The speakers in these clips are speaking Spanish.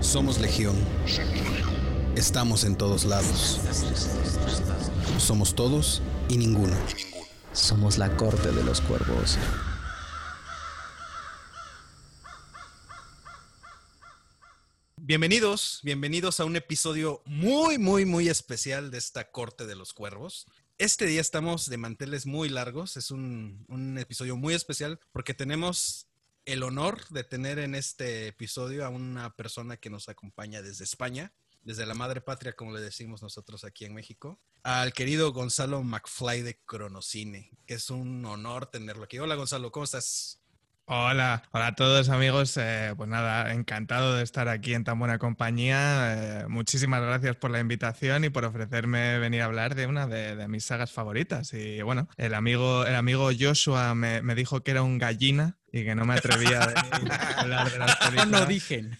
Somos Legión. Estamos en todos lados. Somos todos y ninguno. Somos la corte de los cuervos. Bienvenidos, bienvenidos a un episodio muy, muy, muy especial de esta corte de los cuervos. Este día estamos de manteles muy largos, es un, un episodio muy especial porque tenemos el honor de tener en este episodio a una persona que nos acompaña desde España, desde la madre patria, como le decimos nosotros aquí en México, al querido Gonzalo McFly de Cronocine, es un honor tenerlo aquí. Hola Gonzalo, ¿cómo estás? Hola, hola a todos amigos. Eh, pues nada, encantado de estar aquí en tan buena compañía. Eh, muchísimas gracias por la invitación y por ofrecerme venir a hablar de una de, mis sagas favoritas. Y bueno, el amigo, el amigo Joshua me, me dijo que era un gallina y que no me atrevía a hablar de las películas. No dije.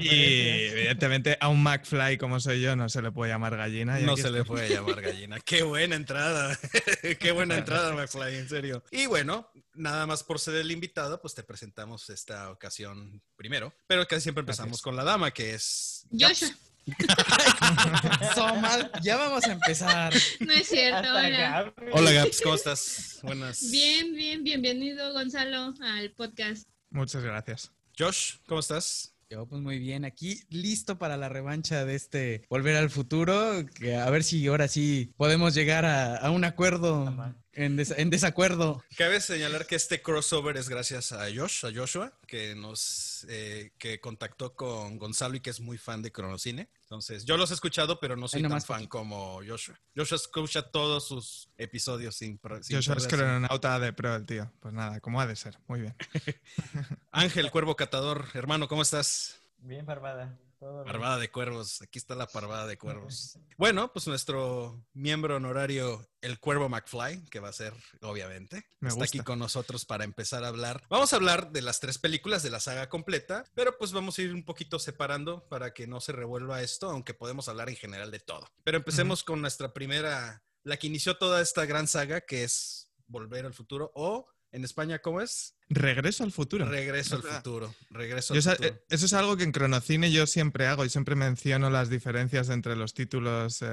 y evidentemente a un McFly como soy yo no se le puede llamar gallina. No se le puede llamar gallina. Qué buena entrada. Qué buena entrada, McFly, en serio. Y bueno, nada más por ser el invitado, pues te presentamos esta ocasión primero. Pero casi siempre empezamos con la dama, que es... Joshua. mal, ya vamos a empezar. No es cierto, hola. Hola Gaps, ¿cómo estás? Buenas. Bien, bien, bienvenido Gonzalo al podcast. Muchas gracias. Josh, ¿cómo estás? Yo pues muy bien, aquí listo para la revancha de este Volver al Futuro, que a ver si ahora sí podemos llegar a, un acuerdo en, desacuerdo. Cabe señalar que este crossover es gracias a Josh, a Joshua, que nos eh, que contactó con Gonzalo y que es muy fan de Cronocine. Entonces, yo los he escuchado, pero no soy tan fan como Joshua. Joshua escucha todos sus episodios sin, sin Joshua es crononauta de pro, el tío. Pues nada, como ha de ser. Muy bien. Ángel, cuervo catador. Hermano, ¿cómo estás? Bien, Barbada. Parvada de cuervos, aquí está la parvada de cuervos. Bueno, pues nuestro miembro honorario, el cuervo McFly, que va a ser, obviamente, está aquí con nosotros para empezar a hablar. Vamos a hablar de las tres películas de la saga completa, pero pues vamos a ir un poquito separando para que no se revuelva esto, aunque podemos hablar en general de todo. Pero empecemos con nuestra primera, la que inició toda esta gran saga, que es Volver al Futuro o en España, ¿cómo es? Regreso al futuro. Regreso al futuro. Regreso al futuro. Eh, eso es algo que en Cronocine yo siempre hago y siempre menciono las diferencias entre los títulos eh,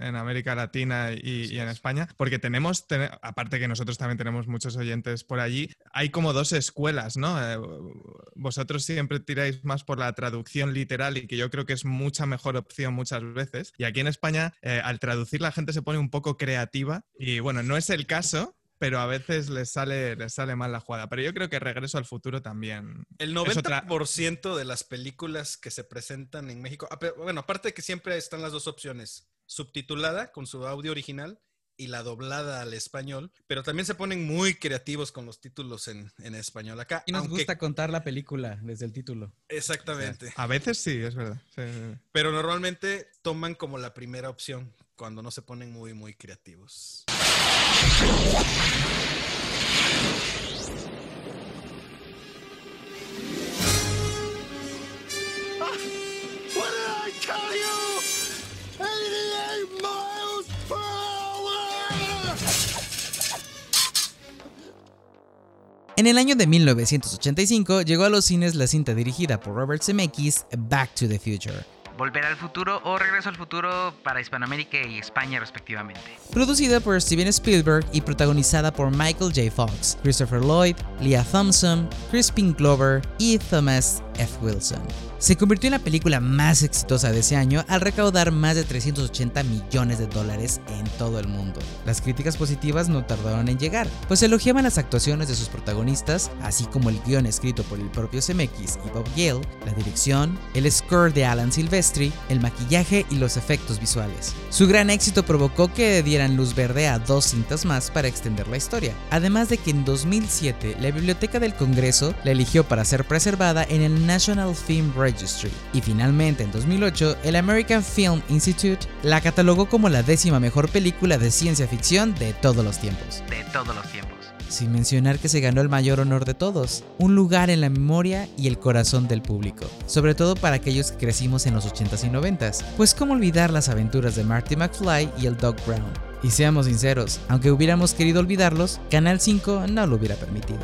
en América Latina y, en España, porque tenemos, aparte que nosotros también tenemos muchos oyentes por allí, hay como dos escuelas, ¿no? Eh, vosotros siempre tiráis más por la traducción literal y que yo creo que es mucha mejor opción muchas veces. Y aquí en España, al traducir la gente se pone un poco creativa y bueno, no es el caso, pero a veces les sale, les sale mal la jugada. Pero yo creo que Regreso al Futuro también. El 90% de las películas que se presentan en México, bueno, aparte de que siempre están las dos opciones, subtitulada con su audio original y la doblada al español, pero también se ponen muy creativos con los títulos en, español acá. Y nos gusta contar la película desde el título. Exactamente. a veces sí, es verdad. Pero normalmente toman como la primera opción cuando no se ponen muy, muy creativos. En el año de 1985 llegó a los cines la cinta dirigida por Robert Zemeckis, Back to the Future Volver al futuro o Regreso al futuro para Hispanoamérica y España respectivamente. Producida por Steven Spielberg y protagonizada por Michael J. Fox, Christopher Lloyd, Leah Thompson, Crispin Glover y Thomas F. Wilson se convirtió en la película más exitosa de ese año al recaudar más de 380 millones de dólares en todo el mundo. Las críticas positivas no tardaron en llegar, pues elogiaban las actuaciones de sus protagonistas, así como el guion escrito por el propio Zemeckis y Bob Gale, la dirección, el score de Alan Silvestri, el maquillaje y los efectos visuales. Su gran éxito provocó que dieran luz verde a dos cintas más para extender la historia, además de que en 2007 la Biblioteca del Congreso la eligió para ser preservada en el National Film y finalmente en 2008 el American Film Institute la catalogó como la décima mejor película de ciencia ficción de todos los tiempos. De todos los tiempos. Sin mencionar que se ganó el mayor honor de todos, un lugar en la memoria y el corazón del público, sobre todo para aquellos que crecimos en los 80s y 90s, pues cómo olvidar las aventuras de Marty McFly y el Doc Brown. Y seamos sinceros, aunque hubiéramos querido olvidarlos, Canal 5 no lo hubiera permitido.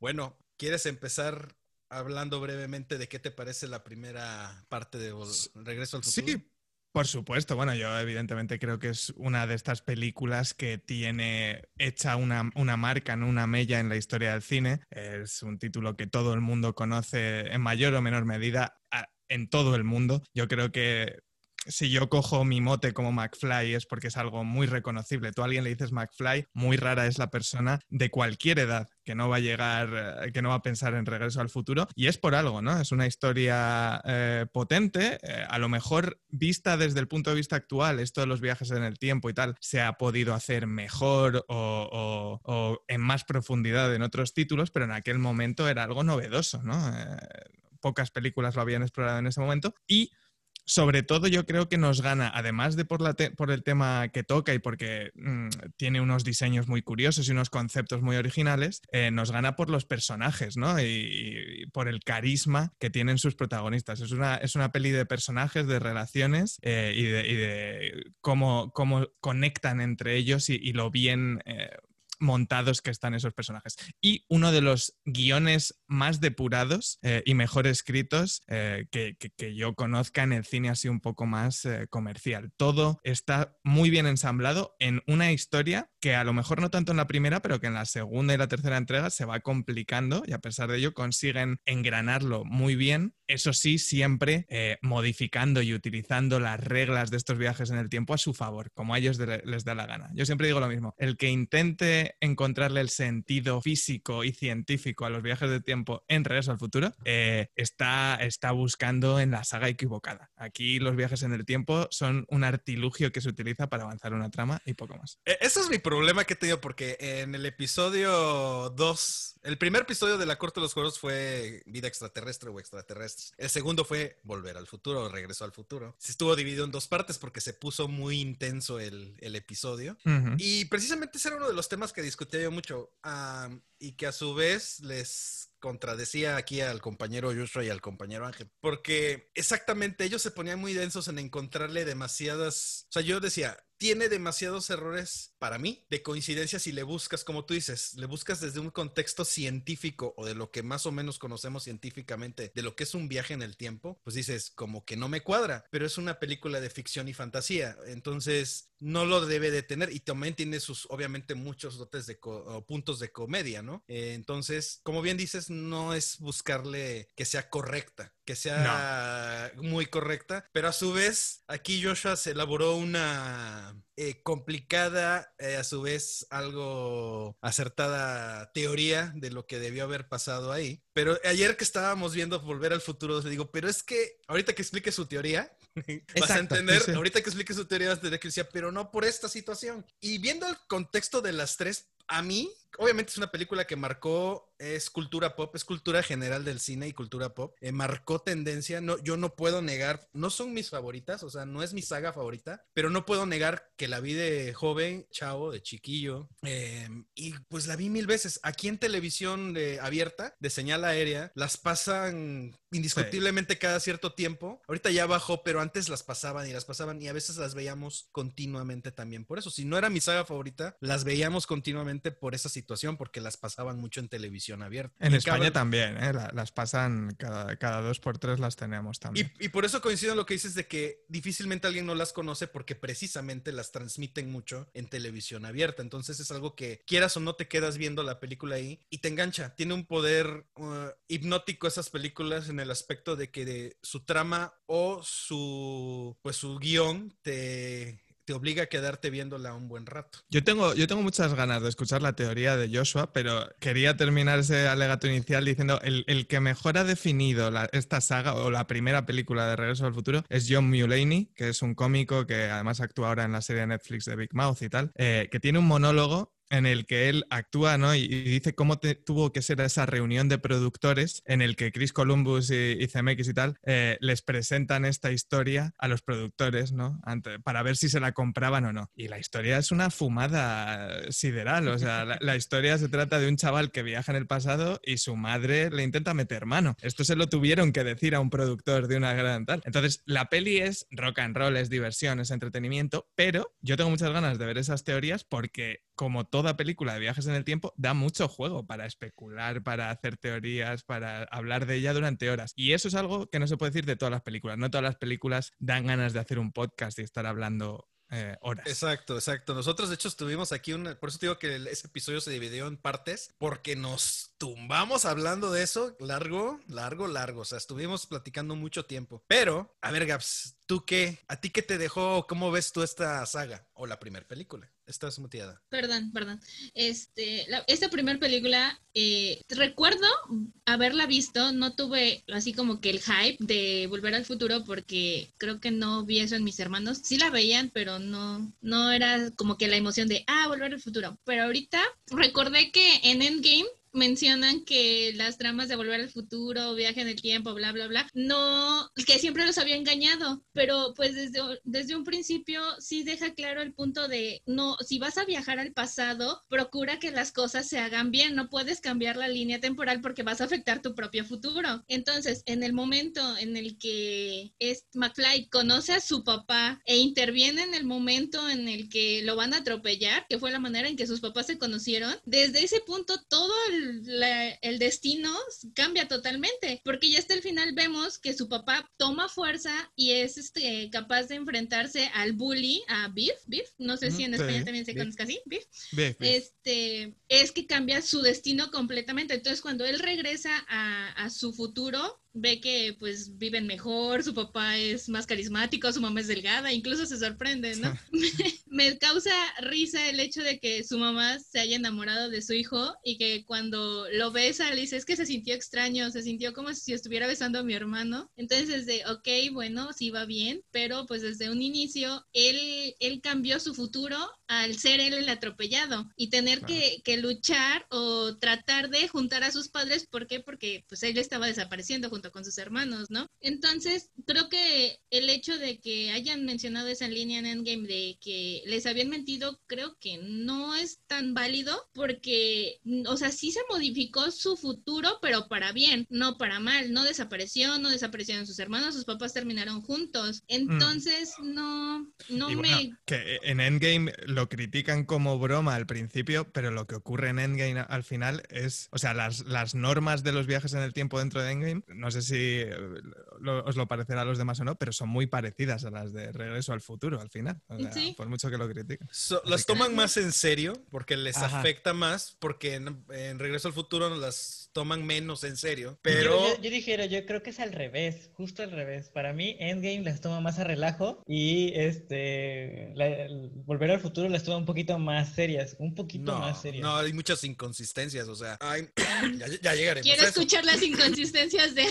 Bueno, ¿quieres empezar hablando brevemente de qué te parece la primera parte de Regreso al Futuro? Sí, por supuesto, bueno, yo evidentemente creo que es una de estas películas que tiene hecha una, una, marca, una mella en la historia del cine. Es un título que todo el mundo conoce en mayor o menor medida en todo el mundo. Yo creo que si yo cojo mi mote como McFly es porque es algo muy reconocible. Tú a alguien le dices McFly, muy rara es la persona de cualquier edad que no va a llegar, eh, que no va a pensar en regreso al futuro. Y es por algo, ¿no? Es una historia eh, potente, eh, a lo mejor vista desde el punto de vista actual, esto de los viajes en el tiempo y tal, se ha podido hacer mejor o, o en más profundidad en otros títulos, pero en aquel momento era algo novedoso, ¿no? pocas películas lo habían explorado en ese momento. Y sobre todo yo creo que nos gana, además de por, la por el tema que toca y porque mm, tiene unos diseños muy curiosos y unos conceptos muy originales, eh, nos gana por los personajes, ¿no? Y, por el carisma que tienen sus protagonistas. Es una, es una peli de personajes, de relaciones eh, y, de, cómo, cómo, conectan entre ellos y, lo bien eh, montados que están esos personajes. Y uno de los guiones más depurados eh, y mejor escritos eh, que, yo conozca en el cine así un poco más eh, comercial. Todo está muy bien ensamblado en una historia que a lo mejor no tanto en la primera, pero que en la segunda y la tercera entrega se va complicando y a pesar de ello consiguen engranarlo muy bien. Eso sí, siempre modificando y utilizando las reglas de estos viajes en el tiempo a su favor, como a ellos les da la gana. Yo siempre digo lo mismo, el que intente encontrarle el sentido físico y científico a los viajes de tiempo en Regreso al Futuro, eh, está, está buscando en la saga equivocada. Aquí los viajes en el tiempo son un artilugio que se utiliza para avanzar una trama y poco más. E, ese es mi problema que he tenido porque en el episodio 2, el primer episodio de La Corte de los Juegos fue vida extraterrestre o extraterrestres. El segundo fue Volver al Futuro o Regreso al Futuro. Se estuvo dividido en dos partes porque se puso muy intenso el, episodio. Y precisamente ese era uno de los temas que discutía yo mucho y que a su vez les contradecía aquí al compañero Joshua y al compañero Ángel, porque exactamente ellos se ponían muy densos en encontrarle demasiadas, o sea, yo decía, tiene demasiados errores para mí de coincidencia si le buscas, como tú dices, le buscas desde un contexto científico o de lo que más o menos conocemos científicamente de lo que es un viaje en el tiempo, pues dices, como que no me cuadra, pero es una película de ficción y fantasía, entonces no lo debe de tener y también tiene sus, obviamente, muchos dotes de puntos de comedia, ¿no? Eh, entonces, como bien dices, no es buscarle que sea correcta, que sea muy correcta, pero a su vez, aquí Joshua se elaboró una eh, complicada, eh, a su vez algo acertada teoría de lo que debió haber pasado ahí. Pero ayer que estábamos viendo Volver al Futuro, le digo, pero es que ahorita que explique su teoría, vas a entender, ahorita que explique su teoría vas a que decir, pero no por esta situación. Y viendo el contexto de las tres, a mí, obviamente es una película que marcó es cultura pop, es cultura general del cine y cultura pop. Eh, marcó tendencia. No, yo no puedo negar, no son mis favoritas, o sea, no es mi saga favorita, pero no puedo negar que la vi de joven, chavo, de chiquillo. Em, y pues la vi mil veces. Aquí en televisión abierta, de señal aérea, las pasan indiscutiblemente cada cierto tiempo. Ahorita ya bajó, pero antes las pasaban y las pasaban y a veces las veíamos continuamente también. Por eso, si no era mi saga favorita, las veíamos continuamente por esa situación, porque las pasaban mucho en televisión abierta. En España también, ¿eh? las pasan cada, cada, dos por tres las tenemos también. Y, por eso coincido en lo que dices de que difícilmente alguien no las conoce porque precisamente las transmiten mucho en televisión abierta. Entonces es algo que quieras o no te quedas viendo la película ahí y te engancha. Tiene un poder uh, hipnótico esas películas en el aspecto de que de su trama o su pues su guion te te obliga a quedarte viéndola un buen rato. Yo tengo, yo tengo muchas ganas de escuchar la teoría de Joshua, pero quería terminar ese alegato inicial diciendo el, el que mejor ha definido esta saga o la primera película de Regreso al Futuro es John Mulaney, que es un cómico que además actúa ahora en la serie de Netflix de Big Mouth y tal, eh, que tiene un monólogo en el que él actúa, ¿no? Y, dice cómo tuvo que ser esa reunión de productores en el que Chris Columbus y, y CMX y tal eh, les presentan esta historia a los productores, ¿no? para ver si se la compraban o no. Y la historia es una fumada sideral, o sea, la, historia se trata de un chaval que viaja en el pasado y su madre le intenta meter mano. Esto se lo tuvieron que decir a un productor de una gran tal. Entonces, la peli es rock and roll, es diversión, es entretenimiento, pero yo tengo muchas ganas de ver esas teorías porque como toda película de viajes en el tiempo, da mucho juego para especular, para hacer teorías, para hablar de ella durante horas. Y eso es algo que no se puede decir de todas las películas. No todas las películas dan ganas de hacer un podcast y estar hablando eh, horas. Exacto, exacto. Nosotros, de hecho, estuvimos aquí, un, por eso digo que ese episodio se dividió en partes, porque nos tumbamos hablando de eso largo, largo, largo. O sea, estuvimos platicando mucho tiempo. Pero, a ver, Gaps, ¿tú qué? ¿A ti qué te dejó? ¿Cómo ves tú esta saga o la primera película? Estás muteada. Perdón, perdón. Este, esta primera película, eh, recuerdo haberla visto, no tuve así como que el hype de Volver al Futuro porque creo que no vi eso en mis hermanos. Sí la veían, pero no, no era como que la emoción de, ah, Volver al Futuro. Pero ahorita recordé que en Endgame mencionan que las tramas de volver al futuro, viaje en el tiempo, bla, bla, bla, no, que siempre los había engañado, pero pues desde, desde un principio sí deja claro el punto de, no, si vas a viajar al pasado, procura que las cosas se hagan bien, no puedes cambiar la línea temporal porque vas a afectar tu propio futuro. Entonces, en el momento en el que es McFly conoce a su papá e interviene en el momento en el que lo van a atropellar, que fue la manera en que sus papás se conocieron, desde ese punto todo el el destino cambia totalmente, porque ya hasta el final vemos que su papá toma fuerza y es este, capaz de enfrentarse al bully, a Biff, Biff, no sé si en España también se conozca así, Biff, este, es que cambia su destino completamente. Entonces, cuando él regresa a, a su futuro, ve que pues viven mejor, su papá es más carismático, su mamá es delgada, incluso se sorprende, ¿no? me, causa risa el hecho de que su mamá se haya enamorado de su hijo y que cuando lo besa le dice es que se sintió extraño, se sintió como si estuviera besando a mi hermano. Entonces de, ok, bueno, sí va bien, pero pues desde un inicio él, él cambió su futuro al ser él el atropellado y tener que, que luchar o tratar de juntar a sus padres, ¿por qué? Porque pues él estaba desapareciendo junto con sus hermanos, ¿no? Entonces, creo que el hecho de que hayan mencionado esa línea en Endgame de que les habían mentido, creo que no es tan válido porque, o sea, sí se modificó su futuro, pero para bien, no para mal. No desapareció, no desaparecieron sus hermanos, sus papás terminaron juntos. Entonces, no, no me... que en Endgame lo critican como broma al principio, pero lo que ocurre en Endgame al final es, o sea, las, las normas de los viajes en el tiempo dentro de Endgame, no sé si eh, os lo parecerá a los demás o no, pero son muy parecidas a las de Regreso al Futuro al final. Por mucho que lo critiquen. las toman más en serio porque les afecta más, porque en, Regreso al Futuro las toman menos en serio. Pero yo, dijera, yo creo que es al revés, justo al revés. Para mí, Endgame las toma más a relajo y este Volver al Futuro las toma un poquito más serias, un poquito más serias. No, hay muchas inconsistencias, o sea, ya, ya llegaremos. Quiero escuchar las inconsistencias de,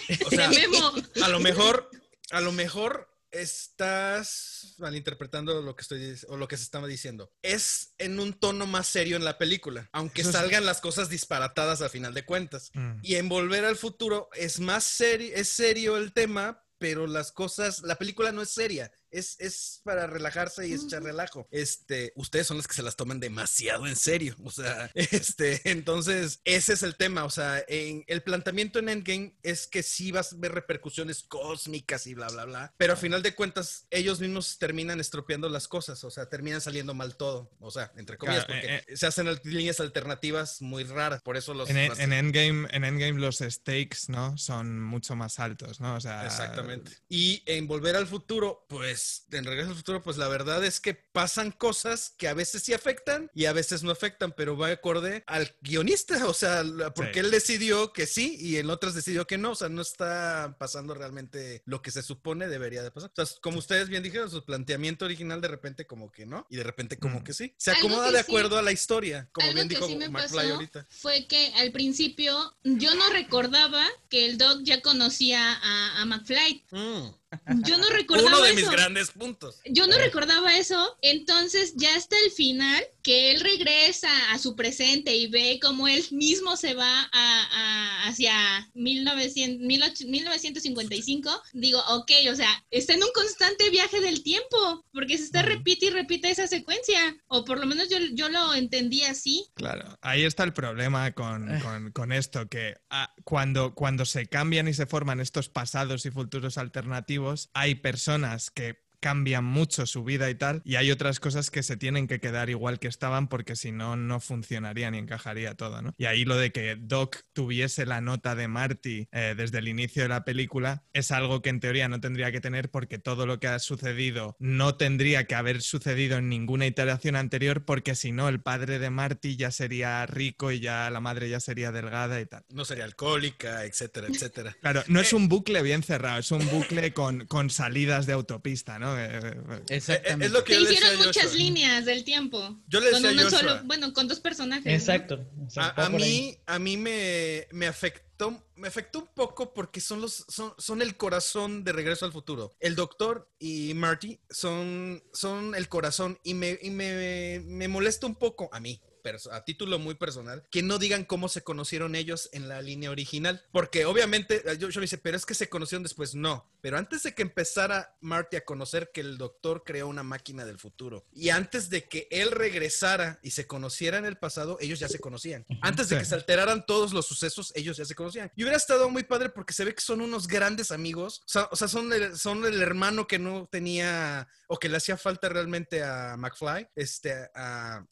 A lo mejor, a lo mejor estás malinterpretando lo que estoy o lo que se estaba diciendo. Es en un tono más serio en la película, aunque salgan las cosas disparatadas a final de cuentas. Mm. Y en Volver al Futuro es más serio, es serio el tema, pero las cosas, la película no es seria, es, para relajarse y echar relajo. Este, ustedes son los que se las toman demasiado en serio. O sea, este, entonces, ese es el tema. O sea, en el planteamiento en Endgame es que sí vas a ver repercusiones cósmicas y bla, bla, bla. Pero a final de cuentas, ellos mismos terminan estropeando las cosas. O sea, terminan saliendo mal todo. O sea, entre comillas, porque eh, eh. se hacen líneas alternativas muy raras. Por eso los. En, en, Endgame, en Endgame, los stakes, ¿no? Son mucho más altos, ¿no? O sea. Exactamente. Y en Volver al Futuro, pues pues, en Regreso al Futuro, pues la verdad es que pasan cosas que a veces sí afectan y a veces no afectan, pero va acorde al guionista, o sea, porque él decidió que sí y en otras decidió que no, o sea, no está pasando realmente lo que se supone debería de pasar. O sea, como ustedes bien dijeron, su planteamiento original de repente como que no y de repente como mm. que sí. Se acomoda de acuerdo a la historia, como bien dijo McFly ahorita. Fue que al principio yo no recordaba que el Doc ya conocía a, McFly. Mm. Yo no recordaba Uno de mis grandes puntos. Yo no recordaba eso. Entonces, ya hasta el final, que él regresa a su presente y ve cómo él mismo se va a, hacia 1900, 1955, digo, ok, o sea, está en un constante viaje del tiempo, porque se está repite y repite esa secuencia. O por lo menos yo, yo lo entendí así. Claro, ahí está el problema con, eh. con, con esto, que ah, cuando, cuando se cambian y se forman estos pasados y futuros alternativos, hay personas que cambian mucho su vida y tal, y hay otras cosas que se tienen que quedar igual que estaban porque si no, no funcionaría ni encajaría todo, ¿no? Y ahí lo de que Doc tuviese la nota de Marty eh, desde el inicio de la película es algo que en teoría no tendría que tener porque todo lo que ha sucedido no tendría que haber sucedido en ninguna iteración anterior porque si no, el padre de Marty ya sería rico y ya la madre ya sería delgada y tal. No sería alcohólica, etcétera, etcétera. Claro, no es un bucle bien cerrado, es un bucle con, con salidas de autopista, ¿no? Eh, eh, Exactamente. Es lo que Se hicieron muchas líneas del tiempo. Yo le decía con uno solo, bueno, con dos personajes. Exacto. A, mí, a mí me, me afectó me afectó un poco porque son los son, son, el corazón de Regreso al Futuro. El Doctor y Marty son, son el corazón y, me, y me, me molesta un poco a mí a título muy personal, que no digan cómo se conocieron ellos en la línea original. Porque obviamente, eh, yo, yo me dice, pero es que se conocieron después. No, pero antes de que empezara Marty a conocer que el doctor creó una máquina del futuro y antes de que él regresara y se conociera en el pasado, ellos ya se conocían. Antes de que se alteraran todos los sucesos, ellos ya se conocían. Y hubiera estado muy padre porque se ve que son unos grandes amigos. O sea, son, el, son el hermano que no tenía o que le hacía falta realmente a McFly. Este,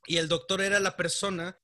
y el doctor era la persona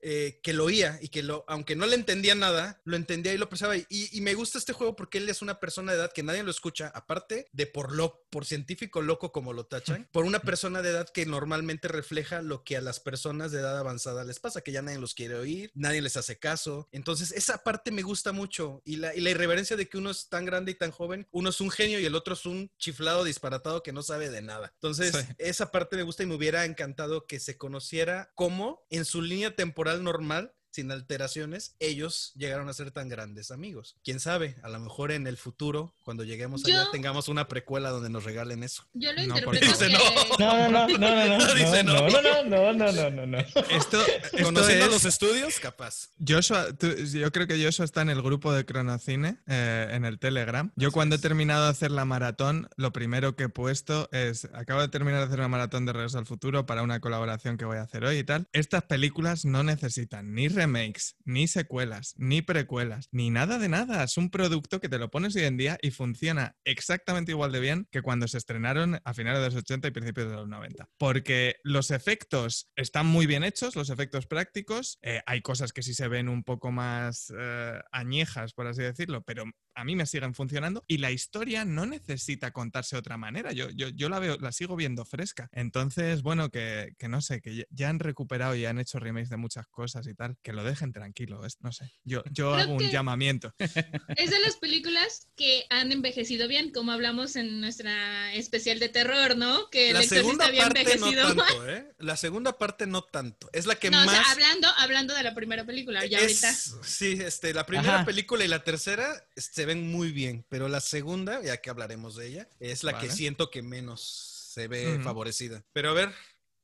eh, que lo oía y que lo, aunque no le entendía nada, lo entendía y lo pensaba. Y, y, me gusta este juego porque él es una persona de edad que nadie lo escucha, aparte de por lo, por científico loco como lo tachan, por una persona de edad que normalmente refleja lo que a las personas de edad avanzada les pasa, que ya nadie los quiere oír, nadie les hace caso. Entonces, esa parte me gusta mucho y la, y la irreverencia de que uno es tan grande y tan joven, uno es un genio y el otro es un chiflado disparatado que no sabe de nada. Entonces, esa parte me gusta y me hubiera encantado que se conociera cómo en su línea temporal normal sin alteraciones, ellos llegaron a ser tan grandes amigos. Quién sabe, a lo mejor en el futuro, cuando lleguemos allá, tengamos una precuela donde nos regalen eso. Yo lo interpreto dice no. No, no, no, no, no, no, dice no. No, no, no, no, no, no. Esto, conociendo los estudios, capaz. Joshua, yo creo que Joshua está en el grupo de Cronocine, eh, en el Telegram. Yo cuando he terminado de hacer la maratón, lo primero que he puesto es, acabo de terminar de hacer una maratón de Regreso al Futuro para una colaboración que voy a hacer hoy y tal. Estas películas no necesitan ni remakes, ni secuelas, ni precuelas, ni nada de nada. Es un producto que te lo pones hoy en día y funciona exactamente igual de bien que cuando se estrenaron a finales de los 80 y principios de los 90. Porque los efectos están muy bien hechos, los efectos prácticos. Eh, hay cosas que sí se ven un poco más eh, añejas, por así decirlo, pero a mí me siguen funcionando y la historia no necesita contarse de otra manera. Yo, yo, yo la veo, la sigo viendo fresca. Entonces, bueno, que, que, no sé, que ya han recuperado y han hecho remakes de muchas cosas y tal, que lo dejen tranquilo. Es, no sé, yo, yo hago un llamamiento. Es de las películas que han envejecido bien, como hablamos en nuestra especial de terror, ¿no? Que la segunda había parte envejecido no tanto, ¿eh? La segunda parte no tanto. Es la que más. O sea, hablando, hablando de la primera película, ya ahorita. Sí, este, la primera película y la tercera se ven muy bien, pero la segunda, ya que hablaremos de ella, es la que siento que menos se ve favorecida. Pero a ver,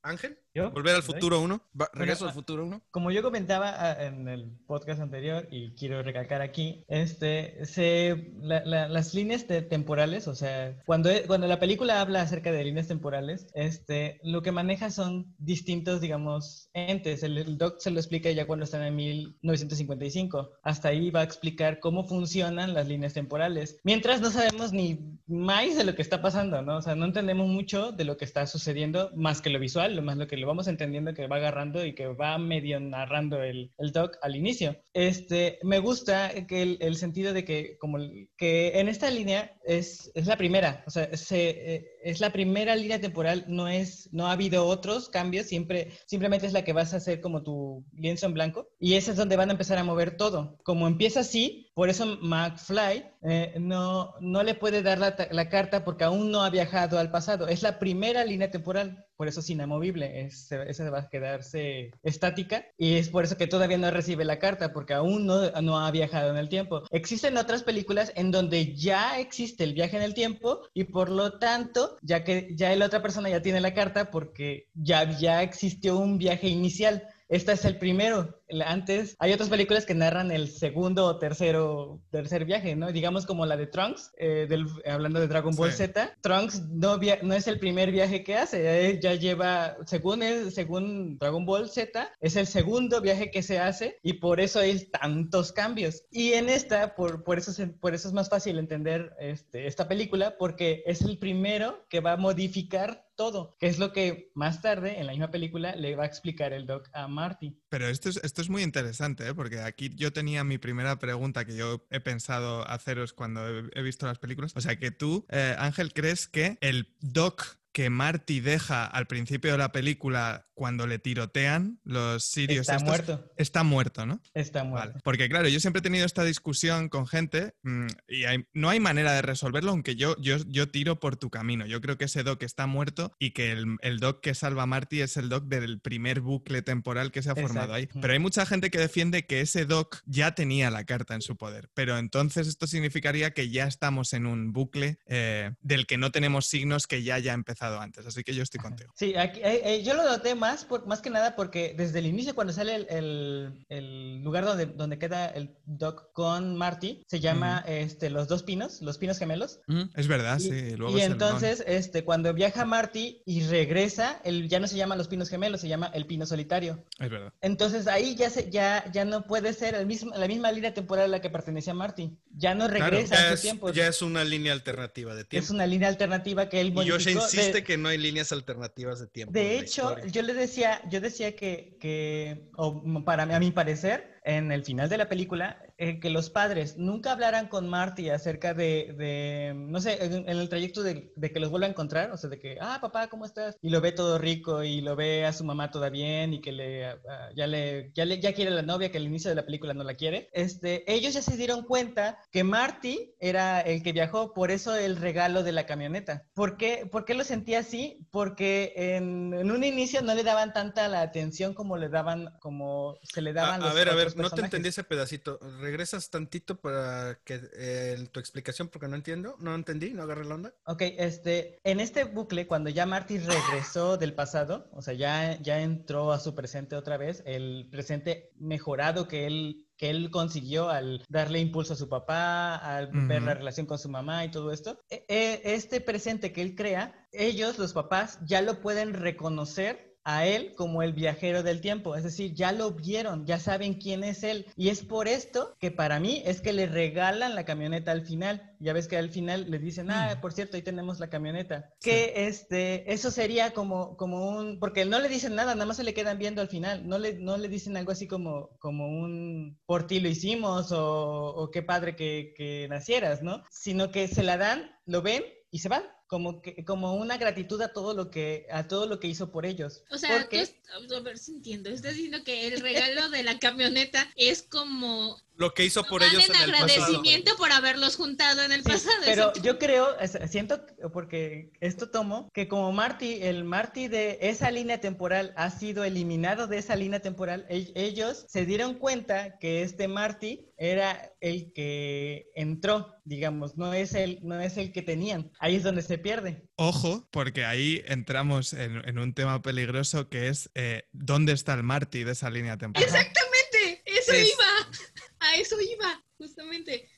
Ángel. Volver al futuro 1. Regreso al futuro 1. Como yo comentaba ah, en el podcast anterior y quiero recalcar aquí, este, se, las líneas temporales, o sea, cuando, cuando la película habla acerca de líneas temporales, este, lo que maneja son distintos, digamos, entes. El, doc se lo explica ya cuando están en 1955. Hasta ahí va a explicar cómo funcionan las líneas temporales. Mientras no sabemos ni más de lo que está pasando, ¿no? O sea, no entendemos mucho de lo que está sucediendo más que lo visual, lo más lo que lo vamos entendiendo que va agarrando y que va medio narrando el, el doc al inicio. Este, me gusta que el, sentido de que, como que en esta línea es, es la primera, o sea, se, eh, es la primera línea temporal, no, es, no ha habido otros cambios, siempre, simplemente es la que vas a hacer como tu lienzo en blanco y esa es donde van a empezar a mover todo. Como empieza así, por eso McFly eh, no, no le puede dar la, la carta porque aún no ha viajado al pasado. Es la primera línea temporal por eso es inamovible, es, esa va a quedarse estática y es por eso que todavía no recibe la carta porque aún no, no ha viajado en el tiempo. Existen otras películas en donde ya existe el viaje en el tiempo y por lo tanto, ya que ya la otra persona ya tiene la carta porque ya, ya existió un viaje inicial. Este es el primero antes hay otras películas que narran el segundo o tercero, tercer viaje, ¿no? Digamos como la de Trunks, eh, hablando de Dragon Ball Z. Trunks no, no es el primer viaje que hace, ya lleva, según, el, según Dragon Ball Z, es el segundo viaje que se hace y por eso hay tantos cambios. Y en esta, por, por, eso, por eso es más fácil entender este, esta película, porque es el primero que va a modificar todo, que es lo que más tarde en la misma película le va a explicar el doc a Marty. Pero esto es, esto es muy interesante, ¿eh? porque aquí yo tenía mi primera pregunta que yo he pensado haceros cuando he, visto las películas. O sea, que tú, eh, Ángel, crees que el doc que Marty deja al principio de la película cuando le tirotean los sirios. Está muerto. Está muerto, ¿no? Está muerto. Porque claro, yo siempre he tenido esta discusión con gente mm, y no hay manera de resolverlo, aunque yo, yo, yo tiro por tu camino. Yo creo que ese Doc está muerto y que el, el Doc que salva a Marty es el Doc del primer bucle temporal que se ha formado ahí. Pero hay mucha gente que defiende que ese Doc ya tenía la carta en su poder. Pero entonces esto significaría que ya estamos en un bucle eh, del que no tenemos signos que ya haya empezado antes. Así que yo estoy contigo. Sí, aquí, eh, eh, yo lo noté más más, más que nada porque desde el inicio, cuando sale el, el, lugar donde, donde queda el Doc con Marty, se llama este, Los Dos Pinos, Los Pinos Gemelos. Es verdad, sí. y entonces, este, cuando viaja Marty y regresa, él ya no se llama Los Pinos Gemelos, se llama El Pino Solitario. Es verdad. Entonces ahí ya, se, ya, ya no puede ser el mismo, la misma línea temporal a la que pertenecía Marty. Ya no regresa a su tiempo. Ya es una línea alternativa de tiempo. Es una línea alternativa que él modificó. Y insiste que no hay líneas alternativas de tiempo. De hecho, yo le decía, yo decía que, que o para a mi parecer, en el final de la película, eh, que los padres nunca hablaran con Marty acerca de, no sé, en, el trayecto de, que los vuelva a encontrar, o sea, de que, ah, papá, ¿cómo estás? Y lo ve todo rico y lo ve a su mamá toda bien y que le, ya, le, ya, le, ya quiere a la novia, que al inicio de la película no la quiere. Este, ellos ya se dieron cuenta que Marty era el que viajó, por eso el regalo de la camioneta. ¿Por qué, ¿Por qué lo sentía así? Porque en, en, un inicio no le daban tanta la atención como le daban, como se le daban a, los A ver, a ver, no te entendí ese pedacito regresas tantito para que eh, tu explicación porque no entiendo, no entendí, no agarré la onda. Ok, este, en este bucle, cuando ya Marty regresó del pasado, o sea, ya, ya entró a su presente otra vez, el presente mejorado que él que él consiguió al darle impulso a su papá, al ver la relación con su mamá y todo esto. E, e, este presente que él crea, ellos, los papás, ya lo pueden reconocer a él como el viajero del tiempo. Es decir, ya lo vieron, ya saben quién es él. Y es por esto que para mí es que le regalan la camioneta al final. Ya ves que al final le dicen, ah, mm. por cierto, ahí tenemos la camioneta. Que este, eso sería como, como un, porque no le dicen nada, nada más se le quedan viendo al final. No le, no le dicen algo así como, como un, por ti lo hicimos o, o qué padre que, que nacieras, ¿no? Sino que se la dan, lo ven y se van como que como una gratitud a todo lo que a todo lo que hizo por ellos. O sea, a ver si entiendo, estás diciendo que el regalo de la camioneta es como lo que hizo por ellos en el agradecimiento por haberlos juntado en el pasado. Pero yo creo, siento, porque esto tomo, que como Marty, el Marty de esa línea temporal ha sido eliminado de esa línea temporal, ellos se dieron cuenta que este Marty era el que entró, digamos, no es el, no es el que tenían. Ahí es donde se pierde. Ojo, porque ahí entramos en, un tema peligroso que es eh, dónde está el Marty de esa línea temporal. Exactamente, eso iba. A eso iba, justamente.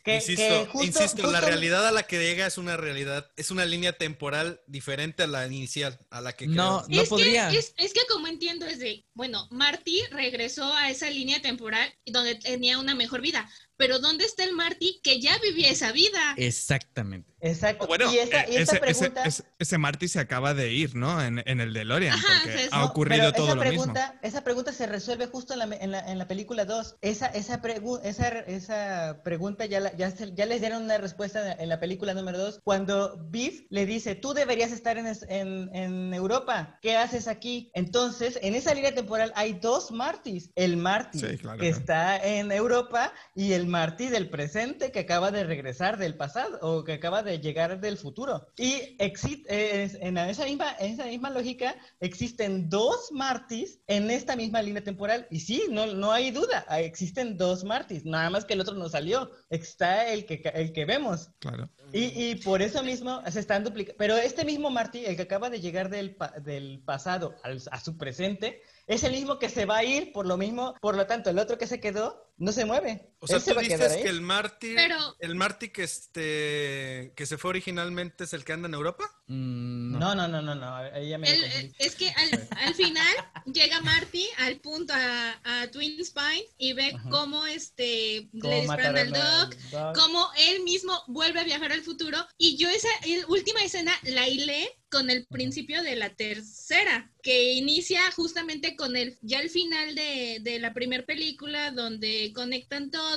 insisto, la realidad a la que llega es una realidad, es una línea temporal diferente a la inicial, a la que No, no podría. es, que como entiendo es de, bueno, Marty regresó a esa línea temporal donde tenía una mejor vida, pero ¿dónde está el Marty que ya vivía esa vida? Exactamente. Exacto. Bueno, y esa, y ese, pregunta... ese, Marty se acaba de ir, ¿no? En, en el DeLorean, porque ha ocurrido todo lo mismo. Esa pregunta se resuelve justo en la, en la, en la película 2. Esa, esa, esa, esa pregunta ya, la, ya, ya, les dieron una respuesta en la película número 2, cuando Biff le dice, tú deberías estar en, en, en, Europa, ¿qué haces aquí? Entonces, en esa línea temporal hay dos Martys. El Marty que está en Europa y el Marty del presente que acaba de regresar del pasado o que acaba de llegar del futuro. Y existe, en, esa misma, en esa misma lógica existen dos Martys en esta misma línea temporal. Y sí, no, no hay duda, existen dos Martys, nada más que el otro no salió. está el que, el que vemos. Claro. Y, por eso mismo se están duplicando. Pero este mismo Marty, el que acaba de llegar del, del pasado a su presente, es el mismo que se va a ir, por lo mismo, por lo tanto, el otro que se quedó no se mueve. O sea, tú dices que el Marty, el Marty que este que se fue originalmente es el que anda en Europa? Mm, no. no, no, no, no, Es que al, final llega Marty al punto a, a Twin Spine y ve cómo este le disparan al Doc, cómo él mismo vuelve a viajar al futuro. Y yo esa última escena la hilé con el principio de la tercera, que inicia justamente con el, ya el final de, de la primera película, donde conectan todo,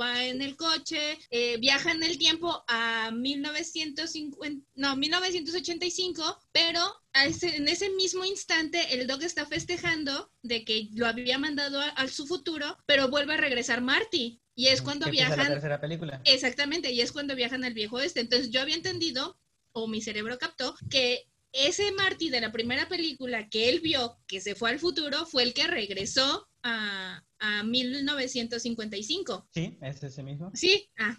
va en el coche, eh, viaja en el tiempo a 1950, no, 1985, pero en ese mismo instante el Doc está festejando de que lo había mandado a, su futuro, pero vuelve a regresar Marty. Y es cuando viajan. La tercera película. Exactamente, y es cuando viajan al viejo este. Entonces yo había entendido o mi cerebro captó que ese Marty de la primera película que él vio que se fue al futuro fue el que regresó a, a 1955. Sí, es ese mismo. Sí, ah,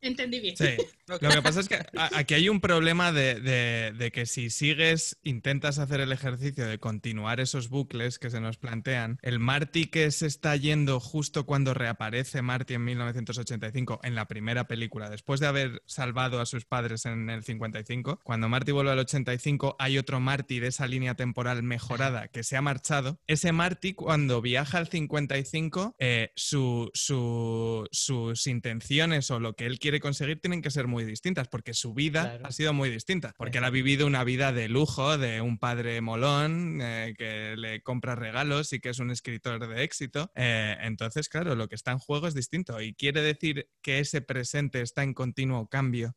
entendí bien. Sí, lo que pasa es que aquí hay un problema de, que si sigues, intentas hacer el ejercicio de continuar esos bucles que se nos plantean, el Marty que se está yendo justo cuando reaparece Marty en 1985 en la primera película, después de haber salvado a sus padres en el 55, cuando Marty vuelve al 85 hay otro Marty de esa línea temporal mejorada que se ha marchado. Ese Marty cuando viaja al 55 eh, sus intenciones o lo que él quiere conseguir tienen que ser muy distintas, porque su vida ha sido muy distinta, porque él ha vivido una vida de lujo, de un padre molón eh, que le compra regalos y que es un escritor de éxito. Eh, entonces, claro, lo que está en juego es distinto y quiere decir que ese presente está en continuo cambio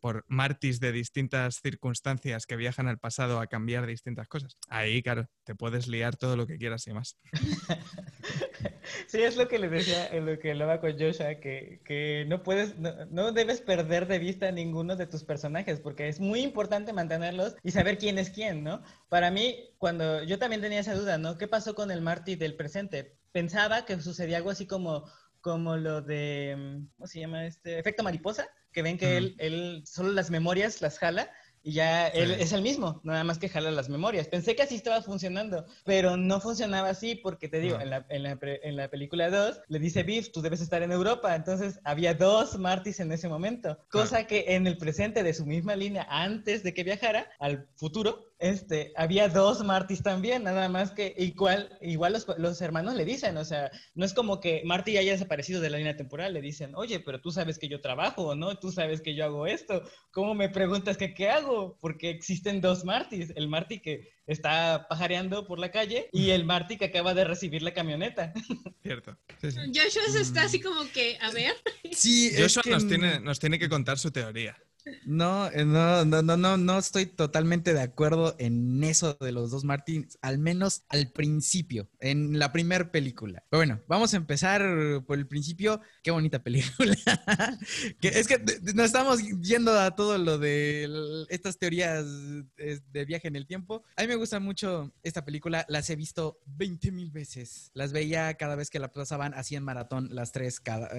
por martis de distintas circunstancias que viajan al pasado a cambiar distintas cosas. Ahí, claro, te puedes liar todo lo que quieras y más. Sí, es lo que le decía, en lo que hablaba con Joshua, que, que no puedes, no, debes perder de vista ninguno de tus personajes, porque es muy importante mantenerlos y saber quién es quién, ¿no? Para mí, cuando yo también tenía esa duda, ¿no? ¿Qué pasó con el Marty del presente? Pensaba que sucedía algo así como, como lo de, ¿cómo se llama este? Efecto mariposa, que ven que él, él solo las memorias las jala y ya él es el mismo, nada más que jala las memorias. Pensé que así estaba funcionando, pero no funcionaba así porque te digo, en, la, en, la, en, la, película 2 le dice Biff, tú debes estar en Europa, entonces había dos Martys en ese momento, cosa que en el presente de su misma línea, antes de que viajara al futuro, este, había dos Martys también, nada más que igual, igual los, los, hermanos le dicen, o sea, no es como que Marty haya desaparecido de la línea temporal, le dicen, oye, pero tú sabes que yo trabajo, ¿no? Tú sabes que yo hago esto, ¿cómo me preguntas que qué hago? Porque existen dos Martys, el Marty que está pajareando por la calle y el Marty que acaba de recibir la camioneta. Cierto. Joshua está así como que, a ver. Sí, Joshua nos, tiene, nos tiene que contar su teoría. No, no, no, no, no, no estoy totalmente de acuerdo en eso de los dos Martins, al menos al principio, en la primera película. Pero bueno, vamos a empezar por el principio. Qué bonita película. es que nos estamos yendo a todo lo de estas teorías de viaje en el tiempo. A mí me gusta mucho esta película, las he visto 20 mil veces. Las veía cada vez que la pasaban así en maratón, las tres, cada,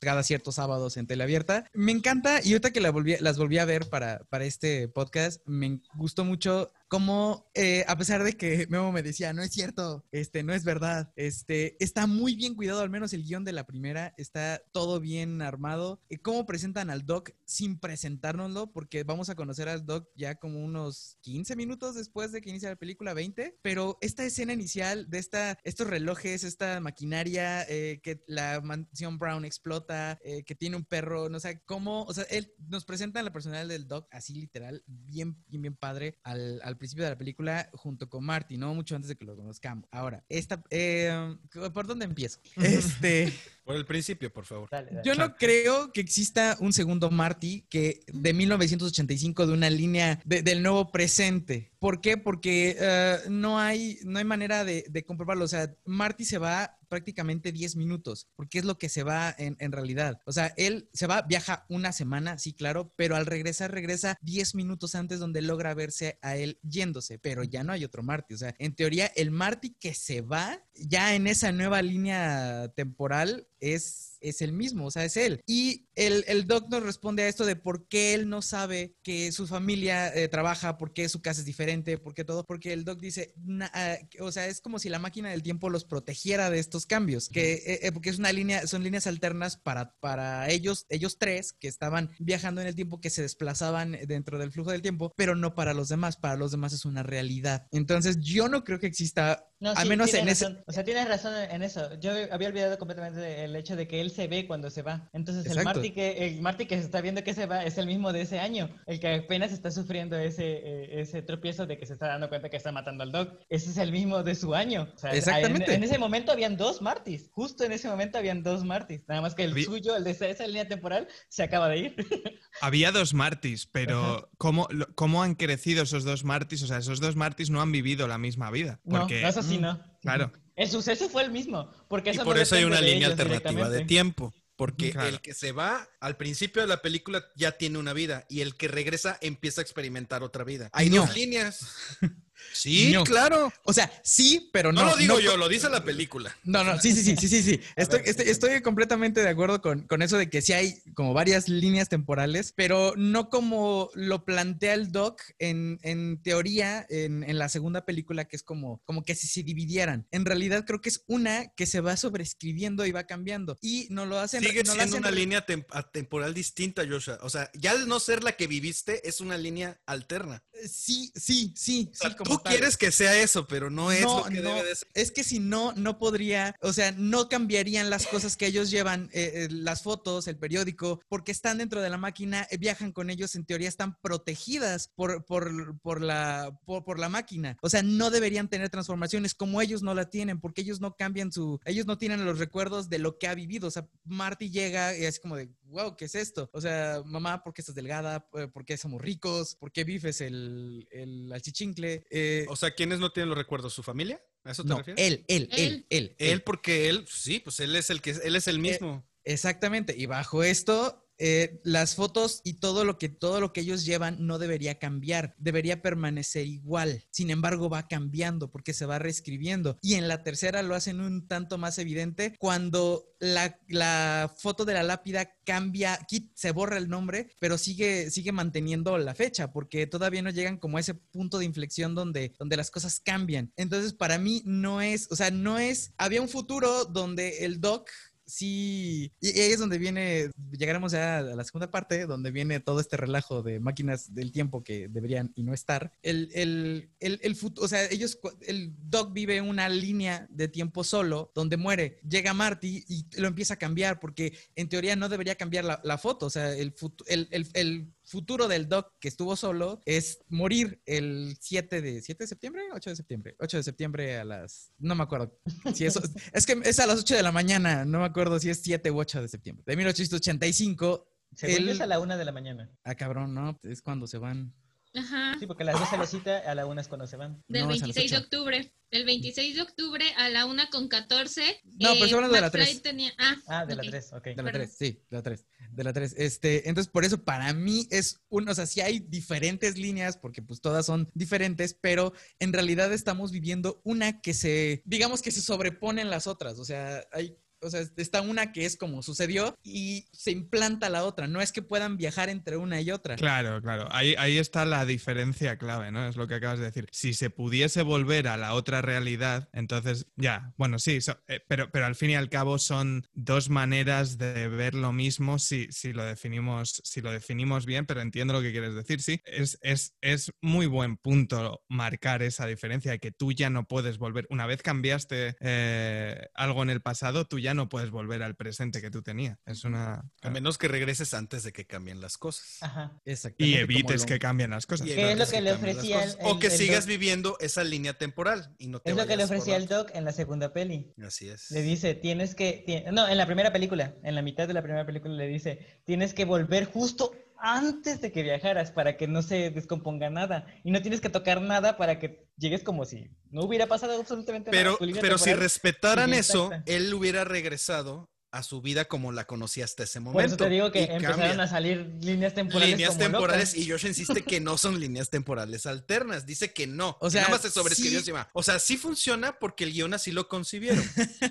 cada ciertos sábados en teleabierta. Me encanta y ahorita que la volví, las volví a ver para, para este podcast, me gustó mucho como eh, a pesar de que Memo me decía, no es cierto, este, no es verdad, este, está muy bien cuidado, al menos el guion de la primera, está todo bien armado. y ¿Cómo presentan al Doc sin presentárnoslo? Porque vamos a conocer al Doc ya como unos 15 minutos después de que inicia la película, 20, pero esta escena inicial de esta, estos relojes, esta maquinaria, eh, que la mansión Brown explota, eh, que tiene un perro, no sé, cómo, o sea, él nos presenta la personalidad del Doc así literal, bien, bien, bien padre al principio de la película junto con Marty, ¿no? Mucho antes de que lo conozcamos. Ahora, esta, eh, ¿por dónde empiezo? Este... Por el principio, por favor. Yo no creo que exista un segundo Marty que de 1985 de una línea del nuevo presente. ¿Por qué? Porque eh, no, hay, no hay manera de, comprobarlo. O sea, Marty se va prácticamente 10 minutos, porque es lo que se va en, en, realidad. O sea, él se va, viaja una semana, sí, claro, pero al regresar regresa 10 minutos antes donde logra verse a él yéndose, pero ya no hay otro Marty. O sea, en teoría, el Marty que se va ya en esa nueva línea temporal es es el mismo, o sea, es él. Y el, el Doc nos responde a esto de por qué él no sabe que su familia eh, trabaja, por qué su casa es diferente, por qué todo, porque el Doc dice, ah, o sea, es como si la máquina del tiempo los protegiera de estos cambios, que eh, eh, porque es una línea, son líneas alternas para, para ellos, ellos tres que estaban viajando en el tiempo, que se desplazaban dentro del flujo del tiempo, pero no para los demás, para los demás es una realidad. Entonces, yo no creo que exista no, Al menos en ese. O sea, tienes razón en eso. Yo había olvidado completamente el hecho de que él se ve cuando se va. Entonces, el Marty, que, el Marty que se está viendo que se va es el mismo de ese año. El que apenas está sufriendo ese, eh, ese tropiezo de que se está dando cuenta que está matando al Doc. Ese es el mismo de su año. Exactamente. En, ese momento habían dos Martys. Justo en ese momento habían dos Martys. Nada más que el suyo, el de esa, línea temporal, se acaba de ir. había dos Martys, pero ¿cómo, ¿cómo han crecido esos dos Martys? O sea, esos dos Martys no han vivido la misma vida. Porque... No, eso sí, no. Claro. El suceso fue el mismo. Porque y por eso hay una línea alternativa de tiempo. Porque el que se va al principio de la película ya tiene una vida y el que regresa empieza a experimentar otra vida. Hay dos líneas. Sí, claro. O sea, sí, pero no. No lo digo yo, lo dice la película. No, no, sí, sí, sí, sí, sí, sí. Estoy, estoy, completamente de acuerdo con, eso de que sí hay como varias líneas temporales, pero no como lo plantea el Doc en, teoría en, la segunda película, que es como, como que si se dividieran. En realidad creo que es una que se va sobreescribiendo y va cambiando. Y no lo hacen. Sigue siendo una línea temporal distinta, Joshua. O sea, ya al no ser la que viviste, es una línea alterna. Sí, sí, sí. sí tú quieres que sea eso, pero no es lo que debe de ser. Es que si no, no podría, o sea, no cambiarían las cosas que ellos llevan, eh, eh, las fotos, el periódico, porque están dentro de la máquina, eh, viajan con ellos, en teoría están protegidas por, por, por la, por, la máquina. O sea, no deberían tener transformaciones como ellos no la tienen, porque ellos no cambian su, ellos no tienen los recuerdos de lo que ha vivido. O sea, Marty llega y es como de, wow, ¿qué es esto? O sea, mamá, ¿por qué estás delgada? ¿Por qué somos ricos? ¿Por qué vives el, el alchichincle? Eh, o sea, ¿quiénes no tienen los recuerdos? ¿Su familia? ¿A eso te no, refieres? Él, él, él, él, él. porque él, sí, pues él es el que, él es el eh, mismo. exactamente. Y bajo esto, eh, las fotos y todo lo que todo lo que ellos llevan no debería cambiar, debería permanecer igual. Sin embargo, va cambiando porque se va reescribiendo. Y en la tercera lo hacen un tanto más evidente cuando la, foto de la lápida cambia, se borra el nombre, pero sigue, sigue manteniendo la fecha porque todavía no llegan como a ese punto de inflexión donde, donde las cosas cambian. Entonces, para mí no es, o sea, no es, había un futuro donde el doc sí, y ahí es donde viene, llegaremos ya a la segunda parte, donde viene todo este relajo de máquinas del tiempo que deberían y no estar. El, el, el, el o sea, ellos, el Doc vive una línea de tiempo solo, donde muere, llega Marty y lo empieza a cambiar, porque en teoría no debería cambiar la, la foto, o sea, el, el, el futuro del Doc que estuvo solo es morir el 7 de 7 de septiembre, 8 de septiembre, 8 de septiembre a las no me acuerdo si eso es que es a las 8 de la mañana, no me acuerdo si es 7 u 8 de septiembre. De 1885 Según es a la 1 de la mañana. Ah, cabrón, no, es cuando se van. Ajá. Sí, porque a las 12 la cita, a la 1 es cuando se van. Del 26 de octubre. El 26 de octubre a la 1 con 14. No, pero estoy hablando de la 3. Ah, ah, de la 3, ok. De la 3, sí, de la 3. De la 3. Este, entonces, por eso para mí es un, o sea, sí hay diferentes líneas, porque pues todas son diferentes, pero en realidad estamos viviendo una que se, digamos que se sobrepone en las otras. O sea, hay o sea, está una que es como sucedió y se implanta la otra. No es que puedan viajar entre una y otra. Claro, claro. Ahí, ahí está la diferencia clave, ¿no? Es lo que acabas de decir. Si se pudiese volver a la otra realidad, entonces ya, bueno, sí, eh, pero, pero al fin y al cabo son dos maneras de ver lo mismo si, si, lo, definimos, si lo definimos bien, pero entiendo lo que quieres decir, sí. Es, es, es muy buen punto marcar esa diferencia que tú ya no puedes volver. Una vez cambiaste eh, algo en el pasado, tú ya no puedes volver al presente que tú tenías. Es una. A menos que regreses antes de que cambien las cosas. Ajá. Y evites que cambien las cosas. ¿Qué es lo que le ofrecía el, O que sigas viviendo esa línea temporal y no te Es lo que le ofrecía el Doc en la segunda peli. Así es. Le dice, tienes que. no, en la primera película, en la mitad de la primera película le dice, tienes que volver justo antes de que viajaras para que no se descomponga nada. Y no tienes que tocar nada para que llegues como si no hubiera pasado absolutamente pero, nada. Pero si respetaran eso, él hubiera regresado a su vida como la conocía hasta ese momento. Por eso te digo que empezaron a salir líneas temporales. Líneas temporales y Josh insiste que no son líneas temporales alternas. Dice que no. O sea, nada más se sobrescribió encima. O sea, sí funciona porque el guion así lo concibieron.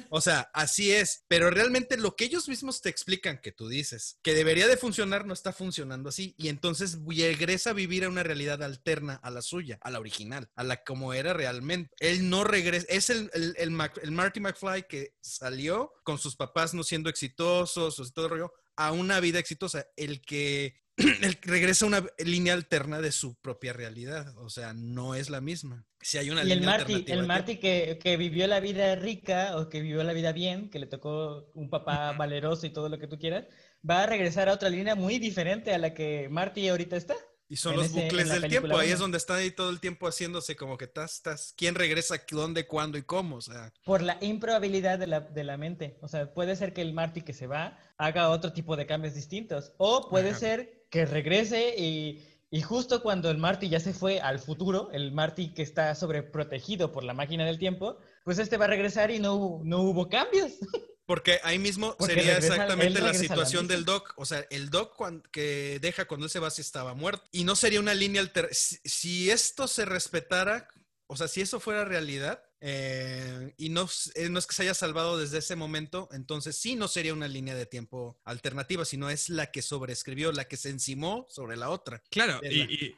o sea, así es. Pero realmente lo que ellos mismos te explican, que tú dices, que debería de funcionar, no está funcionando así. Y entonces regresa a vivir a una realidad alterna a la suya, a la original, a la como era realmente. Él no regresa. Es el, el, el, el Marty McFly que salió con sus papás no siendo exitosos, o todo el rollo, a una vida exitosa. El que, el regresa a una línea alterna de su propia realidad. O sea, no es la misma. Si hay una y el Marty, el Marty que, que, vivió la vida rica o que vivió la vida bien, que le tocó un papá valeroso y todo lo que tú quieras, va a regresar a otra línea muy diferente a la que Marty ahorita está. Y son los bucles del tiempo. Ahí es donde está ahí todo el tiempo haciéndose como que estás, estás, quién regresa, dónde, cuándo y cómo. O sea. Por la improbabilidad de la, de la mente. O sea, puede ser que el Marty que se va haga otro tipo de cambios distintos. O puede ser que regrese y, y, justo cuando el Marty ya se fue al futuro, el Marty que está sobreprotegido por la máquina del tiempo, pues este va a regresar y no, no hubo cambios. Porque ahí mismo sería exactamente la situación del Doc. O sea, el Doc que deja cuando él se va si estaba muerto. Y no sería una línea alterna. Si, esto se respetara, o sea, si eso fuera realidad, eh, y no, eh, no, es que se haya salvado desde ese momento, entonces sí no sería una línea de tiempo alternativa, sino es la que sobreescribió, la que se encimó sobre la otra. Claro, y, y,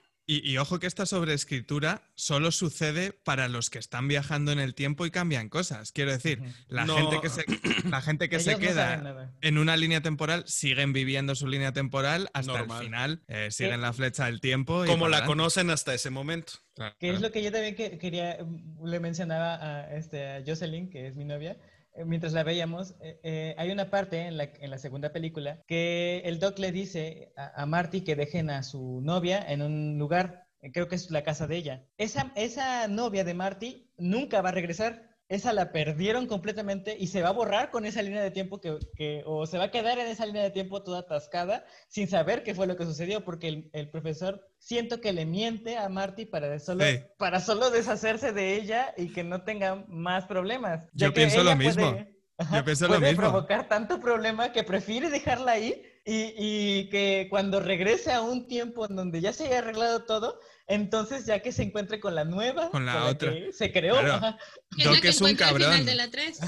ojo que esta sobreescritura solo sucede para los que están viajando en el tiempo y cambian cosas. Quiero decir, la gente que se, la gente que se queda en una línea temporal siguen viviendo su línea temporal hasta el final, eh, siguen la flecha del tiempo. Como la conocen hasta ese momento. que es lo que yo también quería, le mencionaba a, este, a Jocelyn, que es mi novia, mientras la veíamos, eh, eh, hay una parte en la, segunda película que el Doc le dice a, a, Marty que dejen a su novia en un lugar, creo que es la casa de ella. Esa, esa novia de Marty nunca va a regresar esa la perdieron completamente y se va a borrar con esa línea de tiempo que, o se va a quedar en esa línea de tiempo toda atascada sin saber qué fue lo que sucedió, porque el, profesor siento que le miente a Marty para solo, para solo deshacerse de ella y que no tenga más problemas. Yo pienso lo mismo. Yo pienso lo mismo. provocar tanto problema que prefiere dejarla ahí y, y que cuando regrese a un tiempo en donde ya se haya arreglado todo, entonces, ya que se encuentre con la nueva, con la otra, que se creó. Claro. Doc es, un cabrón. De la 3.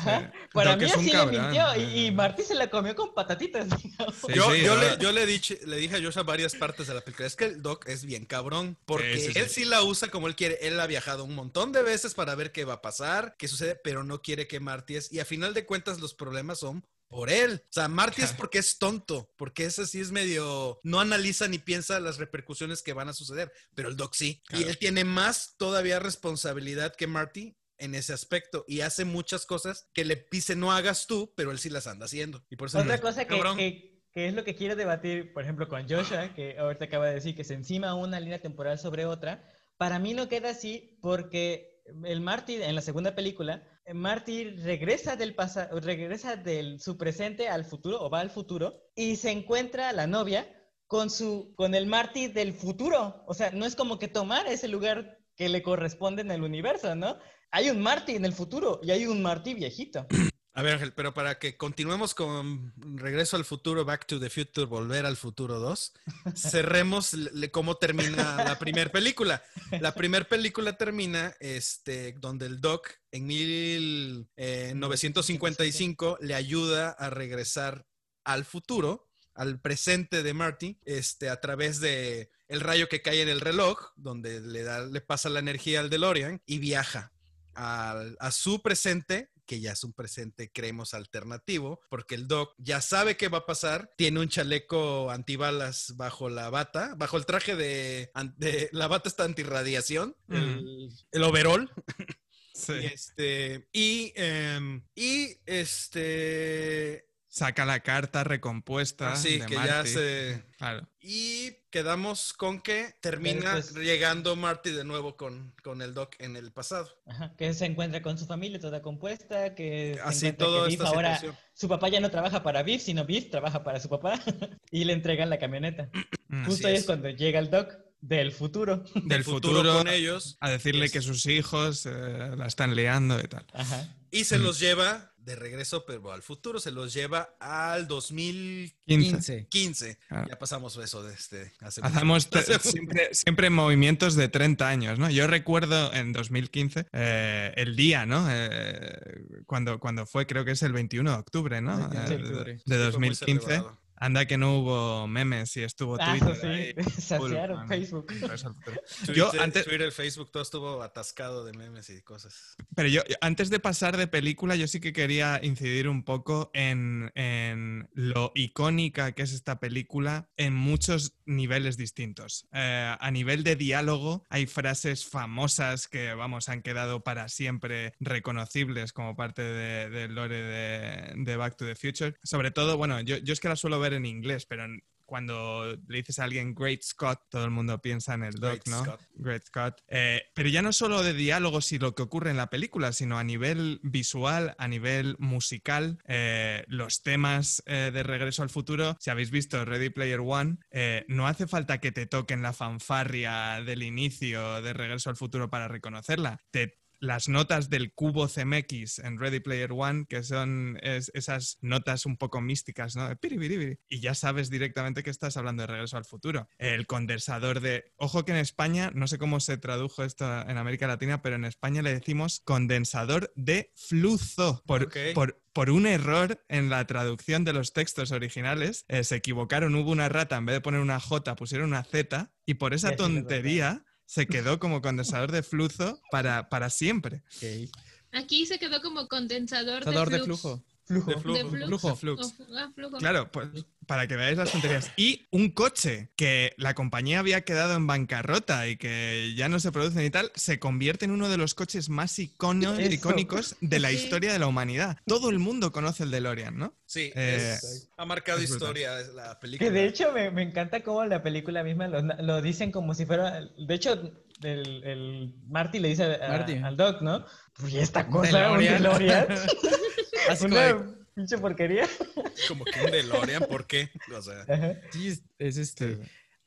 Para mí así le mintió y, y, Marty se la comió con patatitas. yo, yo, le, yo le, dije, le dije a Josh a varias partes de la película, es que el Doc es bien cabrón, porque él sí la usa como él quiere. Él ha viajado un montón de veces para ver qué va a pasar, qué sucede, pero no quiere que Marty es. Y a final de cuentas los problemas son por él. O sea, Marty es porque es tonto, porque ese sí es medio, no analiza ni piensa las repercusiones que van a suceder, pero el Doc sí. Y él tiene más todavía responsabilidad que Marty en ese aspecto y hace muchas cosas que le dice no hagas tú, pero él sí las anda haciendo. Y por eso Otra cosa que, que, es lo que quiero debatir, por ejemplo, con Joshua, que ahorita acaba de decir que se encima una línea temporal sobre otra, para mí no queda así porque el Marty en la segunda película Marty regresa del pasado, regresa de su presente al futuro o va al futuro y se encuentra la novia con su con el Marty del futuro. O sea, no es como que tomar ese lugar que le corresponde en el universo, ¿no? Hay un Marty en el futuro y hay un Marty viejito. A ver, Ángel, pero para que continuemos con Regreso al Futuro, Back to the Future, Volver al Futuro 2, cerremos cómo termina la primera película. La primera película termina este, donde el Doc en 1955 eh, le ayuda a regresar al futuro, al presente de Marty, este, a través de el rayo que cae en el reloj, donde le, da, le pasa la energía al DeLorean y viaja a su presente que ya es un presente, creemos, alternativo, porque el Doc ya sabe qué va a pasar, tiene un chaleco antibalas bajo la bata, bajo el traje de, la bata está antirradiación, el, el overall. Sí. Y este, y, em, y este, saca la carta recompuesta. Así que ya se. Y quedamos con que termina llegando Marty de nuevo con, con el Doc en el pasado. Ajá, que se encuentra con su familia toda compuesta, que así todo ahora su papá ya no trabaja para Biff, sino Biff trabaja para su papá y le entregan la camioneta. Mm, Justo ahí es. cuando llega el Doc del futuro. Del futuro, con ellos. A decirle que sus hijos eh, la están liando y tal. Y se los lleva de regreso, pero al futuro se los lleva al 2015. 15. Ah. Ya pasamos eso desde hace Hacemos siempre, siempre, movimientos de 30 años, ¿no? Yo recuerdo en 2015 eh, el día, ¿no? Eh, cuando, cuando fue, creo que es el 21 de octubre, ¿no? de, de 2015. Anda que no hubo memes y estuvo ah, Twitter. sí. Saciaron Facebook. yo antes Twitter, Facebook, todo estuvo atascado de memes y cosas. Pero yo, antes de pasar de película, yo sí que quería incidir un poco en, en lo icónica que es esta película en muchos niveles distintos. Eh, a nivel de diálogo, hay frases famosas que, vamos, han quedado para siempre reconocibles como parte del de lore de, de, Back to the Future. Sobre todo, bueno, yo, yo es que la suelo ver en inglés, pero cuando le dices a alguien Great Scott, todo el mundo piensa en el Doc, ¿no? Great Scott. Eh, pero ya no solo de diálogos y lo que ocurre en la película, sino a nivel visual, a nivel musical, eh, los temas eh, de Regreso al Futuro, si habéis visto Ready Player One, no hace falta que te toquen la fanfarria del inicio de Regreso al Futuro para reconocerla. Te las notas del cubo CMX en Ready Player One, que son esas notas un poco místicas, ¿no? Y ya sabes directamente que estás hablando de Regreso al Futuro. El condensador de... Ojo que en España, no sé cómo se tradujo esto en América Latina, pero en España le decimos condensador de flujo por, por, un error en la traducción de los textos originales. Eh, se equivocaron, hubo una rata, en vez de poner una J, pusieron una Z, y por esa tontería se quedó como condensador de flujo para, para siempre. Aquí se quedó como condensador de, flujo. Flujo. De flujo. flujo. Ah, claro, pues para que veáis las tonterías. Y un coche que la compañía había quedado en bancarrota y que ya no se produce ni tal, se convierte en uno de los coches más icónicos de la historia de la humanidad. Todo el mundo conoce el DeLorean, ¿no? Sí, eh, ha marcado historia la película. Que de hecho me, encanta cómo la película misma lo, dicen como si fuera... De hecho, el, Marty le dice al Doc, ¿no? Pues esta cosa, un DeLorean. Una pinche porquería. Como que un DeLorean, ¿por qué? O sea. Sí, es, este.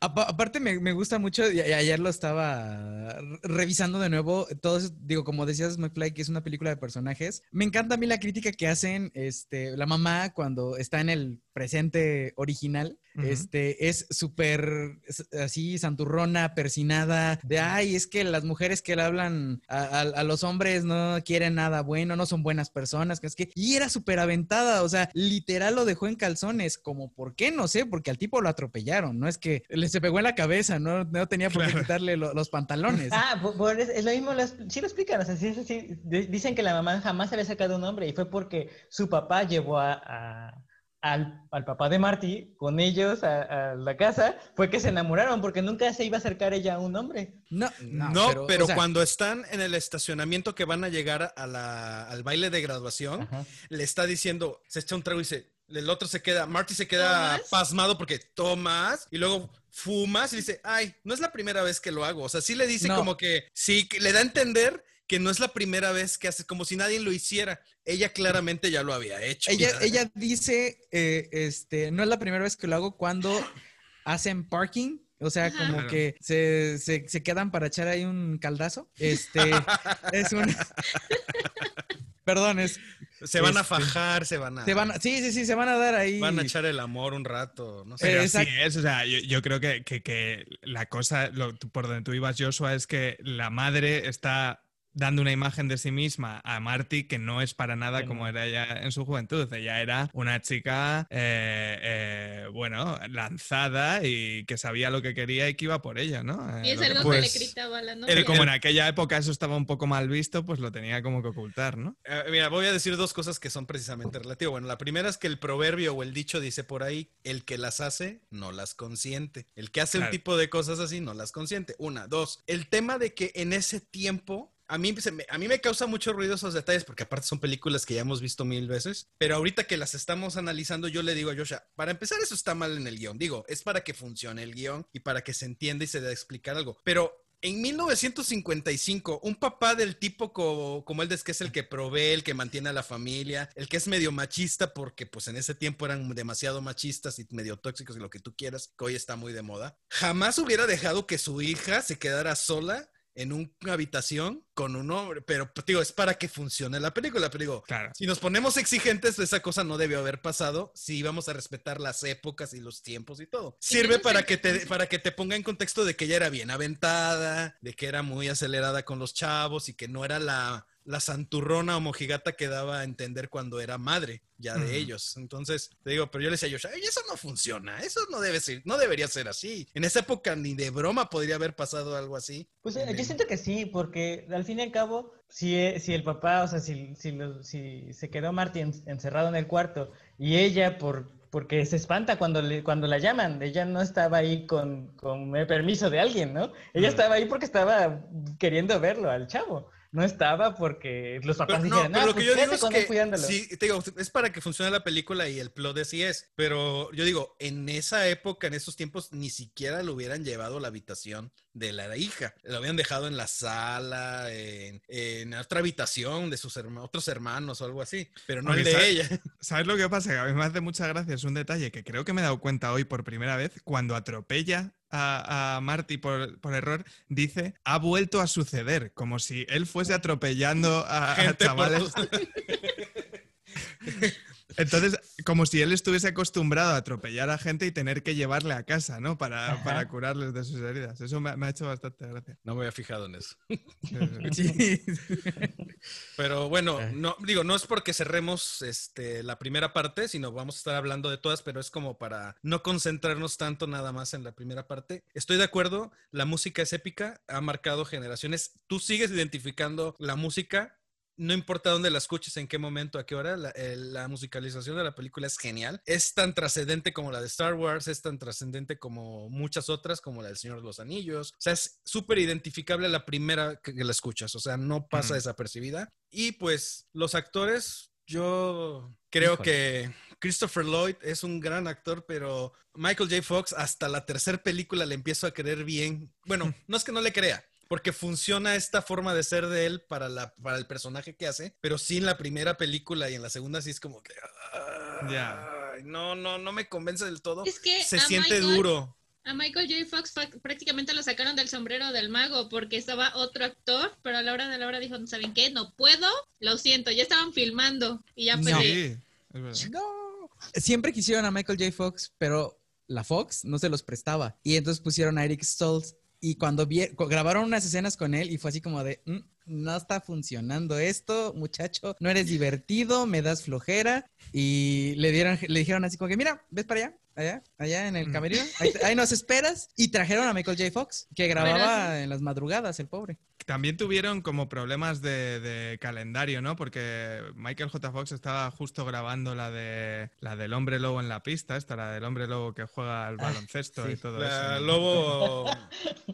Aparte me, gusta mucho, y ayer lo estaba revisando de nuevo, todos, digo, como decías McFly, que es una película de personajes, me encanta a mí la crítica que hacen este, la mamá cuando está en el presente original, este, es súper así santurrona, persinada, de, ay, es que las mujeres que le hablan a, los hombres no quieren nada bueno, no son buenas personas, que es que, y era súper aventada, o sea, literal lo dejó en calzones, como, ¿por qué? No sé, porque al tipo lo atropellaron, no es que le se pegó en la cabeza, no, no tenía por qué quitarle los pantalones. Ah, es, lo mismo, sí lo explican, o sea, sí, sí, dicen que la mamá jamás había sacado un hombre y fue porque su papá llevó a al, papá de Marty con ellos a, la casa fue que se enamoraron porque nunca se iba a acercar ella a un hombre. No, no, pero, cuando están en el estacionamiento que van a llegar al baile de graduación, le está diciendo, se echa un trago y dice, el otro se queda, Marty se queda pasmado porque tomas y luego fumas y dice, ay, no es la primera vez que lo hago. O sea, sí le dice como que, sí, le da a entender que no es la primera vez que hace, como si nadie lo hiciera. Ella claramente ya lo había hecho. Ella, ella dice, eh, este, no es la primera vez que lo hago cuando hacen parking. O sea, como que se, se, quedan para echar ahí un caldazo. Este, es un... Perdón, es... Se van a este, fajar, se van a... Se van Sí, sí, sí, se van a dar ahí. Van a echar el amor un rato, no sé. Pero así es, o sea, yo, creo que, que, la cosa, por donde tú ibas, Joshua, es que la madre está dando una imagen de sí misma a Marty que no es para nada como era ella en su juventud. Ella era una chica, eh, eh, bueno, lanzada y que sabía lo que quería y que iba por ella, ¿no? Eh, y es algo que, le gritaba a la novia. Como en aquella época eso estaba un poco mal visto, pues lo tenía como que ocultar, ¿no? mira, voy a decir dos cosas que son precisamente relativas. Bueno, la primera es que el proverbio o el dicho dice por ahí, el que las hace no las consiente. El que hace un tipo de cosas así no las consiente. Una, dos, el tema de que en ese tiempo a mí, me, a mí me causa mucho ruido esos detalles porque aparte son películas que ya hemos visto mil veces, pero ahorita que las estamos analizando yo le digo a Joshua, para empezar eso está mal en el guion, digo, es para que funcione el guion y para que se entienda y se dé a explicar algo, pero en 1955, un papá del tipo como, él, que es el que provee, el que mantiene a la familia, el que es medio machista, porque pues en ese tiempo eran demasiado machistas y medio tóxicos y lo que tú quieras, que hoy está muy de moda, jamás hubiera dejado que su hija se quedara sola en una habitación con un hombre, pero pues, digo, es para que funcione la película, pero digo, claro. si nos ponemos exigentes, esa cosa no debió haber pasado si íbamos a respetar las épocas y los tiempos y todo. Sirve para que te para que te ponga en contexto de que ella era bien aventada, de que era muy acelerada con los chavos y que no era la la santurrona o mojigata que daba a entender cuando era madre ya de ellos. Entonces, te digo, pero yo le decía a Josh, eso no funciona, eso no debe ser, no debería ser así. En esa época ni de broma podría haber pasado algo así. Pues eh, yo siento que sí, porque al fin y al cabo, si, si el papá, o sea, si, si, si se quedó Martin encerrado en el cuarto y ella por porque se espanta cuando, le, cuando la llaman. Ella no estaba ahí con, con el permiso de alguien, ¿no? Ella estaba ahí porque estaba queriendo verlo al chavo no estaba porque los papás pero, dijeron, no, pero lo que pues yo digo es que sí, te digo, es para que funcione la película y el plot de sí es, pero yo digo, en esa época, en esos tiempos, ni siquiera lo hubieran llevado a la habitación de la hija, lo habían dejado en la sala, en, en otra habitación de sus otros hermanos o algo así, pero no el de ella. ¿Sabes lo que pasa? Que a mí me hace mucha gracia, es un detalle que creo que me he dado cuenta hoy por primera vez, cuando atropella a, Marty por, error, dice, ha vuelto a suceder, como si él fuese atropellando a, a chavales. Entonces, como si él estuviese acostumbrado a atropellar a gente y tener que llevarle a casa, ¿no? Para, para curarles de sus heridas. Eso me, ha hecho bastante gracia. No me había fijado en eso. Sí. Pero bueno, no, digo, no es porque cerremos este, la primera parte, sino vamos a estar hablando de todas, pero es como para no concentrarnos tanto nada más en la primera parte. Estoy de acuerdo, la música es épica, ha marcado generaciones. Tú sigues identificando la música no importa dónde la escuches, en qué momento, a qué hora, la, musicalización de la película es genial. Es tan trascendente como la de Star Wars, es tan trascendente como muchas otras, como la del Señor de los Anillos. O sea, es súper identificable la primera que, la escuchas, o sea, no pasa desapercibida. Y pues los actores, yo creo que Christopher Lloyd es un gran actor, pero Michael J. Fox hasta la tercera película le empiezo a creer bien. Bueno, no es que no le crea, porque funciona esta forma de ser de él para, la, para el personaje que hace, pero sí en la primera película y en la segunda sí es como que... Ya. No, no, no me convence del todo. Es que se siente duro. A Michael J. Fox prácticamente lo sacaron del sombrero del mago porque estaba otro actor, pero a la hora de la hora dijo, ¿saben qué? No puedo, lo siento, ya estaban filmando y ya fue. No. Siempre quisieron a Michael J. Fox, pero la Fox no se los prestaba. Y entonces pusieron a Eric Stoltz y cuando grabaron unas escenas con él y fue así como de, mm, no está funcionando esto, muchacho, no eres divertido, me das flojera. Y le dieron, le dijeron así como que, mira, ves para allá, allá, allá en el camerino, ahí, nos esperas. Y trajeron a Michael J. Fox, que grababa en las madrugadas, el pobre. También tuvieron como problemas de, calendario, ¿no? Porque Michael J. Fox estaba justo grabando la de la del hombre lobo en la pista, esta, la del hombre lobo que juega al ah, baloncesto y todo eso. Lobo,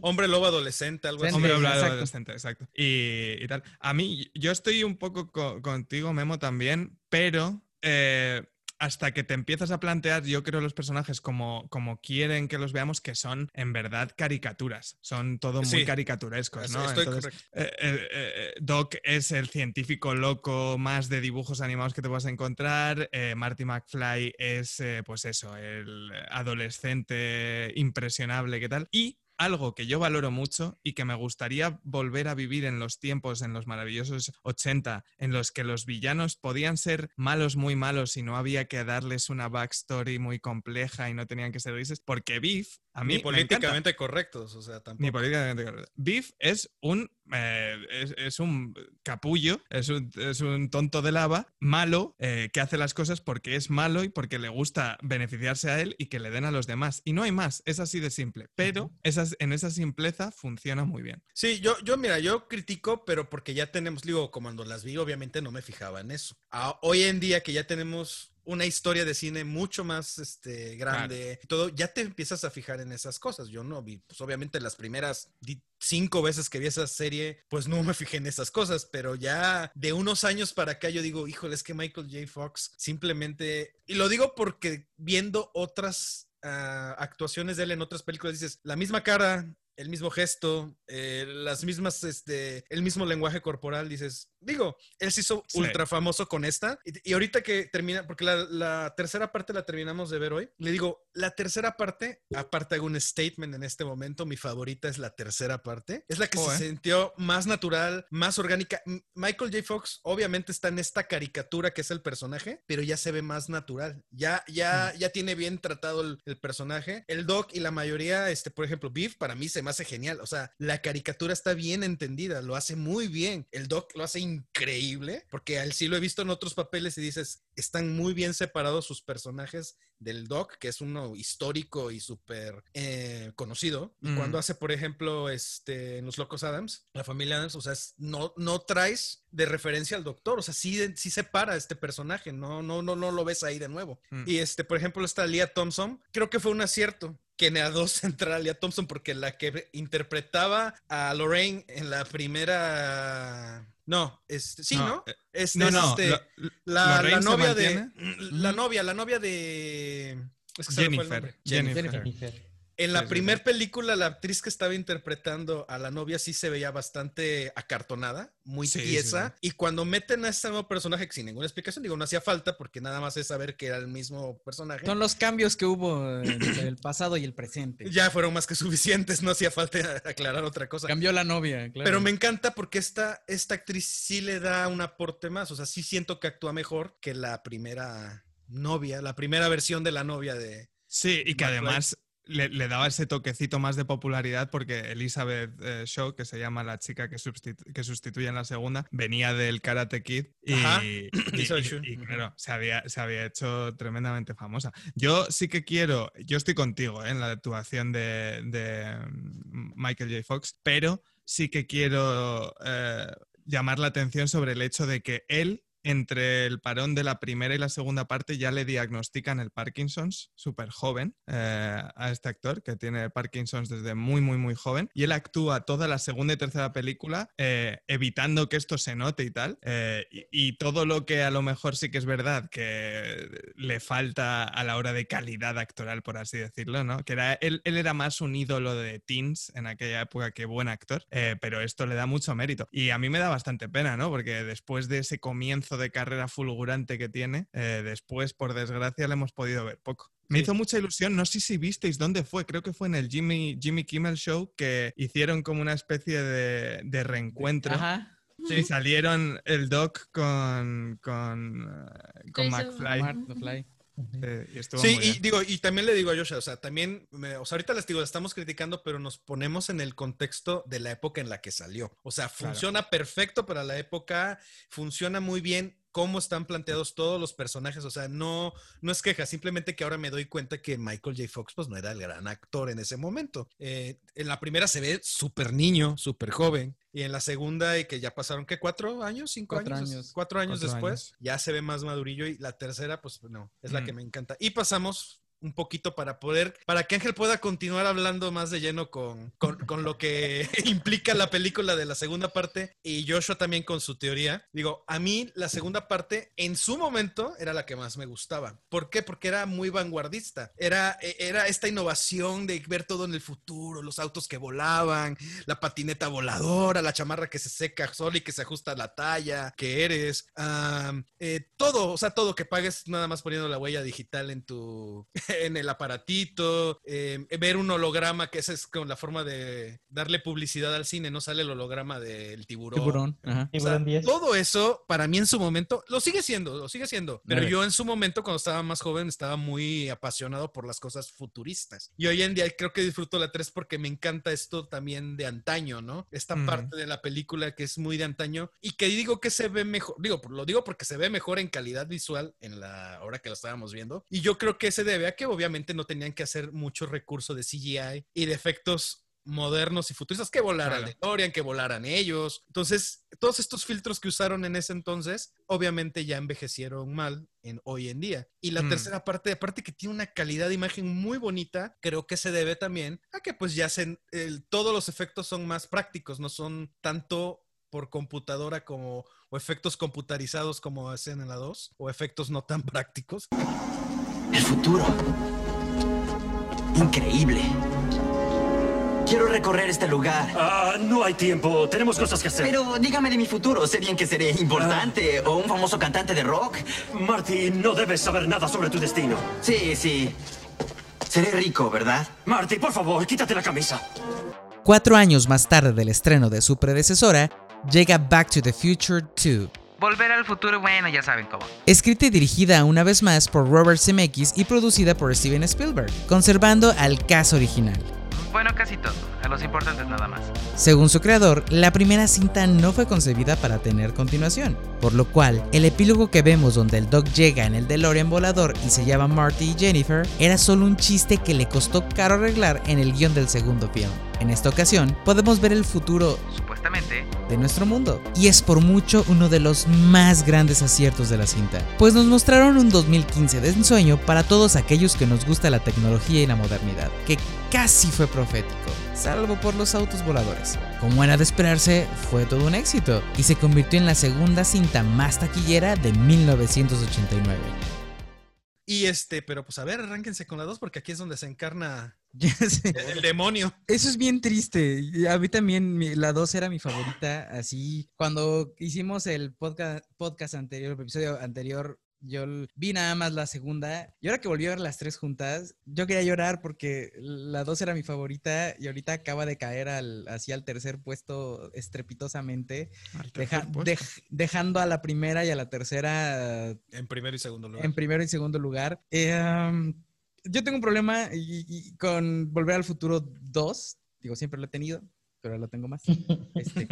hombre lobo adolescente, algo así. Hombre lobo adolescente, exacto. Y, tal. A mí, yo estoy un poco contigo, Memo, también, pero eh, hasta que te empiezas a plantear, yo creo, los personajes como, como quieren que los veamos, que son en verdad caricaturas. Son todo muy caricaturescos, ¿no? Entonces, eh, eh, eh, Doc es el científico loco más de dibujos animados que te vas a encontrar. Marty McFly es, pues eso, el adolescente impresionable, ¿qué tal? Y algo que yo valoro mucho y que me gustaría volver a vivir en los tiempos, en los maravillosos 80, en los que los villanos podían ser malos, muy malos y no había que darles una backstory muy compleja y no tenían que ser grises, porque Beef a mí Ni políticamente correctos, o sea, tampoco. Ni políticamente correctos. Beef es un, eh, es, un capullo, es un, es un, tonto de lava, malo, eh, que hace las cosas porque es malo y porque le gusta beneficiarse a él y que le den a los demás. Y no hay más, es así de simple. Pero esas, en esa simpleza funciona muy bien. Sí, yo, yo, mira, yo critico, pero porque ya tenemos, digo, cuando las vi, obviamente no me fijaba en eso. hoy en día que ya tenemos una historia de cine mucho más este, grande todo, ya te empiezas a fijar en esas cosas. Yo no vi, pues obviamente las primeras cinco veces que vi esa serie, pues no me fijé en esas cosas, pero ya de unos años para acá yo digo, híjole, es que Michael J. Fox simplemente, y lo digo porque viendo otras ah, actuaciones de él en otras películas, dices, la misma cara, el mismo gesto, eh, las mismas, este, el mismo lenguaje corporal, dices, digo, él se hizo ultra famoso con esta. Y, ahorita que termina, porque la, tercera parte la terminamos de ver hoy, le digo, la tercera parte, aparte hago un statement en este momento, mi favorita es la tercera parte. Es la que se sintió más natural, más orgánica. Michael J. Fox obviamente está en esta caricatura que es el personaje, pero ya se ve más natural. Ya, ya, mm. ya tiene bien tratado el, el, personaje. El Doc y la mayoría, este, por ejemplo, Beef, para mí se me hace genial. O sea, la caricatura está bien entendida, lo hace muy bien. El Doc lo hace increíble, porque al sí lo he visto en otros papeles y dices, están muy bien separados sus personajes del Doc, que es uno histórico y súper eh, conocido. Y cuando mm. hace, por ejemplo, este, en Los Locos Adams, la familia Adams, o sea, no, no traes de referencia al doctor, o sea, sí, sí separa este personaje, no, no, no, no lo ves ahí de nuevo. Mm. Y este, por ejemplo, esta Leah Thompson, creo que fue un acierto que en a dos entrara Leah Thompson, porque la que interpretaba a Lorraine en la primera no, este, sí, ¿no? Eh, este, no, no, este, la, la, novia de. La novia, la novia de. Es que Jennifer. Jennifer. Jennifer. En la primera película, la actriz que estaba interpretando a la novia sí se veía bastante acartonada, muy tiesa. y cuando meten a este nuevo personaje, sin ninguna explicación, digo, no hacía falta porque nada más es saber que era el mismo personaje. Son los cambios que hubo entre el pasado y el presente. Ya fueron más que suficientes, no hacía falta aclarar otra cosa. Cambió la novia, claro. Pero me encanta porque esta, esta actriz sí le da un aporte más. O sea, sí siento que actúa mejor que la primera novia, la primera versión de la novia de. Sí, y que además le, daba ese toquecito más de popularidad porque Elizabeth eh, Shaw, que se llama la chica que, que, sustituye en la segunda, venía del Karate Kid y, claro, se había, se había hecho tremendamente famosa. Yo sí que quiero, yo estoy contigo eh, en la actuación de, mm, Michael J. Fox, pero sí que quiero eh, llamar la atención sobre el hecho de que él entre el parón de la primera y la segunda parte ya le diagnostican el Parkinson's súper joven eh, a este actor que tiene Parkinson's desde muy, muy, muy joven. Y él actúa toda la segunda y tercera película eh, evitando que esto se note y tal. Eh, y, todo lo que a lo mejor sí que es verdad que le falta a la hora de calidad actoral, por así decirlo, ¿no? Que era, él, él era más un ídolo de teens en aquella época que buen actor, pero esto le da mucho mérito. Y a mí me da bastante pena, ¿no? Porque después de ese comienzo de carrera fulgurante que tiene, eh, después, por desgracia, le hemos podido ver poco. Me hizo mucha ilusión, no sé si visteis dónde fue, creo que fue en el Jimmy, Jimmy Kimmel Show que hicieron como una especie de, reencuentro. Ajá. Sí, salieron el doc con, con, uh, con McFly. Eh, sí, y digo, y también le digo a Joshua, o sea, también, o sea, ahorita les digo, estamos criticando, pero nos ponemos en el contexto de la época en la que salió. O sea, funciona perfecto para la época, funciona muy bien cómo están planteados todos los personajes, o sea, no, no es queja, simplemente que ahora me doy cuenta que Michael J. Fox pues no era el gran actor en ese momento. Eh, en la primera se ve súper niño, súper joven, y en la segunda, y que ya pasaron, ¿qué? ¿Cuatro años? ¿Cinco años? Cuatro años después, ya se ve más madurillo, y la tercera, pues no, es la que me encanta. Y pasamos un poquito para poder, para que Ángel pueda continuar hablando más de lleno con, con, lo que implica la película de la segunda parte y Joshua también con su teoría. Digo, a mí la segunda parte en su momento era la que más me gustaba. ¿Por qué? Porque era muy vanguardista. Era, e, era esta innovación de ver todo en el futuro, los autos que volaban, la patineta voladora, la chamarra que se seca sola y que se ajusta a la talla que eres. Eh, todo, o sea, todo que pagues nada más poniendo la huella digital en tu en el aparatito, em, ver un holograma, que esa es con la forma de darle publicidad al cine, no sale el holograma del tiburón. Tiburón, todo eso, para mí en su momento, lo sigue siendo, lo sigue siendo. Pero yo en su momento, cuando estaba más joven, estaba muy apasionado por las cosas futuristas. Y hoy en día creo que disfruto la 3 porque me encanta esto también de antaño, ¿no? Esta parte de la película que es muy de antaño y que digo que se ve mejor, digo, lo digo porque se ve mejor en calidad visual en la hora que lo estábamos viendo. Y yo creo que se debe a que obviamente no tenían que hacer mucho recurso de CGI y de efectos modernos y futuristas que volaran claro. DeLorean, que volaran ellos. Entonces, todos estos filtros que usaron en ese entonces, obviamente ya envejecieron mal en hoy en día. Y la mm. tercera parte, aparte que tiene una calidad de imagen muy bonita, creo que se debe también a que pues ya se, todos los efectos son más prácticos, no son tanto por computadora como o efectos computarizados como hacen en la 2 o efectos no tan prácticos. El futuro. Increíble. Quiero recorrer este lugar. Ah, no hay tiempo. Tenemos cosas que hacer. Pero dígame de mi futuro. Sé bien que seré importante o un famoso cantante de rock. Marty, no debes saber nada sobre tu destino. Sí, sí. Seré rico, ¿verdad? Marty, por favor, quítate la camisa. Cuatro años más tarde del estreno de su predecesora, llega Back to the Future 2. Volver al futuro, bueno, ya saben cómo. Escrita y dirigida una vez más por Robert Zemeckis y producida por Steven Spielberg, conservando al caso original. Bueno, casi todo. A los importantes nada más. Según su creador, la primera cinta no fue concebida para tener continuación, por lo cual el epílogo que vemos donde el Doc llega en el DeLorean volador y se llama Marty y Jennifer era solo un chiste que le costó caro arreglar en el guion del segundo film. En esta ocasión, podemos ver el futuro, supuestamente, de nuestro mundo. Y es por mucho uno de los más grandes aciertos de la cinta, pues nos mostraron un 2015 de ensueño para todos aquellos que nos gusta la tecnología y la modernidad, que casi fue profético, salvo por los autos voladores. Como era de esperarse, fue todo un éxito y se convirtió en la segunda cinta más taquillera de 1989. Y este, pero pues a ver, arránquense con la dos porque aquí es donde se encarna el demonio. Eso es bien triste. A mí también la 2 era mi favorita. Así, cuando hicimos el podcast, podcast anterior, el episodio anterior, yo vi nada más la segunda y ahora que volví a ver las tres juntas, yo quería llorar porque la dos era mi favorita y ahorita acaba de caer al tercer puesto estrepitosamente, dejando a la primera y a la tercera en primero y segundo lugar. En primero y segundo lugar. Eh, yo tengo un problema con Volver al Futuro 2, digo, siempre lo he tenido, pero lo tengo más. Este,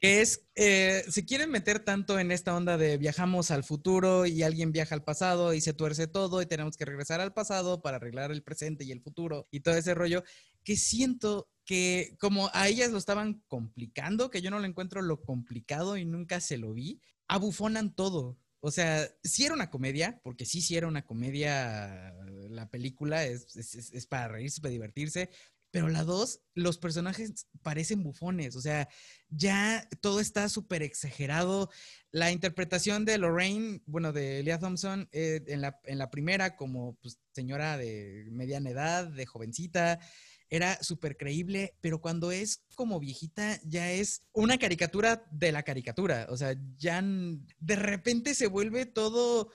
es, eh, se quieren meter tanto en esta onda de viajamos al futuro y alguien viaja al pasado y se tuerce todo y tenemos que regresar al pasado para arreglar el presente y el futuro y todo ese rollo, que siento que como a ellas lo estaban complicando, que yo no le encuentro lo complicado y nunca se lo vi, abufonan todo. O sea, sí era una comedia, porque sí, sí era una comedia la película, es, es para reírse, para divertirse, pero la dos, los personajes parecen bufones, o sea, ya todo está súper exagerado. La interpretación de Lorraine, bueno, de Leah Thompson, eh, en, la, en, la, primera como pues, señora de mediana edad, de jovencita, era súper creíble, pero cuando es como viejita ya es una caricatura de la caricatura, o sea, ya de repente se vuelve todo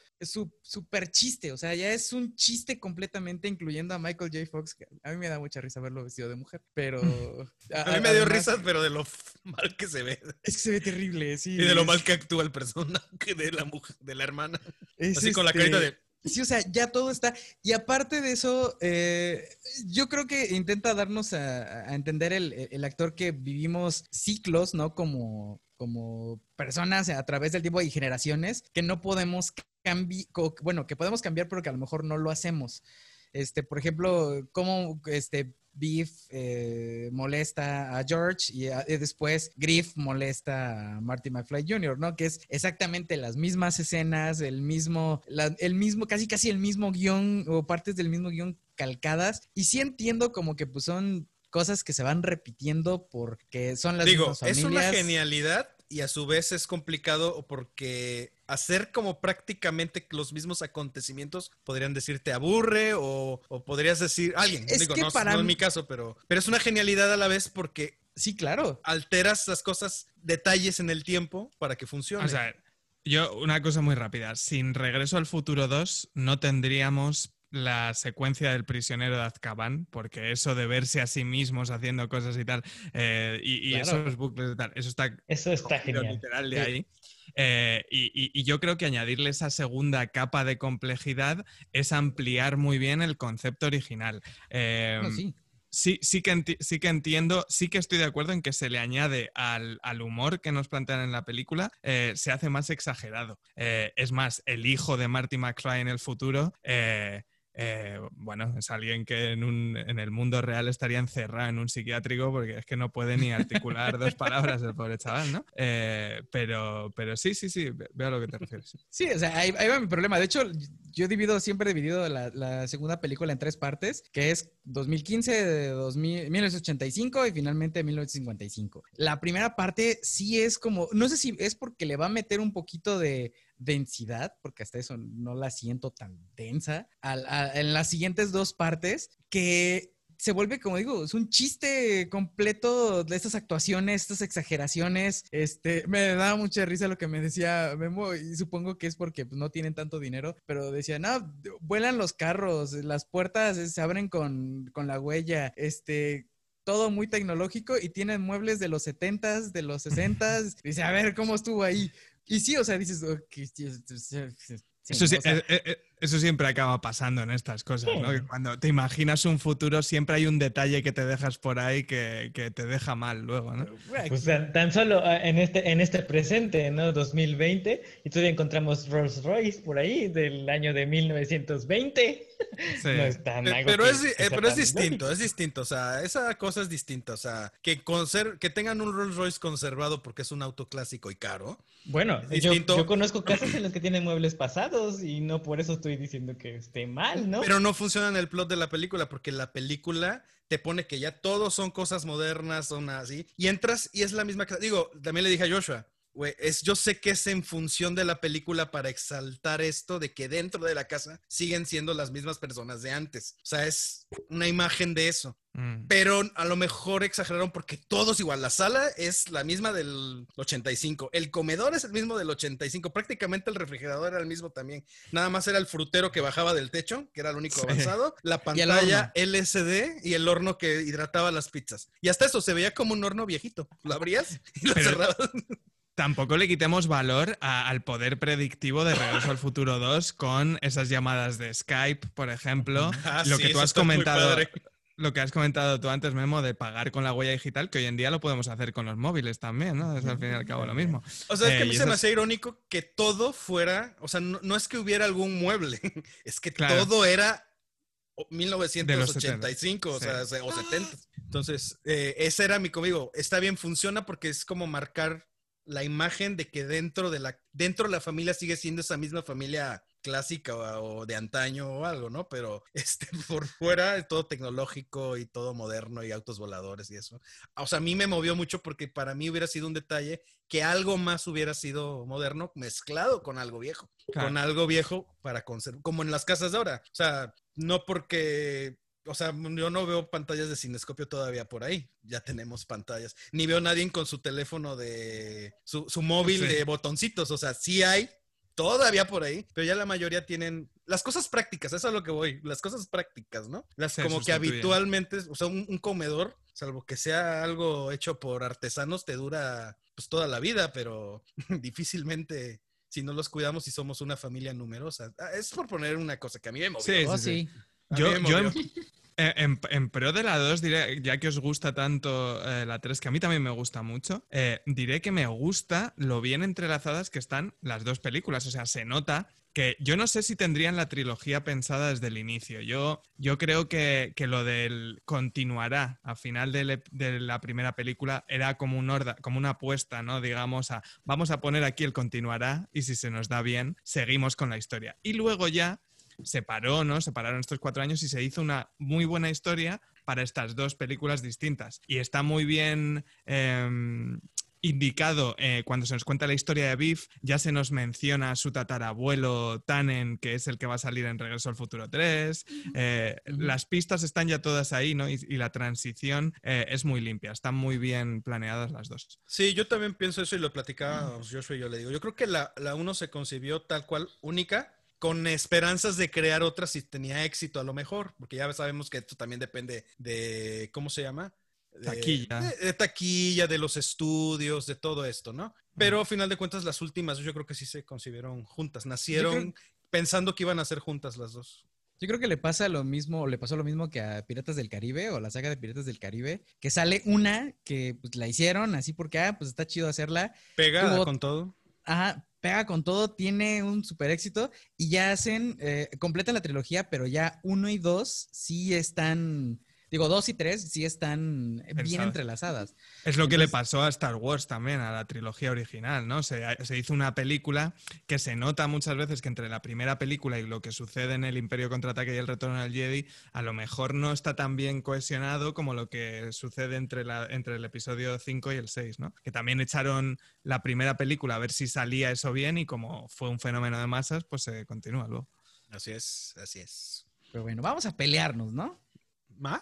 súper chiste, o sea, ya es un chiste completamente incluyendo a Michael J. Fox, que a mí me da mucha risa verlo vestido de mujer, pero... a, mí me dio risa, pero de lo mal que se ve. Es que se ve terrible, sí. Y de lo mal que actúa el personaje de la mujer, de la hermana. Así con la carita este de... Sí, o sea, ya todo está. Y aparte de eso, eh, yo creo que intenta darnos a, entender el, actor que vivimos ciclos, ¿no? Como, como personas a través del tiempo y generaciones que no podemos cambiar, bueno, que podemos cambiar, pero que a lo mejor no lo hacemos. Este, por ejemplo, cómo este, Beef eh, molesta a George y, después Griff molesta a Marty McFly Jr., ¿no? Que es exactamente las mismas escenas, el mismo, el mismo, casi casi el mismo guion o partes del mismo guion calcadas. Y sí entiendo como que pues son cosas que se van repitiendo porque son las Digo, es una genialidad y a su vez es complicado porque hacer como prácticamente los mismos acontecimientos podrían decirte aburre o, podrías decir alguien, digo, no, no, en mi caso, pero, pero es una genialidad a la vez porque sí, claro, alteras las cosas, detalles en el tiempo para que funcione. O sea, yo una cosa muy rápida, sin Regreso al Futuro 2 no tendríamos la secuencia del prisionero de Azkaban, porque eso de verse a sí mismos haciendo cosas y tal, eh, y, esos bucles y tal, eso está, eso está genial. literal de ahí. Eh, y, yo creo que añadirle esa segunda capa de complejidad es ampliar muy bien el concepto original. Em, sí. Sí, sí que, sí que entiendo, sí que estoy de acuerdo en que se le añade al, humor que nos plantean en la película, eh, se hace más exagerado. es más, el hijo de Marty McFly en el futuro eh, bueno, es alguien que en, un, en, el mundo real estaría encerrado en un psiquiátrico porque es que no puede ni articular dos palabras el pobre chaval, ¿no? Eh, pero, pero sí, sí, sí, veo a lo que te refieres. Sí, o sea, ahí, va mi problema. De hecho, yo siempre he dividido la, la, segunda película en tres partes, que es 2015, 2000, 1985 y finalmente 1955. La primera parte sí es como, no sé si es porque le va a meter un poquito de densidad, porque hasta eso no la siento tan densa, en las siguientes dos partes, que se vuelve, como digo, es un chiste completo de estas actuaciones, estas exageraciones. Este, me da mucha risa lo que me decía Memo y supongo que es porque pues, no tienen tanto dinero, pero decía, no, vuelan los carros, las puertas se abren con, con la huella, este, todo muy tecnológico y tienen muebles de los 70s, de los 60s. Dice, a ver, ¿cómo estuvo ahí? Y sí, o sea, dices, eso, sí, eh, eso, siempre acaba pasando en estas cosas, ¿no? Que cuando te imaginas un futuro siempre hay un detalle que te dejas por ahí que, que te deja mal luego, ¿no? Pues tan, solo ah, en este, en este presente, ¿no? 2020, y todavía encontramos Rolls Royce por ahí del año de 1920. Sí. No es tan pero, es, pero es distinto, es distinto, o sea, esa cosa es distinta, o sea, que, que tengan un Rolls Royce conservado porque es un auto clásico y caro. Bueno, yo, yo, conozco casas en las que tienen muebles pasados y no por eso estoy diciendo que esté mal, ¿no? Pero no funciona en el plot de la película porque la película te pone que ya todos son cosas modernas, son así, y entras y es la misma casa. Digo, también le dije a Joshua, güey, es, yo sé que es en función de la película para exaltar esto de que dentro de la casa siguen siendo las mismas personas de antes. O sea, es una imagen de eso. Mm. Pero a lo mejor exageraron porque todos igual. La sala es la misma del 85. El comedor es el mismo del 85. Prácticamente el refrigerador era el mismo también. Nada más era el frutero que bajaba del techo, que era el único avanzado. La pantalla LCD y el horno que hidrataba las pizzas. Y hasta eso se veía como un horno viejito. Lo abrías y lo cerrabas. Tampoco le quitemos valor al poder predictivo de Regreso al Futuro 2 con esas llamadas de Skype, por ejemplo. Ah, lo que tú has comentado lo que has comentado tú antes, Memo, de pagar con la huella digital, que hoy en día lo podemos hacer con los móviles también, ¿no? Es al fin y al cabo lo mismo. O sea, es que a mí eh, se me hacía irónico que todo fuera, o sea, no, es que hubiera algún mueble, es que todo era 1985, o sea, o 70. Entonces, eh, ese era mi conmigo. Está bien, funciona porque es como marcar la imagen de que dentro de la, dentro de la familia sigue siendo esa misma familia clásica o, de antaño o algo, ¿no? Pero este, por fuera es todo tecnológico y todo moderno y autos voladores y eso. O sea, a mí me movió mucho porque para mí hubiera sido un detalle que algo más hubiera sido moderno mezclado con algo viejo. Con algo viejo para conservar, como en las casas de ahora. O sea, no porque o sea, yo no veo pantallas de cinescopio todavía por ahí. Ya tenemos pantallas. Ni veo a nadie con su teléfono de su, móvil de botoncitos. O sea, sí hay, todavía por ahí, pero ya la mayoría tienen las cosas prácticas, eso es a lo que voy, las cosas prácticas, ¿no? Las como que habitualmente, o sea, un, comedor, salvo que sea algo hecho por artesanos, te dura pues toda la vida, pero difícilmente si no los cuidamos y somos una familia numerosa. Ah, es por poner una cosa que a mí me movió. Sí, sí, oh, Yo, yo, eh, en, pro de la 2, diré, ya que os gusta tanto eh, la 3, que a mí también me gusta mucho, eh, diré que me gusta lo bien entrelazadas que están las dos películas. O sea, se nota que yo no sé si tendrían la trilogía pensada desde el inicio. Yo, yo creo que, lo del continuará a final de, la primera película era como, un como una apuesta, ¿no? Digamos, a vamos a poner aquí el continuará y si se nos da bien, seguimos con la historia. Y luego ya se paró, ¿no? Se pararon estos cuatro años y se hizo una muy buena historia para estas dos películas distintas. Y está muy bien em, indicado eh, cuando se nos cuenta la historia de Biff, ya se nos menciona a su tatarabuelo Tannen, que es el que va a salir en Regreso al Futuro 3. Eh, las pistas están ya todas ahí, ¿no? Y, la transición eh, es muy limpia, están muy bien planeadas las dos. Sí, yo también pienso eso y lo platicaba Joshua y yo le digo. Yo creo que la, la uno se concibió tal cual única con esperanzas de crear otra si tenía éxito a lo mejor, porque ya sabemos que esto también depende de, ¿cómo se llama? taquilla. De, taquilla, de los estudios, de todo esto, ¿no? Pero a final de cuentas las últimas yo creo que sí se concibieron juntas, nacieron pensando que iban a ser juntas las dos. Yo creo que le pasa lo mismo, le pasó lo mismo que a Piratas del Caribe o la saga de Piratas del Caribe, que sale una que pues, la hicieron así porque, ah, pues está chido hacerla. Pegada con todo. Ajá, pega con todo, tiene un super éxito y ya hacen, eh, completan la trilogía, pero ya uno y dos sí están Digo, dos y tres sí están bien entrelazadas. Es lo que le pasó a Star Wars también, a la trilogía original, ¿no? Se, hizo una película que se nota muchas veces que entre la primera película y lo que sucede en el Imperio Contraataque y el Retorno del Jedi, a lo mejor no está tan bien cohesionado como lo que sucede entre, la, entre el episodio 5 y el 6, ¿no? Que también echaron la primera película a ver si salía eso bien y como fue un fenómeno de masas, pues se continúa luego. Así es, así es. Pero bueno, vamos a pelearnos, ¿no? ¿Más?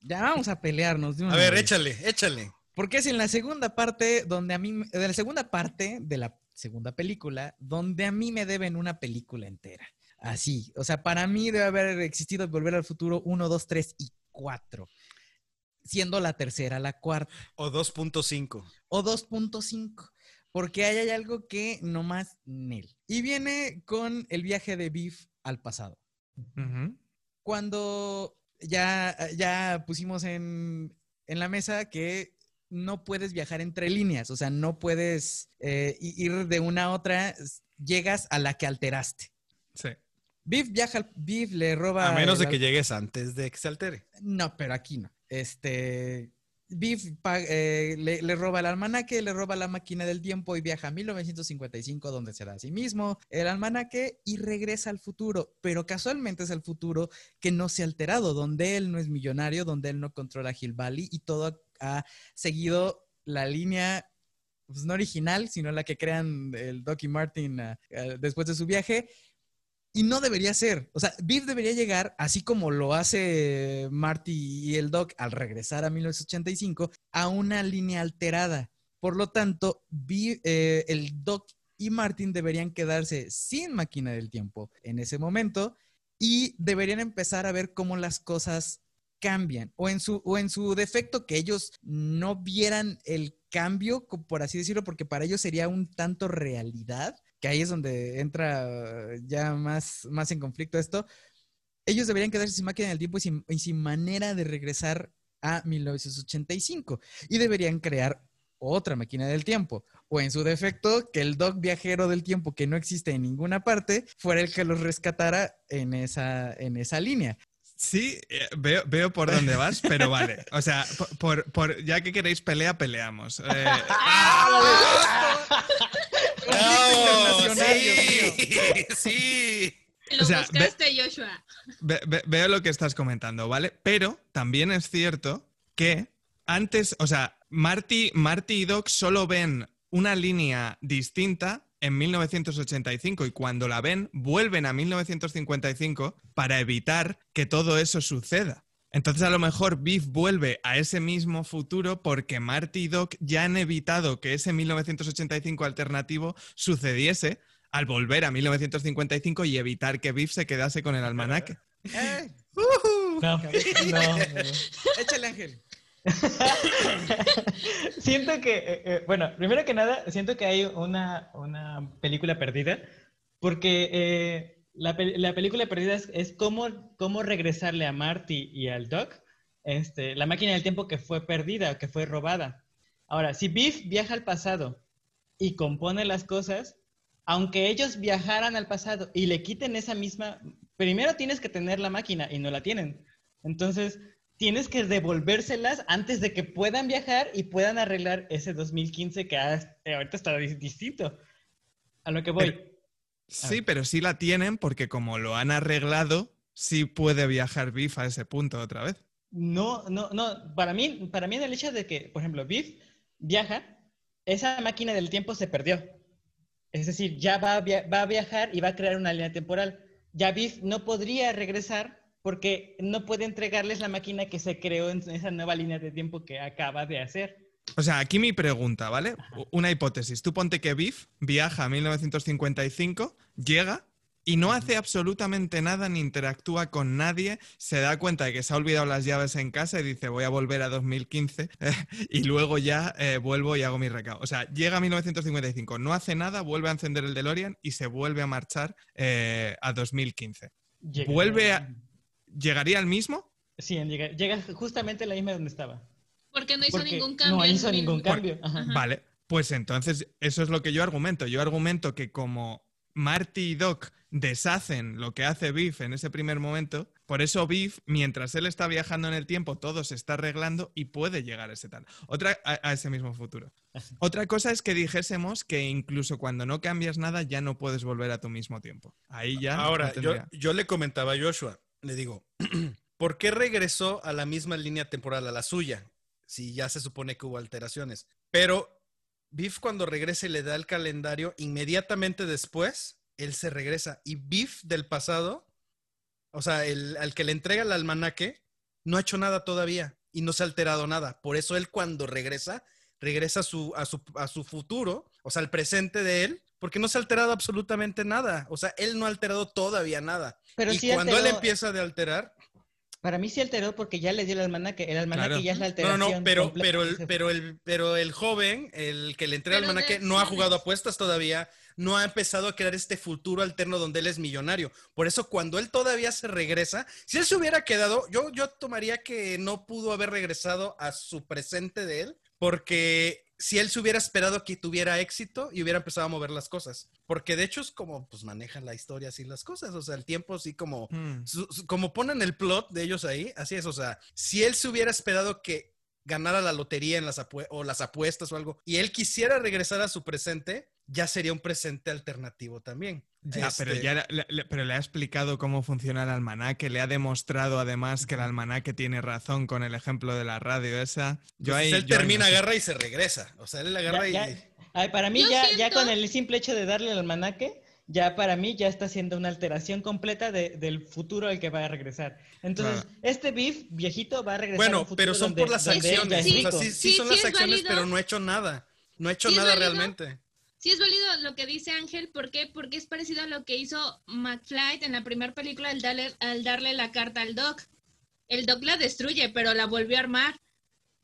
Ya vamos a pelearnos de una A ver, vez. échale, échale. Porque es en la segunda parte donde a mí, de la segunda parte de la segunda película, donde a mí me deben una película entera. Así, o sea, para mí debe haber existido Volver al Futuro 1, 2, 3 y 4, siendo la tercera la cuarta, O 2.5. o 2.5, porque ahí hay algo que nomás Nel. Y viene con el viaje de Biff al pasado. Cuando ya, ya pusimos en, en la mesa que no puedes viajar entre líneas, o sea, no puedes eh, ir de una a otra, llegas a la que alteraste. Sí. Biff viaja, Biff le roba... A menos de el que llegues antes de que se altere. No, pero aquí no. Este... Biff eh, le, roba el almanaque, le roba la máquina del tiempo y viaja a 1955, donde se da a sí mismo el almanaque y regresa al futuro. Pero casualmente es el futuro que no se ha alterado, donde él no es millonario, donde él no controla Hill Valley y todo ha seguido la línea, pues no original, sino la que crean el Doc y Martin ah, ah, después de su viaje. Y no debería ser. O sea, Biff debería llegar, así como lo hace Marty y el Doc al regresar a 1985, a una línea alterada. Por lo tanto, Biff- eh, el Doc y Martin deberían quedarse sin máquina del tiempo en ese momento y deberían empezar a ver cómo las cosas cambian o en su o en su defecto que ellos no vieran el cambio por así decirlo porque para ellos sería un tanto realidad que ahí es donde entra ya más más en conflicto esto ellos deberían quedarse sin máquina del tiempo y sin, y sin manera de regresar a 1985 y deberían crear otra máquina del tiempo o en su defecto que el Doc viajero del tiempo que no existe en ninguna parte fuera el que los rescatara en esa en esa línea Sí, eh, veo, veo por dónde vas, pero vale. O sea, por, por- por- ya que queréis pelea, peleamos. Eh, ¡Bravo! ¡Sí! ¡Sí! Lo O sea, ve- buscaste, Joshua. Ve- ve- veo lo que estás comentando, ¿vale? Pero también es cierto que antes, o sea, Marty, Marty y Doc solo ven una línea distinta en 1985 y cuando la ven vuelven a 1955 para evitar que todo eso suceda. Entonces a lo mejor Biff vuelve a ese mismo futuro porque Marty y Doc ya han evitado que ese 1985 alternativo sucediese al volver a 1955 y evitar que Biff se quedase con el almanaque. ¡Eh! No, no, no. échale ángel siento que, eh, eh, bueno, primero que nada, siento que hay una, una película perdida, porque eh, la, la película perdida es, es cómo, cómo regresarle a Marty y al Doc este, la máquina del tiempo que fue perdida, que fue robada. Ahora, si Biff viaja al pasado y compone las cosas, aunque ellos viajaran al pasado y le quiten esa misma, primero tienes que tener la máquina y no la tienen. Entonces, tienes que devolvérselas antes de que puedan viajar y puedan arreglar ese 2015 que ha- eh, ahorita está dis- distinto. A lo que voy. Sí, pero sí la tienen porque como lo han arreglado, sí puede viajar Biff a ese punto otra vez. No, no, no. Para mí, para mí en el hecho de que, por ejemplo, Biff viaja, esa máquina del tiempo se perdió. Es decir, ya va a, va a viajar y va a crear una línea temporal. Ya Biff no podría regresar porque no puede entregarles la máquina que se creó en esa nueva línea de tiempo que acaba de hacer. O sea, aquí mi pregunta, ¿vale? Una hipótesis. Tú ponte que Biff viaja a 1955, llega y no hace absolutamente nada ni interactúa con nadie, se da cuenta de que se ha olvidado las llaves en casa y dice voy a volver a 2015 y luego ya eh, vuelvo y hago mi recao. O sea, llega a 1955, no hace nada, vuelve a encender el DeLorean y se vuelve a marchar eh, a 2015. Llega- ¿Vuelve a- ¿Llegaría al mismo? Sí, llega, llega justamente a la misma donde estaba. Porque no hizo Porque ningún cambio. No hizo ningún cambio. Ajá. Vale, pues entonces eso es lo que yo argumento. Yo argumento que como Marty y Doc deshacen lo que hace Biff en ese primer momento, por eso Biff, mientras él está viajando en el tiempo, todo se está arreglando y puede llegar a ese tal. Otra, a, a ese mismo futuro. Otra cosa es que dijésemos que incluso cuando no cambias nada ya no puedes volver a tu mismo tiempo. Ahí ya. no Ahora, yo, tendría- yo le comentaba a Joshua, le digo, ¿por qué regresó a la misma línea temporal, a la suya? Si ya se supone que hubo alteraciones. Pero Biff cuando regresa y le da el calendario, inmediatamente después, él se regresa. Y Biff del pasado, o sea, el, al que le entrega el almanaque, no ha hecho nada todavía y no se ha alterado nada. Por eso él cuando regresa, regresa a su, a su, a su futuro, o sea, al presente de él, porque no se ha alterado absolutamente nada. O sea, él no ha alterado todavía nada. Pero y sí cuando él empieza de alterar, Para mí sí alteró porque ya le dio el almanaque. El almanaque Claro. ya es la alteración. no, no, pero, pero, el, pero, el, pero el joven, el que le entrega el almanaque, no ha jugado apuestas todavía, no ha empezado a crear este futuro alterno donde él es millonario. Por eso cuando él todavía se regresa, si él se hubiera quedado, yo, yo tomaría que no pudo haber regresado a su presente de él, porque si él se hubiera esperado que tuviera éxito y hubiera empezado a mover las cosas. Porque de hecho es como pues manejan la historia así las cosas, o sea, el tiempo así como Mm. su- su- como ponen el plot de ellos ahí, así es, o sea, si él se hubiera esperado que ganara la lotería en las o las apuestas o algo, y él quisiera regresar a su presente, ya sería un presente alternativo también. Ya, pero Este, ya le, le- pero le ha explicado cómo funciona el almanaque, le ha demostrado además que el almanaque tiene razón con el ejemplo de la radio esa. Yo pues, ahí, él yo termina, agarra y se regresa. O sea, él agarra Ya- y... ya- ay, para mí Yo ya, ya con el simple hecho de darle el almanaque, ya para mí ya está haciendo una alteración completa de- del futuro al que va a regresar. Entonces, este Beef viejito va a regresar a Bueno, un futuro pero son donde- por las acciones. o sea, sí, sí Sí, son sí las es acciones, válido. pero no ha hecho nada. No ha hecho nada realmente. Sí es válido lo que dice Ángel, ¿por qué? Porque es parecido a lo que hizo McFly en la primera película al darle, al darle la carta al Doc. El Doc la destruye, pero la volvió a armar.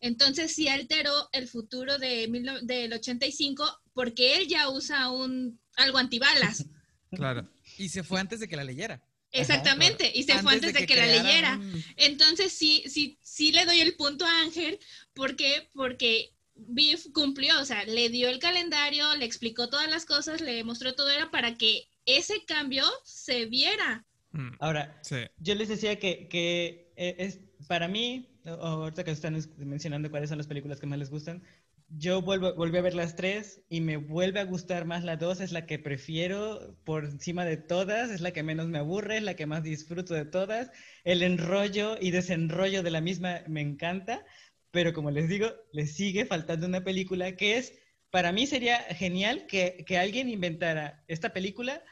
Entonces sí alteró el futuro de mil del 85 porque él ya usa un algo antibalas. Claro. Y se fue antes de que la leyera. Exactamente, y se fue antes de, que, la crearan leyera. Entonces sí, sí, sí le doy el punto a Ángel, ¿por qué? Porque Biff cumplió, o sea, le dio el calendario, le explicó todas las cosas, le mostró todo, era para que ese cambio se viera. Mm, Ahora, Sí. yo les decía que, que eh, es para mí, ahorita que están es- mencionando cuáles son las películas que más les gustan, yo vuelvo, volví a ver las tres y me vuelve a gustar más la dos, es la que prefiero por encima de todas, es la que menos me aburre, es la que más disfruto de todas. El enrollo y desenrollo de la misma me encanta, pero como les digo, le sigue faltando una película que es, para mí sería genial que, que alguien inventara esta película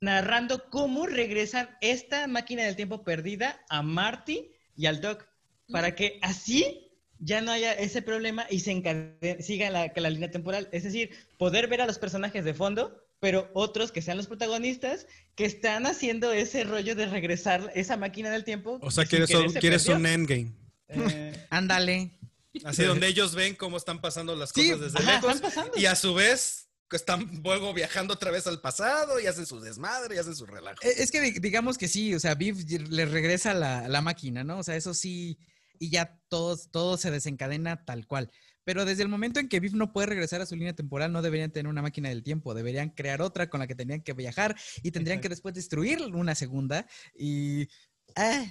narrando cómo regresan esta máquina del tiempo perdida a Marty y al Doc, para que así ya no haya ese problema y se siga la, la línea temporal. Es decir, poder ver a los personajes de fondo, pero otros que sean los protagonistas que están haciendo ese rollo de regresar esa máquina del tiempo. O sea, quieres, un, se quieres un endgame. Eh, Ándale. Así donde ellos ven cómo están pasando las Sí, cosas desde ajá, lejos. están pasando. Y a su vez que están luego viajando otra vez al pasado y hacen su desmadre y hacen su relajo. Eh, Es que di- digamos que sí, o sea, Viv le regresa la, la máquina, ¿no? O sea, eso sí, y ya todo, todo se desencadena tal cual. Pero desde el momento en que Viv no puede regresar a su línea temporal, no deberían tener una máquina del tiempo, deberían crear otra con la que tendrían que viajar y tendrían que después destruir una segunda y... ah,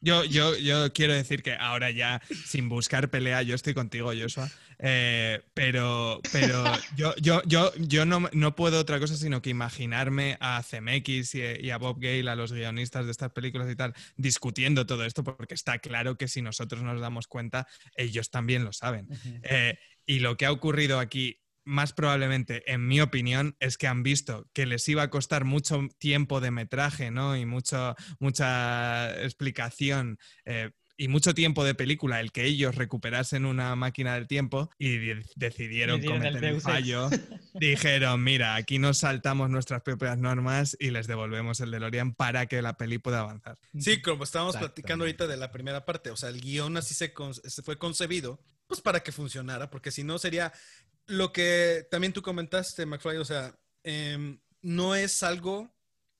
Yo, yo, yo quiero decir que ahora ya, sin buscar pelea, yo estoy contigo, Joshua. eh, pero pero yo, yo, yo, yo no, no puedo otra cosa sino que imaginarme a CMX y, y a Bob Gale, a los guionistas de estas películas y tal, discutiendo todo esto, porque está claro que si nosotros nos damos cuenta, ellos también lo saben. Eh, y lo que ha ocurrido aquí, más probablemente, en mi opinión, es que han visto que les iba a costar mucho tiempo de metraje, ¿no? Y mucho, mucha explicación. eh, y mucho tiempo de película el que ellos recuperasen una máquina del tiempo y de- decidieron el cometer el fallo. Dijeron, mira, aquí nos saltamos nuestras propias normas y les devolvemos el DeLorean para que la peli pueda avanzar. Sí, como estábamos platicando ahorita de la primera parte, o sea, el guion así se, con- se fue concebido, pues para que funcionara, porque si no sería lo que también tú comentaste, McFly, o sea, em, no es algo,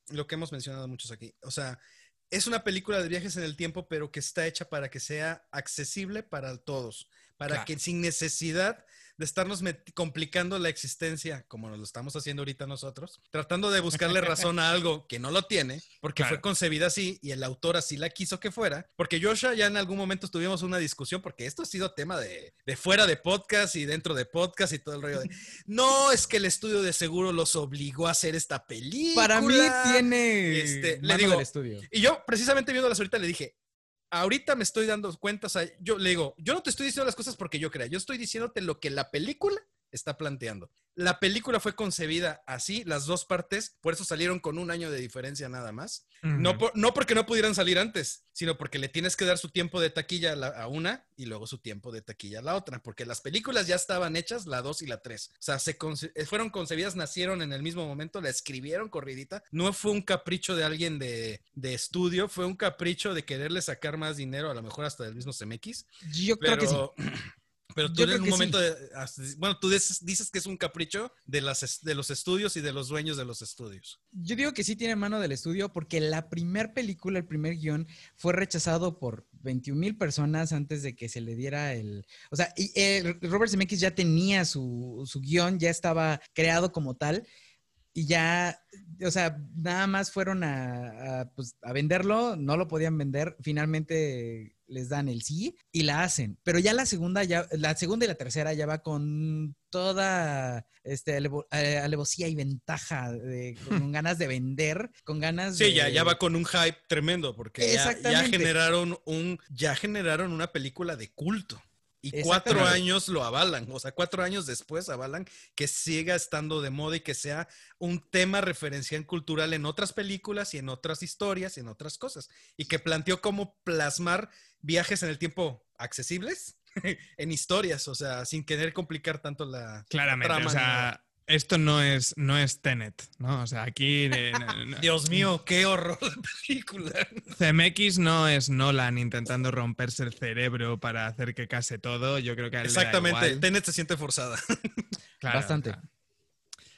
lo que hemos mencionado muchos aquí, o sea, es una película de viajes en el tiempo, pero que está hecha para que sea accesible para todos, para Claro. que sin necesidad de estarnos complicando la existencia, como nos lo estamos haciendo ahorita nosotros, tratando de buscarle razón a algo que no lo tiene, porque Claro. fue concebida así y el autor así la quiso que fuera, porque Joshua ya en algún momento tuvimos una discusión, porque esto ha sido tema de, de fuera de podcast y dentro de podcast y todo el rollo de, no, es que el estudio de seguro los obligó a hacer esta película. para mí tiene... Este, le digo, del estudio. Y yo, precisamente viéndolas ahorita, le dije, ahorita me estoy dando cuenta, o sea, yo le digo, yo no te estoy diciendo las cosas porque yo crea, yo estoy diciéndote lo que la película está planteando. La película fue concebida así, las dos partes, por eso salieron con un año de diferencia nada más. no, no porque no pudieran salir antes, sino porque le tienes que dar su tiempo de taquilla a, una y luego su tiempo de taquilla a la otra, porque las películas ya estaban hechas, la dos y la tres. O sea, se eh, fueron concebidas, nacieron en el mismo momento, la escribieron corridita. No fue un capricho de alguien de, de estudio, fue un capricho de quererle sacar más dinero, a lo mejor hasta del mismo CMX. Yo creo que sí. Pero tú en un momento, de, bueno, tú dices que es un capricho de, las, de los estudios y de los dueños de los estudios. Yo digo que sí tiene mano del estudio porque la primer película, el primer guion, fue rechazado por 21 mil personas antes de que se le diera el... O sea, y, eh, Robert Zemeckis ya tenía su, su guion, ya estaba creado como tal y ya, o sea, nada más fueron a, a, pues, a venderlo, no lo podían vender, finalmente les dan el sí y la hacen. Pero ya la segunda, ya, la segunda y la tercera ya va con toda este, eh, alevosía y ventaja, de, con ganas de vender, con ganas sí, de... ya, ya va con un hype tremendo, porque ya, ya, generaron un, ya generaron una película de culto. Y cuatro años lo avalan, o sea, cuatro años después avalan que siga estando de moda y que sea un tema referencial cultural en otras películas y en otras historias y en otras cosas. Y que planteó cómo plasmar viajes en el tiempo accesibles en historias, o sea, sin querer complicar tanto la Claramente, o sea, esto no es, no es Tenet, ¿no? O sea, aquí... Dios mío, qué horror de película. CMX no es Nolan intentando romperse el cerebro para hacer que case todo. Yo creo que Exactamente, Tenet se siente forzada. Bastante.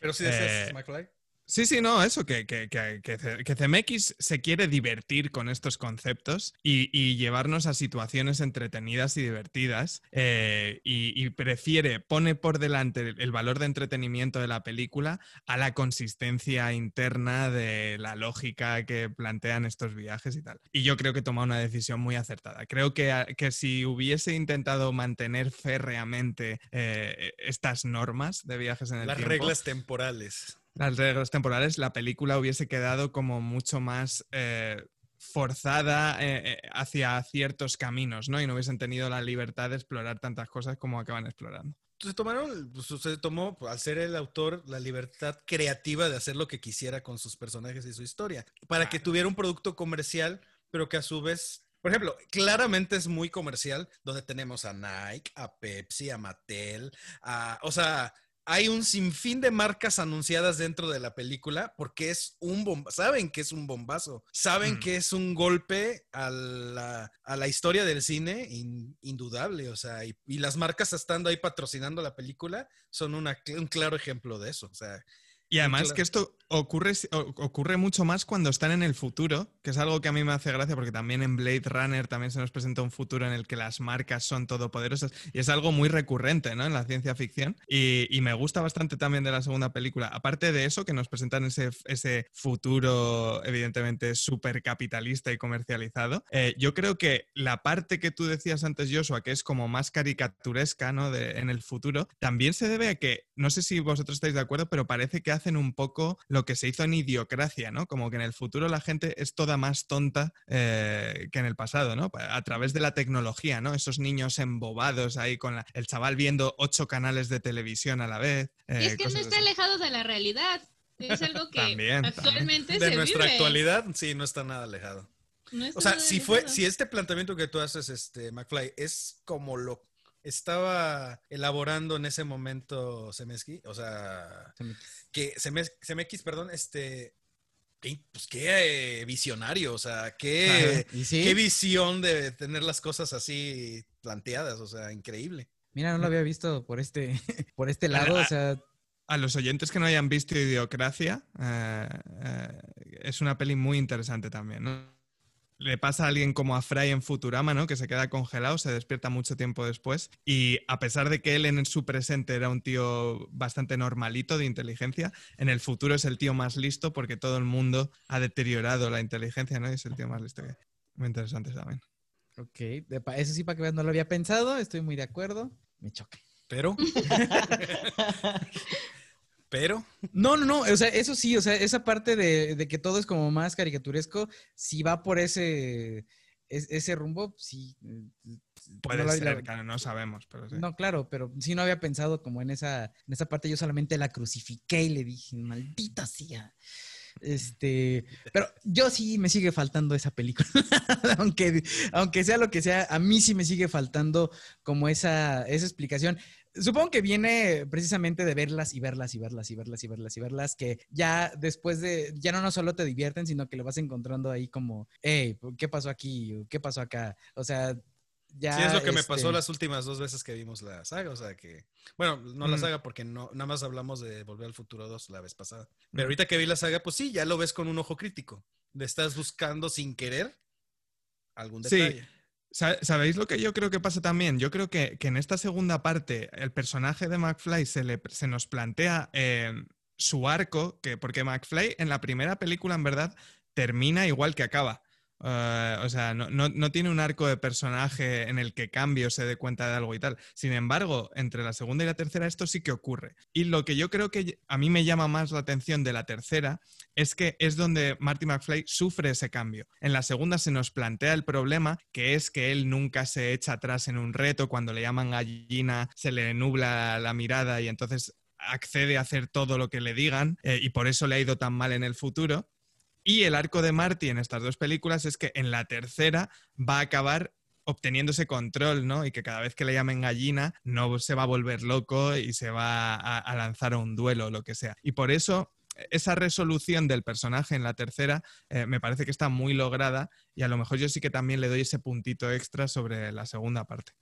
Pero si deseas, eh, McFly. Sí, sí, no, eso, que, que, que, CMX se quiere divertir con estos conceptos y, llevarnos a situaciones entretenidas y divertidas eh, y, prefiere, pone por delante el valor de entretenimiento de la película a la consistencia interna de la lógica que plantean estos viajes y tal. Y yo creo que toma una decisión muy acertada. Creo que, si hubiese intentado mantener férreamente eh, estas normas de viajes en el Las tiempo... Las reglas temporales las reglas temporales, la película hubiese quedado como mucho más eh, forzada eh, eh, hacia ciertos caminos, ¿no? Y no hubiesen tenido la libertad de explorar tantas cosas como acaban explorando. Se tomaron, pues, se tomó, al ser el autor, la libertad creativa de hacer lo que quisiera con sus personajes y su historia, para que tuviera un producto comercial, pero que a su vez por ejemplo, claramente es muy comercial, donde tenemos a Nike, a Pepsi, a Mattel, a, o sea, hay un sinfín de marcas anunciadas dentro de la película porque es un bombazo. Saben que es un bombazo. Saben mm. que es un golpe a la, a la historia del cine indudable. O sea, y, las marcas estando ahí patrocinando la película son un claro ejemplo de eso. O sea, y además que esto ocurre, ocurre mucho más cuando están en el futuro, que es algo que a mí me hace gracia porque también en Blade Runner también se nos presenta un futuro en el que las marcas son todopoderosas y es algo muy recurrente ¿no? en la ciencia ficción y, me gusta bastante también de la segunda película. Aparte de eso, que nos presentan ese, ese futuro evidentemente súper capitalista y comercializado, eh, yo creo que la parte que tú decías antes, Joshua, que es como más caricaturesca ¿no? de, en el futuro, también se debe a que, no sé si vosotros estáis de acuerdo, pero parece que hace hacen un poco lo que se hizo en Idiocracia, ¿no? Como que en el futuro la gente es toda más tonta eh, que en el pasado, ¿no? A través de la tecnología, ¿no? Esos niños embobados ahí con el chaval viendo ocho canales de televisión a la vez. y es eh, que no está alejado de la realidad. Es algo que actualmente De nuestra actualidad, sí, no está nada alejado. o sea, si fue, si este planteamiento que tú haces, este, McFly, es como lo estaba elaborando en ese momento Semeski, o sea, que Semex, perdón, este, pues qué eh, visionario, o sea, qué, qué visión de tener las cosas así planteadas, o sea, increíble. Mira, no lo había visto por este, por este lado, o sea... A los oyentes que no hayan visto Idiocracia, eh, eh, es una peli muy interesante también, ¿no? Le pasa a alguien como a Fry en Futurama, ¿no? Que se queda congelado, se despierta mucho tiempo después. Y a pesar de que él en su presente era un tío bastante normalito de inteligencia, en el futuro es el tío más listo porque todo el mundo ha deteriorado la inteligencia, ¿no? es el tío más listo que. Muy interesante también. Ok, eso sí, para que vean, no lo había pensado, estoy muy de acuerdo. Me choca. Pero. Pero. No, no, no. O sea, eso sí, o sea, esa parte de, que todo es como más caricaturesco, si va por ese, ese rumbo, sí, Puede ser, claro, no sabemos. Pero No, claro, pero sí no había pensado como en esa, en esa parte. Yo solamente la crucifiqué y le dije, maldita sea. Este, pero yo sí me sigue faltando esa película. aunque, aunque sea lo que sea, a mí sí me sigue faltando como esa, esa explicación. Supongo que viene precisamente de verlas y verlas y verlas y verlas y verlas y verlas, que ya después de, ya no, no solo te divierten, sino que lo vas encontrando ahí como, hey, ¿qué pasó aquí? ¿Qué pasó acá? O sea, ya... Sí, es lo que me pasó este las últimas dos veces que vimos la saga, o sea que, bueno, no la saga porque no, nada más hablamos de Volver al Futuro 2 la vez pasada, pero ahorita que vi la saga, pues sí, ya lo ves con un ojo crítico, le estás buscando sin querer algún detalle. Sí. ¿Sabéis lo que yo creo que pasa también? Yo creo que, en esta segunda parte el personaje de McFly se, le, se nos plantea eh, su arco, que, porque McFly en la primera película en verdad termina igual que acaba. Eh, o sea, no, tiene un arco de personaje en el que cambie o se dé cuenta de algo y tal. Sin embargo, entre la segunda y la tercera esto sí que ocurre. Y lo que yo creo que a mí me llama más la atención de la tercera es que es donde Marty McFly sufre ese cambio. En la segunda se nos plantea el problema, que es que él nunca se echa atrás en un reto, cuando le llaman gallina se le nubla la mirada y entonces accede a hacer todo lo que le digan eh, y por eso le ha ido tan mal en el futuro. Y el arco de Marty en estas dos películas es que en la tercera va a acabar obteniendo ese control, ¿no? Y que cada vez que le llamen gallina no se va a volver loco y se va a, lanzar a un duelo o lo que sea. Y por eso esa resolución del personaje en la tercera eh, me parece que está muy lograda y a lo mejor yo sí que también le doy ese puntito extra sobre la segunda parte.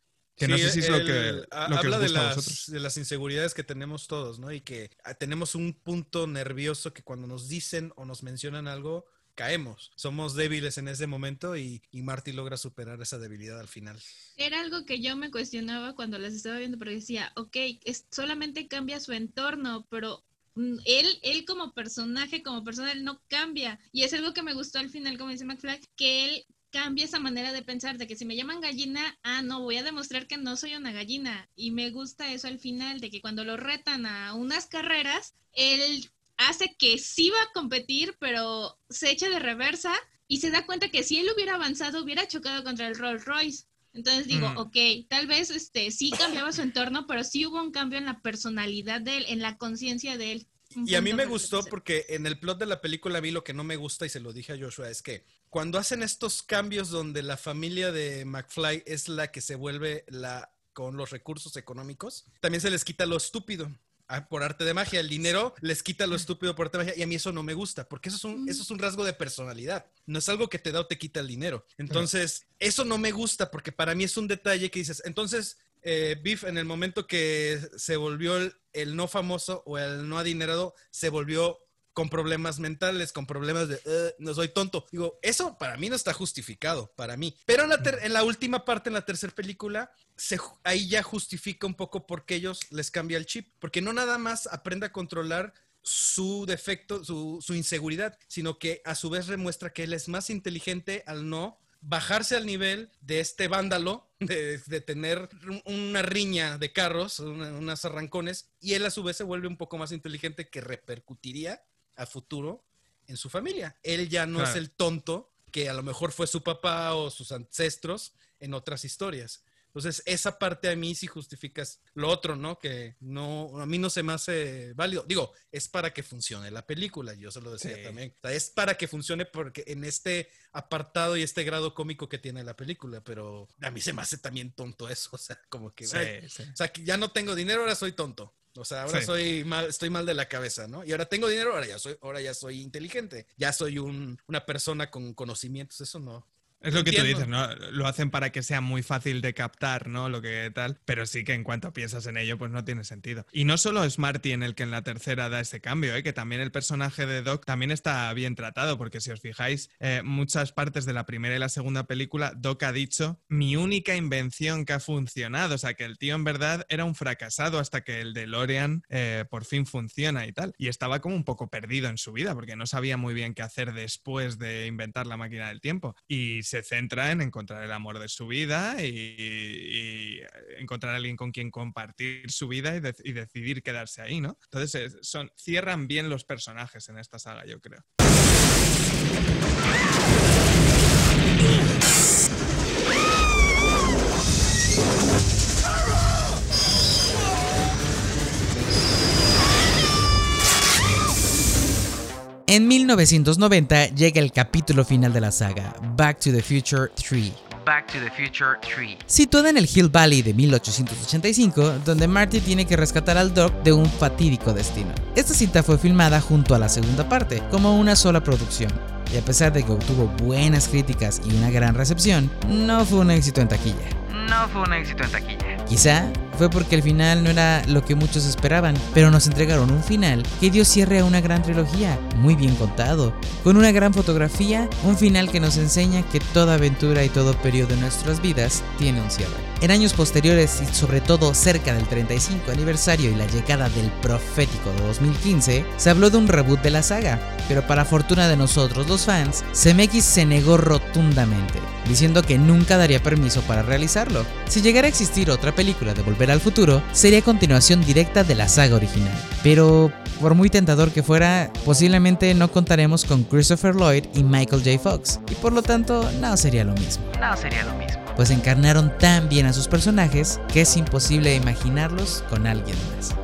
Que no sé si es lo que, habla de, las, de las inseguridades que tenemos todos, ¿no? Y que ah, tenemos un punto nervioso que cuando nos dicen o nos mencionan algo, caemos. Somos débiles en ese momento y, y Marty logra superar esa debilidad al final. Era algo que yo me cuestionaba cuando las estaba viendo, pero decía, ok, es, solamente cambia su entorno, pero mm, él, él como personaje, como persona, él no cambia. Y es algo que me gustó al final, como dice McFly, que él cambia esa manera de pensar de que si me llaman gallina, ah, no, voy a demostrar que no soy una gallina. Y me gusta eso al final, de que cuando lo retan a unas carreras, él hace que sí va a competir, pero se echa de reversa y se da cuenta que si él hubiera avanzado, hubiera chocado contra el Rolls Royce. Entonces digo, mm. ok, tal vez este sí cambiaba su entorno, pero sí hubo un cambio en la personalidad de él, en la conciencia de él. Y a mí me gustó porque en el plot de la película a mí lo que no me gusta y se lo dije a Joshua es que cuando hacen estos cambios donde la familia de McFly es la que se vuelve la con los recursos económicos, también se les quita lo estúpido ah, por arte de magia. El dinero les quita lo estúpido por arte de magia y a mí eso no me gusta porque eso es un, eso es un rasgo de personalidad. No es algo que te da o te quita el dinero. Entonces, eso no me gusta porque para mí es un detalle que dices, entonces eh, Biff en el momento que se volvió el, no famoso o el no adinerado, se volvió con problemas mentales, con problemas de no soy tonto. Digo, eso para mí no está justificado, para mí. Pero en la, última parte, en la tercera película, se, ahí ya justifica un poco por qué ellos les cambia el chip. Porque no nada más aprende a controlar su defecto, su, su inseguridad, sino que a su vez demuestra que él es más inteligente al no bajarse al nivel de este vándalo, de, tener una riña de carros, unas arrancones, y él a su vez se vuelve un poco más inteligente que repercutiría a futuro en su familia. Él ya no es el tonto que a lo mejor fue su papá o sus ancestros en otras historias. Entonces, esa parte a mí sí justificas lo otro, ¿no? Que no, a mí no se me hace válido. Digo, es para que funcione la película, yo se lo decía también. O sea, es para que funcione porque en este apartado y este grado cómico que tiene la película, pero a mí se me hace también tonto eso, o sea, como que, o sea, que ya no tengo dinero, ahora soy tonto. O sea, ahora soy mal, estoy mal de la cabeza, ¿no? Y ahora tengo dinero, ahora ya soy, ahora ya soy inteligente, ya soy un, una persona con conocimientos, eso no, es lo que tú dices, ¿no? Lo hacen para que sea muy fácil de captar, ¿no? Lo que tal, pero sí que en cuanto piensas en ello, pues no tiene sentido. Y no solo es Marty en el que en la tercera da ese cambio, ¿eh? que también el personaje de Doc también está bien tratado, porque si os fijáis, eh, muchas partes de la primera y la segunda película, Doc ha dicho, mi única invención que ha funcionado, o sea, que el tío en verdad era un fracasado hasta que el de Lorean eh, por fin funciona y tal. Y estaba como un poco perdido en su vida, porque no sabía muy bien qué hacer después de inventar la máquina del tiempo. Y se centra en encontrar el amor de su vida y, encontrar a alguien con quien compartir su vida y, decidir quedarse ahí, ¿no? Entonces son, cierran bien los personajes en esta saga, yo creo. En 1990 llega el capítulo final de la saga, Back to the Future 3. Back to the Future 3. Situada en el Hill Valley de 1885, donde Marty tiene que rescatar al Doc de un fatídico destino. Esta cinta fue filmada junto a la segunda parte, como una sola producción, y a pesar de que obtuvo buenas críticas y una gran recepción, no fue un éxito en taquilla. No fue un éxito en taquilla. Quizá fue porque el final no era lo que muchos esperaban, pero nos entregaron un final que dio cierre a una gran trilogía, muy bien contado, con una gran fotografía, un final que nos enseña que toda aventura y todo periodo de nuestras vidas tiene un cierre. En años posteriores y sobre todo cerca del 35 aniversario y la llegada del profético de 2015, se habló de un reboot de la saga, pero para fortuna de nosotros los fans, CMX se negó rotundamente, diciendo que nunca daría permiso para realizarlo. Si llegara a existir otra película de Volver al Futuro, sería continuación directa de la saga original. Pero, por muy tentador que fuera, posiblemente no contaremos con Christopher Lloyd y Michael J. Fox, y por lo tanto no sería lo mismo. No sería lo mismo. Pues encarnaron tan bien a sus personajes que es imposible imaginarlos con alguien más.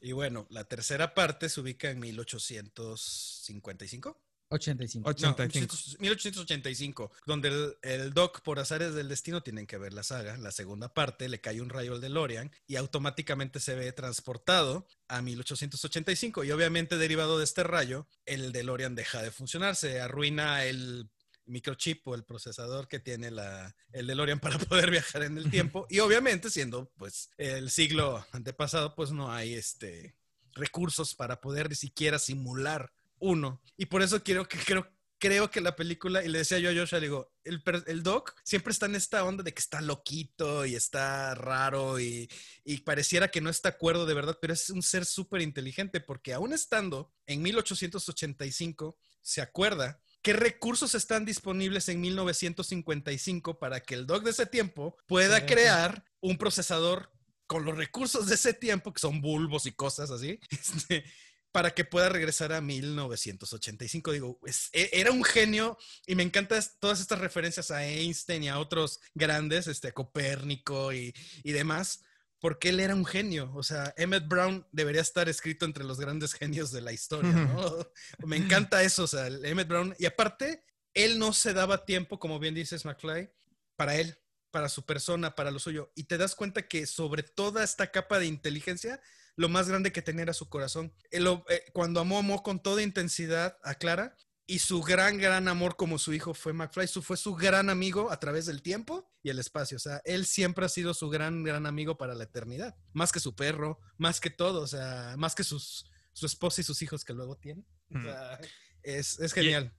Y bueno, la tercera parte se ubica en 1855. 85. 85. 1885, donde el, el, Doc, por azares del destino, tienen que ver la saga. La segunda parte le cae un rayo al DeLorean y automáticamente se ve transportado a 1885. Y obviamente, derivado de este rayo, el DeLorean deja de funcionar, se arruina el microchip o el procesador que tiene la, el DeLorean para poder viajar en el tiempo. Y obviamente, siendo pues el siglo antepasado, pues no hay este recursos para poder ni siquiera simular uno. Y por eso quiero que creo, creo que la película, y le decía yo a Joshua, le digo, el, el, Doc siempre está en esta onda de que está loquito y está raro y, y pareciera que no está acuerdo de verdad, pero es un ser súper inteligente porque aún estando en 1885, se acuerda qué recursos están disponibles en 1955 para que el Doc de ese tiempo pueda crear un procesador con los recursos de ese tiempo, que son bulbos y cosas así, este, para que pueda regresar a 1985. Digo, es, era un genio y me encantan todas estas referencias a Einstein y a otros grandes, este, Copérnico y, y demás, porque él era un genio. O sea, Emmett Brown debería estar escrito entre los grandes genios de la historia, ¿no? me encanta eso, o sea, Emmett Brown. Y aparte, él no se daba tiempo, como bien dices, McFly, para él, para su persona, para lo suyo. Y te das cuenta que sobre toda esta capa de inteligencia, lo más grande que tenía era su corazón. Él, eh, cuando amó, amó con toda intensidad a Clara y su gran, gran amor como su hijo fue McFly. Su, fue su gran amigo a través del tiempo y el espacio. O sea, él siempre ha sido su gran, gran amigo para la eternidad. Más que su perro, más que todo. O sea, más que sus, su esposa y sus hijos que luego tiene. O sea, es, es genial.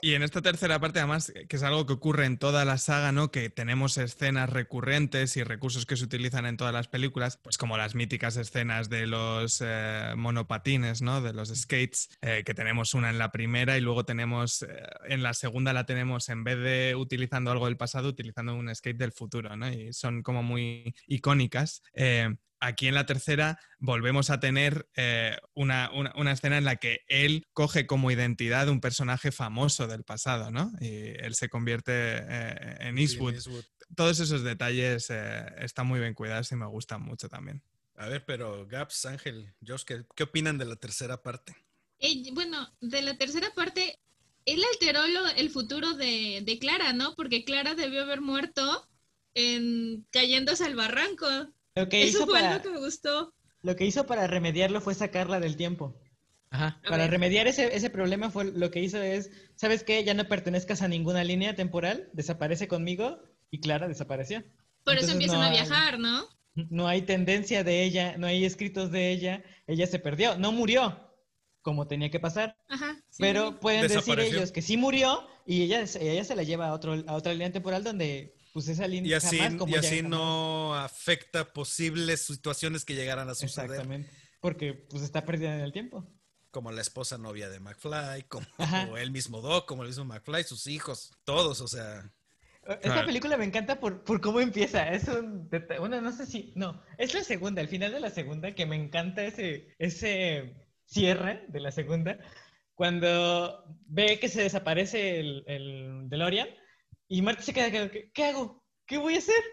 Y en esta tercera parte, además, que es algo que ocurre en toda la saga, ¿no? Que tenemos escenas recurrentes y recursos que se utilizan en todas las películas, pues como las míticas escenas de los eh, monopatines, ¿no? De los skates, eh, que tenemos una en la primera y luego tenemos, eh, en la segunda la tenemos, en vez de utilizando algo del pasado, utilizando un skate del futuro, ¿no? Y son como muy icónicas aquí en la tercera volvemos a tener eh, una, una, escena en la que él coge como identidad un personaje famoso del pasado, ¿no? Y él se convierte eh, en Eastwood. Todos esos detalles eh, están muy bien cuidados y me gustan mucho también. A ver, pero Gaps, Ángel, Josh, ¿qué, qué opinan de la tercera parte? bueno, de la tercera parte, él alteró el futuro de, de Clara, ¿no? Porque Clara debió haber muerto en, cayéndose al barranco. Lo que Eso hizo fue para, lo que me gustó. Lo que hizo para remediarlo fue sacarla del tiempo. Ajá. Para remediar ese, ese problema fue lo que hizo es, ¿sabes qué? Ya no pertenezcas a ninguna línea temporal, desaparece conmigo y Clara desapareció. Por eso empiezan no a hay- viajar, ¿no? No hay tendencia de ella, no hay escritos de ella, ella se perdió, no murió como tenía que pasar, Ajá. sí, pero sí. pueden decir ellos que sí murió y ella, ella se la lleva a, otro, a otra línea temporal donde pues esa Y línea así, jamás como y así jamás. no afecta posibles situaciones que llegaran a suceder, Exactamente, porque pues está perdida en el tiempo. como la esposa novia de McFly, como el mismo Doc, como el mismo McFly, sus hijos, todos, o sea, Esta Claro. película me encanta por, por cómo empieza. Es un bueno, no sé si. No, es la segunda, el final de la segunda, que me encanta ese, ese cierre de la segunda. Cuando ve que se desaparece el, el DeLorean y Marty se queda, ¿qué, qué hago? ¿qué voy a hacer?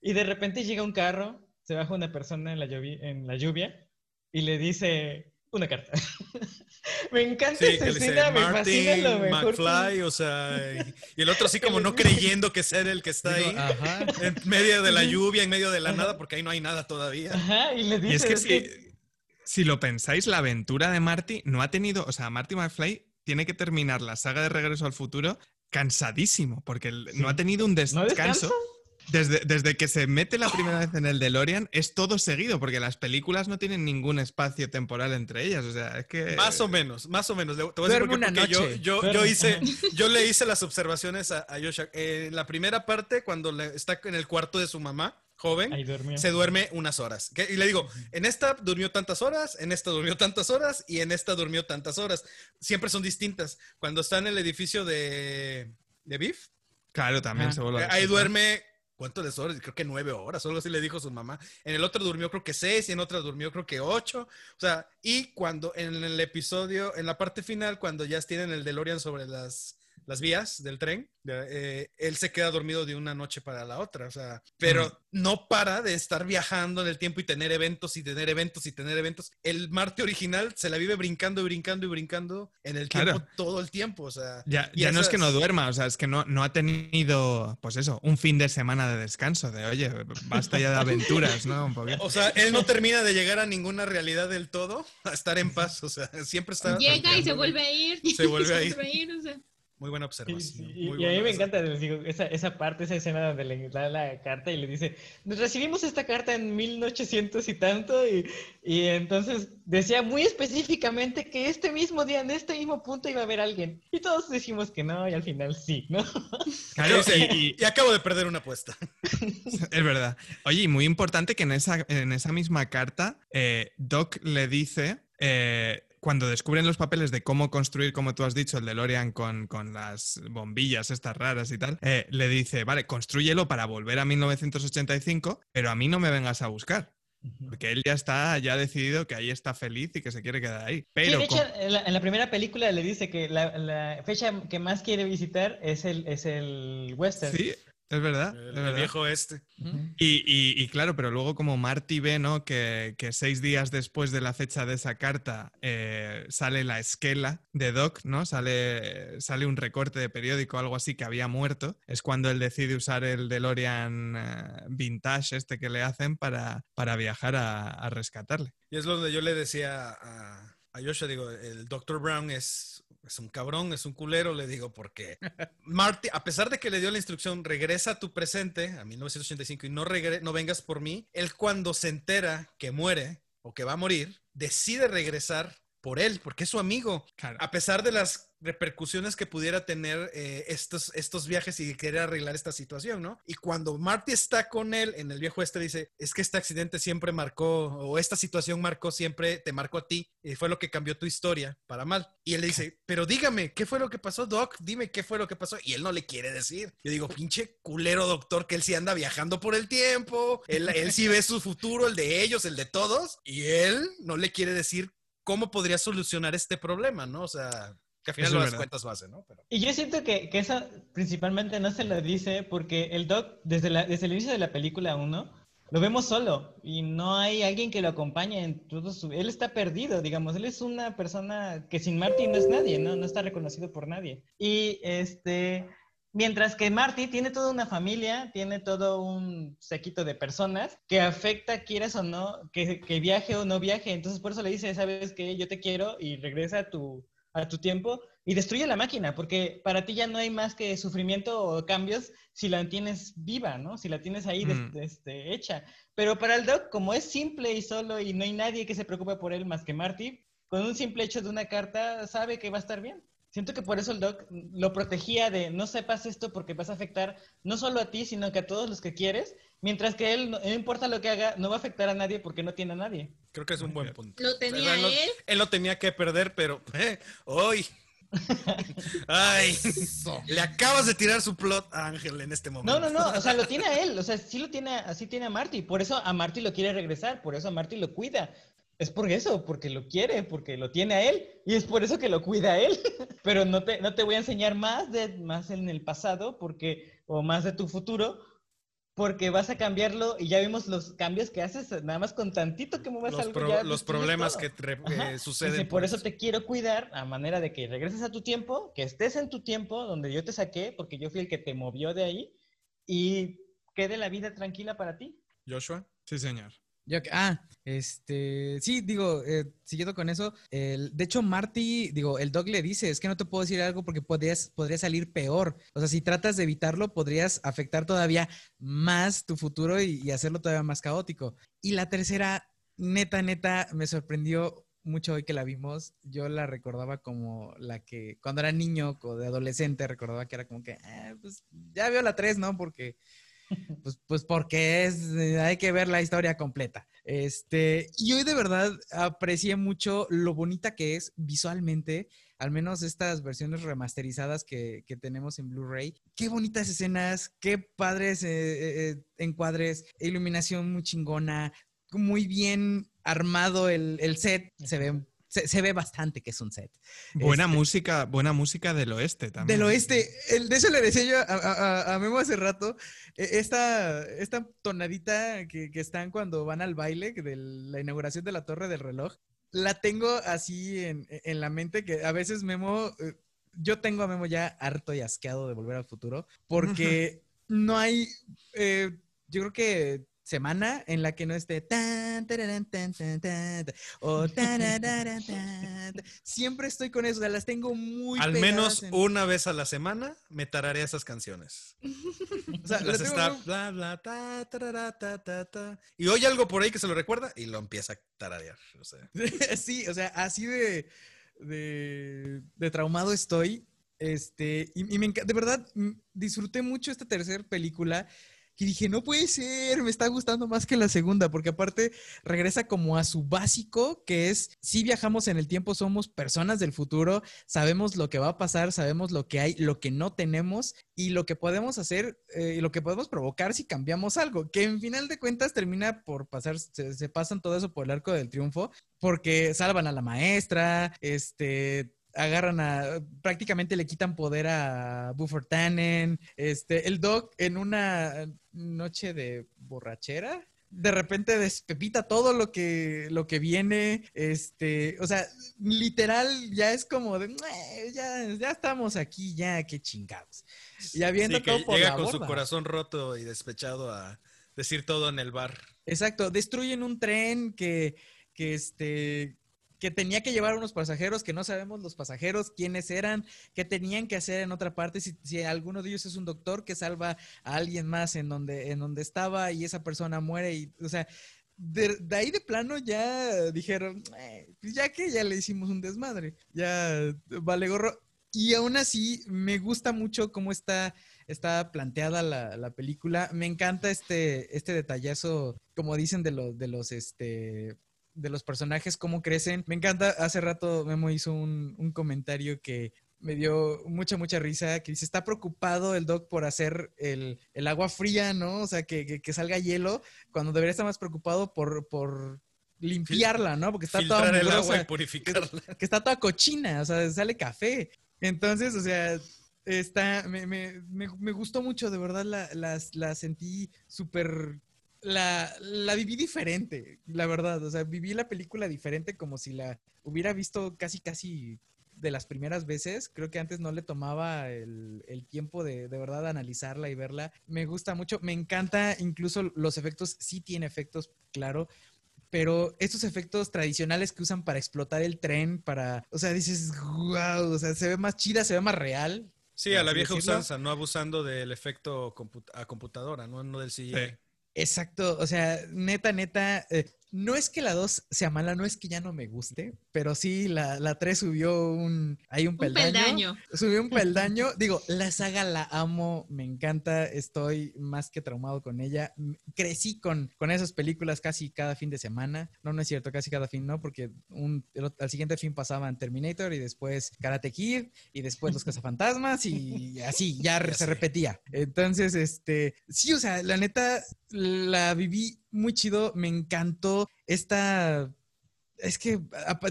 Y de repente llega un carro, se baja una persona en la lluvia, en la lluvia y le dice una carta. me encanta esa escena, me fascina lo mejor. McFly, o sea, y, el otro así como no creyendo que ser el que está ahí, en medio de la lluvia, en medio de la nada, porque ahí no hay nada todavía. Ajá, y le dice... es que, si, si lo pensáis, la aventura de Marty no ha tenido, o sea, Marty McFly tiene que terminar la saga de Regreso al Futuro cansadísimo, porque no ha tenido un descanso. desde, desde, que se mete la primera vez en el DeLorean es todo seguido, porque las películas no tienen ningún espacio temporal entre ellas. O sea, es que. Más o menos, más o menos. Te voy a decir porque, yo, yo, hice, yo le hice las observaciones a, a Joshua. en la primera parte, cuando está en el cuarto de su mamá, joven, se duerme unas horas. Y le digo, en esta durmió tantas horas, en esta durmió tantas horas y en esta durmió tantas horas. Siempre son distintas. Cuando está en el edificio de, de Biff. Claro, también se vuelve. Ahí duerme, ¿cuántas horas? Creo que nueve horas, algo así le dijo su mamá. En el otro durmió creo que seis y en otra durmió creo que ocho. O sea, y cuando en el episodio, en la parte final, cuando ya tienen el DeLorean sobre las las vías del tren, eh, él se queda dormido de una noche para la otra, o sea, pero no para de estar viajando en el tiempo y tener eventos y tener eventos y tener eventos. El Marte original se la vive brincando y brincando y brincando en el tiempo todo el tiempo, o sea. Ya, ya no es que no duerma, o sea, es que no, no ha tenido, pues eso, un fin de semana de descanso, de oye, basta ya de aventuras, ¿no? Un o sea, él no termina de llegar a ninguna realidad del todo, a estar en paz, o sea, siempre está... Llega y se vuelve a ir. Se vuelve a ir. o sea. Muy buena observación. y a mí me encanta esa, esa, parte, esa escena donde le da la carta y le dice, recibimos esta carta en 1800 y tanto, y, y, entonces decía muy específicamente que este mismo día, en este mismo punto, iba a haber alguien. Y todos decimos que no, y al final sí, ¿no? Claro, y, y, acabo de perder una apuesta. es verdad. Oye, y muy importante que en esa, en esa misma carta, eh, Doc le dice... Eh, cuando descubren los papeles de cómo construir, como tú has dicho, el DeLorean con, con las bombillas estas raras y tal, eh, le dice, vale, construyelo para volver a 1985, pero a mí no me vengas a buscar. Porque él ya está, ya ha decidido que ahí está feliz y que se quiere quedar ahí. Pero de hecho, en, la, primera película le dice que la, la, fecha que más quiere visitar es el, es el western. Sí, es verdad. El, viejo este. y, claro, pero luego como Marty ve, ¿no? Que, seis días después de la fecha de esa carta eh, sale la esquela de Doc, ¿no? Sale, sale un recorte de periódico o algo así que había muerto. Es cuando él decide usar el DeLorean eh, vintage este que le hacen para, para viajar a, rescatarle. Y es donde yo le decía a, a Joshua, digo, el Dr. Brown es es un cabrón, es un culero, le digo, porque Marty, a pesar de que le dio la instrucción, regresa a tu presente, a 1985, y no, no vengas por mí, él cuando se entera que muere o que va a morir, decide regresar por él, porque es su amigo. A pesar de las repercusiones que pudiera tener eh, estos, estos viajes y querer arreglar esta situación, ¿no? Y cuando Marty está con él en el viejo este, dice, es que este accidente siempre marcó, o esta situación marcó siempre, te marcó a ti, y fue lo que cambió tu historia para mal. Y él le dice, pero dígame, ¿qué fue lo que pasó, Doc? Dime qué fue lo que pasó. Y él no le quiere decir. Yo digo, pinche culero doctor, que él sí anda viajando por el tiempo, él, él sí ve su futuro, el de ellos, el de todos, y él no le quiere decir cómo podría solucionar este problema, ¿no? O sea, que al final las cuentas base, ¿no? Y yo siento que, que, eso principalmente no se lo dice porque el Doc, desde, la, desde el inicio de la película 1, lo vemos solo y no hay alguien que lo acompañe en todo su... Él está perdido, digamos, él es una persona que sin Marty no es nadie, ¿no? No está reconocido por nadie. Y este... Mientras que Marty tiene toda una familia, tiene todo un sequito de personas que afecta, quieras o no, que, que viaje o no viaje. Entonces por eso le dice, sabes que yo te quiero y regresa a tu, a tu tiempo y destruye la máquina, porque para ti ya no hay más que sufrimiento o cambios si la tienes viva, ¿no? Si la tienes ahí este, hecha. Pero para el Doc, como es simple y solo y no hay nadie que se preocupe por él más que Marty, con un simple hecho de una carta sabe que va a estar bien. Siento que por eso el Doc lo protegía de no sepas esto porque vas a afectar no solo a ti, sino que a todos los que quieres, mientras que él, no, importa lo que haga, no va a afectar a nadie porque no tiene a nadie. Creo que es un buen punto. ¿Lo tenía él? él lo tenía que perder, pero eh, hoy. Ay, le acabas de tirar su plot a Ángel en este momento. No, no, no, o sea, lo tiene a él, o sea, sí lo tiene, así tiene a Marty, por eso a Marty lo quiere regresar, por eso a Marty lo cuida, es por eso, porque lo quiere, porque lo tiene a él y es por eso que lo cuida a él. Pero no te, no te voy a enseñar más de más en el pasado porque o más de tu futuro porque vas a cambiarlo y ya vimos los cambios que haces, nada más con tantito que muevas los algo. ya los problemas que, suceden. por eso te quiero cuidar a manera de que regreses a tu tiempo, que estés en tu tiempo donde yo te saqué, porque yo fui el que te movió de ahí y quede la vida tranquila para ti. Joshua. Sí, señor. Yo, ah, este, sí, digo, eh, siguiendo con eso, el, de hecho Marty, digo, el dog le dice, es que no te puedo decir algo porque podrías, podría salir peor. O sea, si tratas de evitarlo, podrías afectar todavía más tu futuro y, y hacerlo todavía más caótico. Y la tercera, neta, neta, me sorprendió mucho hoy que la vimos, yo la recordaba como la que cuando era niño o de adolescente recordaba que era como que, eh, pues ya veo la 3, ¿no? Porque pues, pues porque es, eh, hay que ver la historia completa. Este, y hoy de verdad aprecié mucho lo bonita que es visualmente, al menos estas versiones remasterizadas que, tenemos en Blu-ray. Qué bonitas escenas, qué padres eh, eh, encuadres, iluminación muy chingona, muy bien armado el, el set, se ve se, ve bastante que es un set. Buena este música, buena música del oeste también. Del oeste. El, de eso le decía yo a, Memo hace rato. E, esta, esta tonadita que, están cuando van al baile de la inauguración de la torre del reloj, la tengo así en, la mente que a veces Memo, eh, yo tengo a Memo ya harto y asqueado de volver al futuro porque no hay, eh, yo creo que semana en la que no esté tan, o siempre estoy con eso, o sea, las tengo muy Al menos una vez a la semana me tararé esas canciones. o sea, las está bla bla ta, ta, ta, ta, y oye algo por ahí que se lo recuerda y lo empieza a tararear, o sea. sí, o sea, así de de, de traumado estoy. Este, y, y me de verdad disfruté mucho esta tercera película y dije, no puede ser, me está gustando más que la segunda, porque aparte regresa como a su básico, que es, si viajamos en el tiempo, somos personas del futuro, sabemos lo que va a pasar, sabemos lo que hay, lo que no tenemos y lo que podemos hacer eh, y lo que podemos provocar si cambiamos algo, que en final de cuentas termina por pasar, se pasan todo eso por el arco del triunfo, porque salvan a la maestra, este agarran a, prácticamente le quitan poder a Buford Tannen, este, el Doc en una noche de borrachera, de repente despepita todo lo que, lo que viene, este, o sea, literal ya es como de, ya, ya estamos aquí, ya, qué chingados. Y habiendo todo por llega con su corazón roto y despechado a decir todo en el bar. Exacto, destruyen un tren que, que este, que tenía que llevar unos pasajeros que no sabemos los pasajeros quiénes eran, qué tenían que hacer en otra parte, si, alguno de ellos es un doctor que salva a alguien más en donde, en donde estaba y esa persona muere y, o sea, de, ahí de plano ya dijeron, eh, pues ya que ya le hicimos un desmadre, ya vale gorro. Y aún así, me gusta mucho cómo está, está planteada la, la película. Me encanta este, este detallazo, como dicen, de, los de los, este, de los personajes, cómo crecen. Me encanta, hace rato Memo hizo un, comentario que me dio mucha, mucha risa, que dice, está preocupado el Doc por hacer el, agua fría, ¿no? O sea, que, salga hielo, cuando debería estar más preocupado por, por limpiarla, ¿no? Porque está toda el agua y purificarla. Que, está toda cochina, o sea, sale café. Entonces, o sea, está, me, me, me, gustó mucho, de verdad, la, la sentí súper la, la viví diferente, la verdad. O sea, viví la película diferente como si la hubiera visto casi, casi de las primeras veces. Creo que antes no le tomaba el, tiempo de, de verdad analizarla y verla. Me gusta mucho, me encanta incluso los efectos, sí tiene efectos, claro. Pero estos efectos tradicionales que usan para explotar el tren, para, o sea, dices, wow, o sea, se ve más chida, se ve más real. Sí, a la vieja usanza, no abusando del efecto a computadora, no, no del CGI. Exacto, o sea, neta, neta, eh, no es que la 2 sea mala, no es que ya no me guste, pero sí, la, la 3 subió un... Hay un peldaño. Subió un peldaño. Digo, la saga la amo, me encanta, estoy más que traumado con ella. Crecí con, con esas películas casi cada fin de semana. No, no es cierto, casi cada fin no, porque un, al siguiente fin pasaban Terminator y después Karate Kid y después Los Cazafantasmas y así, ya, ya se repetía. Entonces, este, sí, o sea, la neta, la viví muy chido, me encantó esta, es que,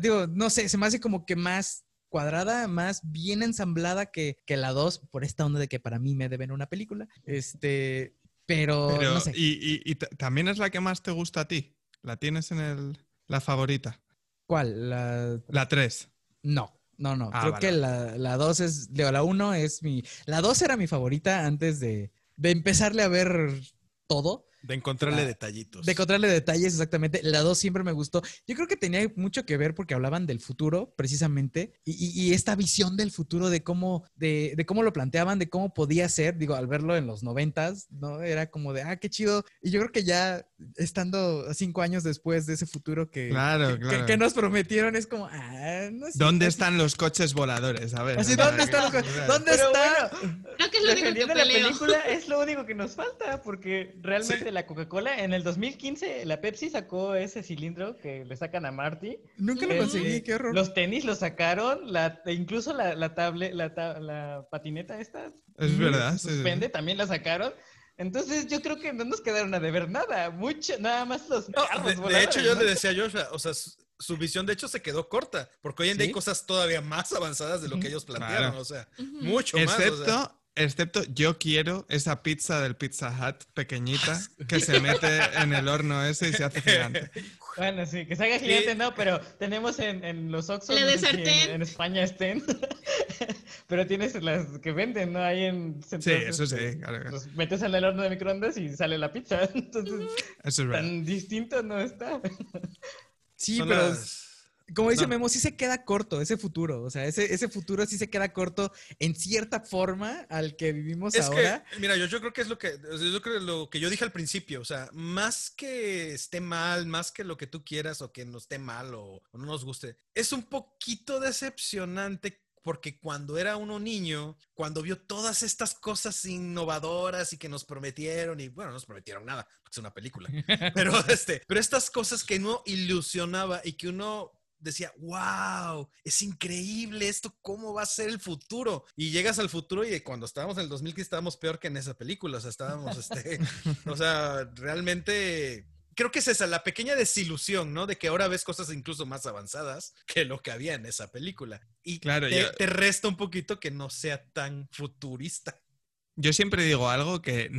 digo, no sé, se me hace como que más cuadrada, más bien ensamblada que, que la 2, por esta onda de que para mí me deben una película. Este, Pero, no sé. Y, también es la que más te gusta a ti. ¿La tienes en el, la favorita? ¿Cuál? La, la 3. No. No, no, ah, creo que la, la 2 es, la 1 es mi, la 2 era mi favorita antes de, de empezarle a ver todo. De encontrarle detallitos. De encontrarle detalles, exactamente. La 2 siempre me gustó. Yo creo que tenía mucho que ver porque hablaban del futuro, precisamente, y, esta visión del futuro, de cómo, de, de, cómo lo planteaban, de cómo podía ser, digo, al verlo en los noventas, ¿no? Era como de, ah, qué chido. Y yo creo que ya estando cinco años después de ese futuro que, claro, que, nos prometieron, es como, ah, no sé. ¿Dónde están los coches voladores? A ver. Así, ¿dónde están los coches? ¿Dónde están? creo que es lo único que la película es lo único que nos falta, porque realmente la Coca-Cola, en el 2015, la Pepsi sacó ese cilindro que le sacan a Marty. Nunca lo conseguí, qué horror. Los tenis lo sacaron, la, incluso la, la, tablet, la, la, patineta esta. Es verdad. Suspende, también la sacaron. Entonces yo creo que no nos quedaron a deber nada, mucho, nada más los de, hecho, yo le decía a Joshua, o sea, su, visión de hecho se quedó corta, porque hoy en día hay cosas todavía más avanzadas de lo que ellos plantearon, o sea, mucho más. Excepto Excepto yo quiero esa pizza del Pizza Hut pequeñita que se mete en el horno ese y se hace gigante. Bueno, sí, que se haga gigante, no, pero tenemos en, en los Oxxos, en, España estén, pero tienes las que venden, ¿no? Ahí en... sí, eso sí. Los metes en el horno de microondas y sale la pizza, entonces eso es tan distinto no está. Sí, pero... Como dice Memo, sí se queda corto ese futuro. O sea, ese, ese futuro sí se queda corto en cierta forma al que vivimos ahora. mira, yo, yo creo que es lo que, yo creo lo que yo dije al principio. O sea, más que esté mal, más que lo que tú quieras o que no esté mal o, no nos guste, es un poquito decepcionante porque cuando era uno niño, cuando vio todas estas cosas innovadoras y que nos prometieron, y bueno, no nos prometieron nada, porque es una película, pero, este, pero estas cosas que uno ilusionaba y que uno decía, wow, es increíble esto, ¿cómo va a ser el futuro? Y llegas al futuro y cuando estábamos en el 2015 estábamos peor que en esa película, o sea, estábamos, este, o sea, realmente creo que es esa, la pequeña desilusión, ¿no? De que ahora ves cosas incluso más avanzadas que lo que había en esa película. Y claro, te resta un poquito que no sea tan futurista. Yo siempre digo algo que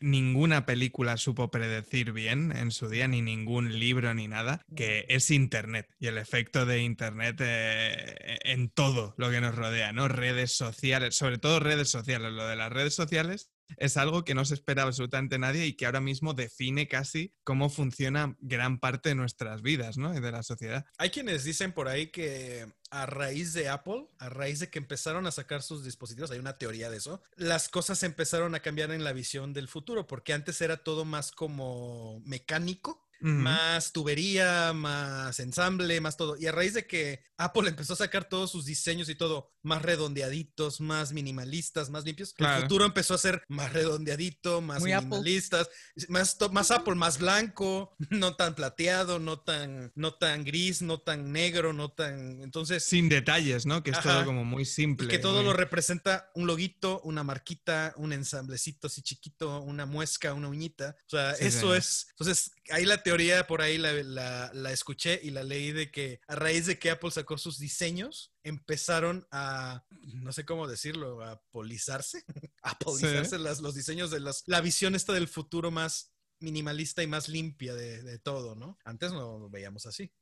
ninguna película supo predecir bien en su día, ni ningún libro ni nada, que es Internet y el efecto de Internet eh, en todo lo que nos rodea, ¿no? Redes sociales, sobre todo redes sociales. Lo de las redes sociales es algo que no se espera absolutamente nadie y que ahora mismo define casi cómo funciona gran parte de nuestras vidas, ¿no? Y de la sociedad. Hay quienes dicen por ahí que a raíz de Apple, a raíz de que empezaron a sacar sus dispositivos, hay una teoría de eso, las cosas empezaron a cambiar en la visión del futuro, porque antes era todo más como mecánico más tubería, más ensamble, más todo. Y a raíz de que Apple empezó a sacar todos sus diseños y todo más redondeaditos, más minimalistas, más limpios, el futuro empezó a ser más redondeadito, más minimalistas, más, más Apple, más blanco, no tan plateado, no tan, no tan gris, no tan negro, no tan... Entonces... Sin detalles, ¿no? Que es todo como muy simple. que todo lo representa un loguito, una marquita, un ensamblecito así chiquito, una muesca, una uñita. O sea, eso es... Entonces, ahí la teoría por ahí la, escuché y la leí de que a raíz de que Apple sacó sus diseños, empezaron a, no sé cómo decirlo, a polizarse, a polizarse los diseños de las, la visión esta del futuro más minimalista y más limpia de, todo, ¿no? Antes no lo veíamos así.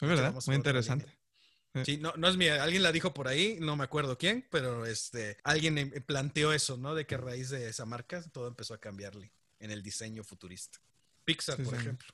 Es verdad, muy interesante. Sí, no, no es mía, alguien la dijo por ahí, no me acuerdo quién, pero este, alguien em, planteó eso, ¿no? De que a raíz de esa marca todo empezó a cambiarle en el diseño futurista. Pixar, por ejemplo.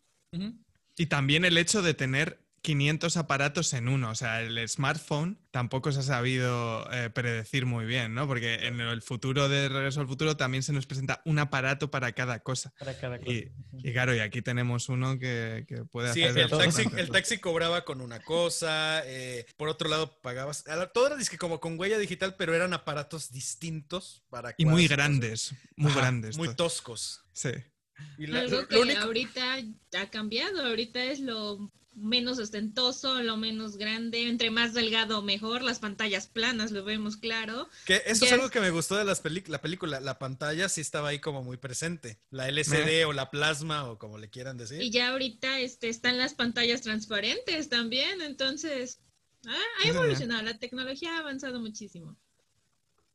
Y también el hecho de tener 500 aparatos en uno. O sea, el smartphone tampoco se ha sabido eh, predecir muy bien, ¿no? Porque en el futuro de Regreso al Futuro también se nos presenta un aparato para cada cosa. Para cada cosa. Y, claro, y aquí tenemos uno que, puede hacer... Sí, el, taxi, el taxi cobraba con una cosa, eh, por otro lado pagabas... Todo era como con huella digital, pero eran aparatos distintos para... Y muy grandes, muy grandes. Muy toscos. Sí. Algo que ahorita ha cambiado, ahorita es lo menos ostentoso, lo menos grande, entre más delgado mejor, las pantallas planas, lo vemos claro. Que eso es algo que me gustó de las la película, la pantalla sí estaba ahí como muy presente, la LCD o la plasma o como le quieran decir. Y ya ahorita este, están las pantallas transparentes también, entonces ah, ha evolucionado, la tecnología ha avanzado muchísimo.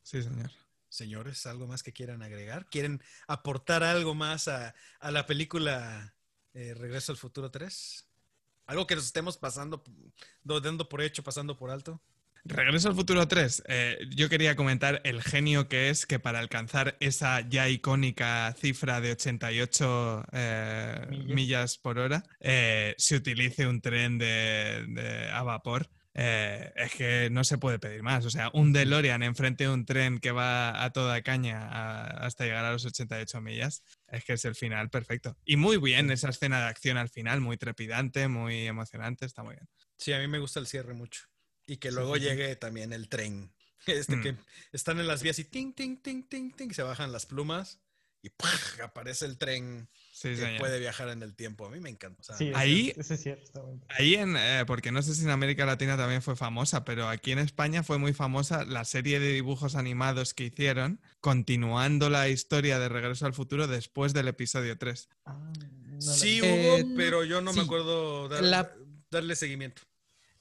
Sí, señor. Señores, ¿algo más que quieran agregar? ¿Quieren aportar algo más a, la película eh, Regreso al Futuro 3? ¿Algo que nos estemos pasando, dando por hecho, pasando por alto? Regreso al futuro 3. Eh, yo quería comentar el genio que es que para alcanzar esa ya icónica cifra de 88 eh, millas. por hora eh, se utilice un tren de, a vapor. Es que no se puede pedir más. O sea, un DeLorean enfrente de un tren que va a toda caña hasta llegar a los 88 millas. Es que es el final perfecto. Y muy bien esa escena de acción al final, muy trepidante, muy emocionante. Está muy bien. Sí, a mí me gusta el cierre mucho. Y que luego llegue también el tren. Este mm. que están en las vías y ting, ting, ting, ting, ting, se bajan las plumas y aparece el tren que puede viajar en el tiempo. A mí me encanta. ahí, ahí en, eh, porque no sé si en América Latina también fue famosa, pero aquí en España fue muy famosa la serie de dibujos animados que hicieron, continuando la historia de Regreso al Futuro después del episodio 3. Ah, sí hubo, eh, pero yo no me acuerdo darle seguimiento.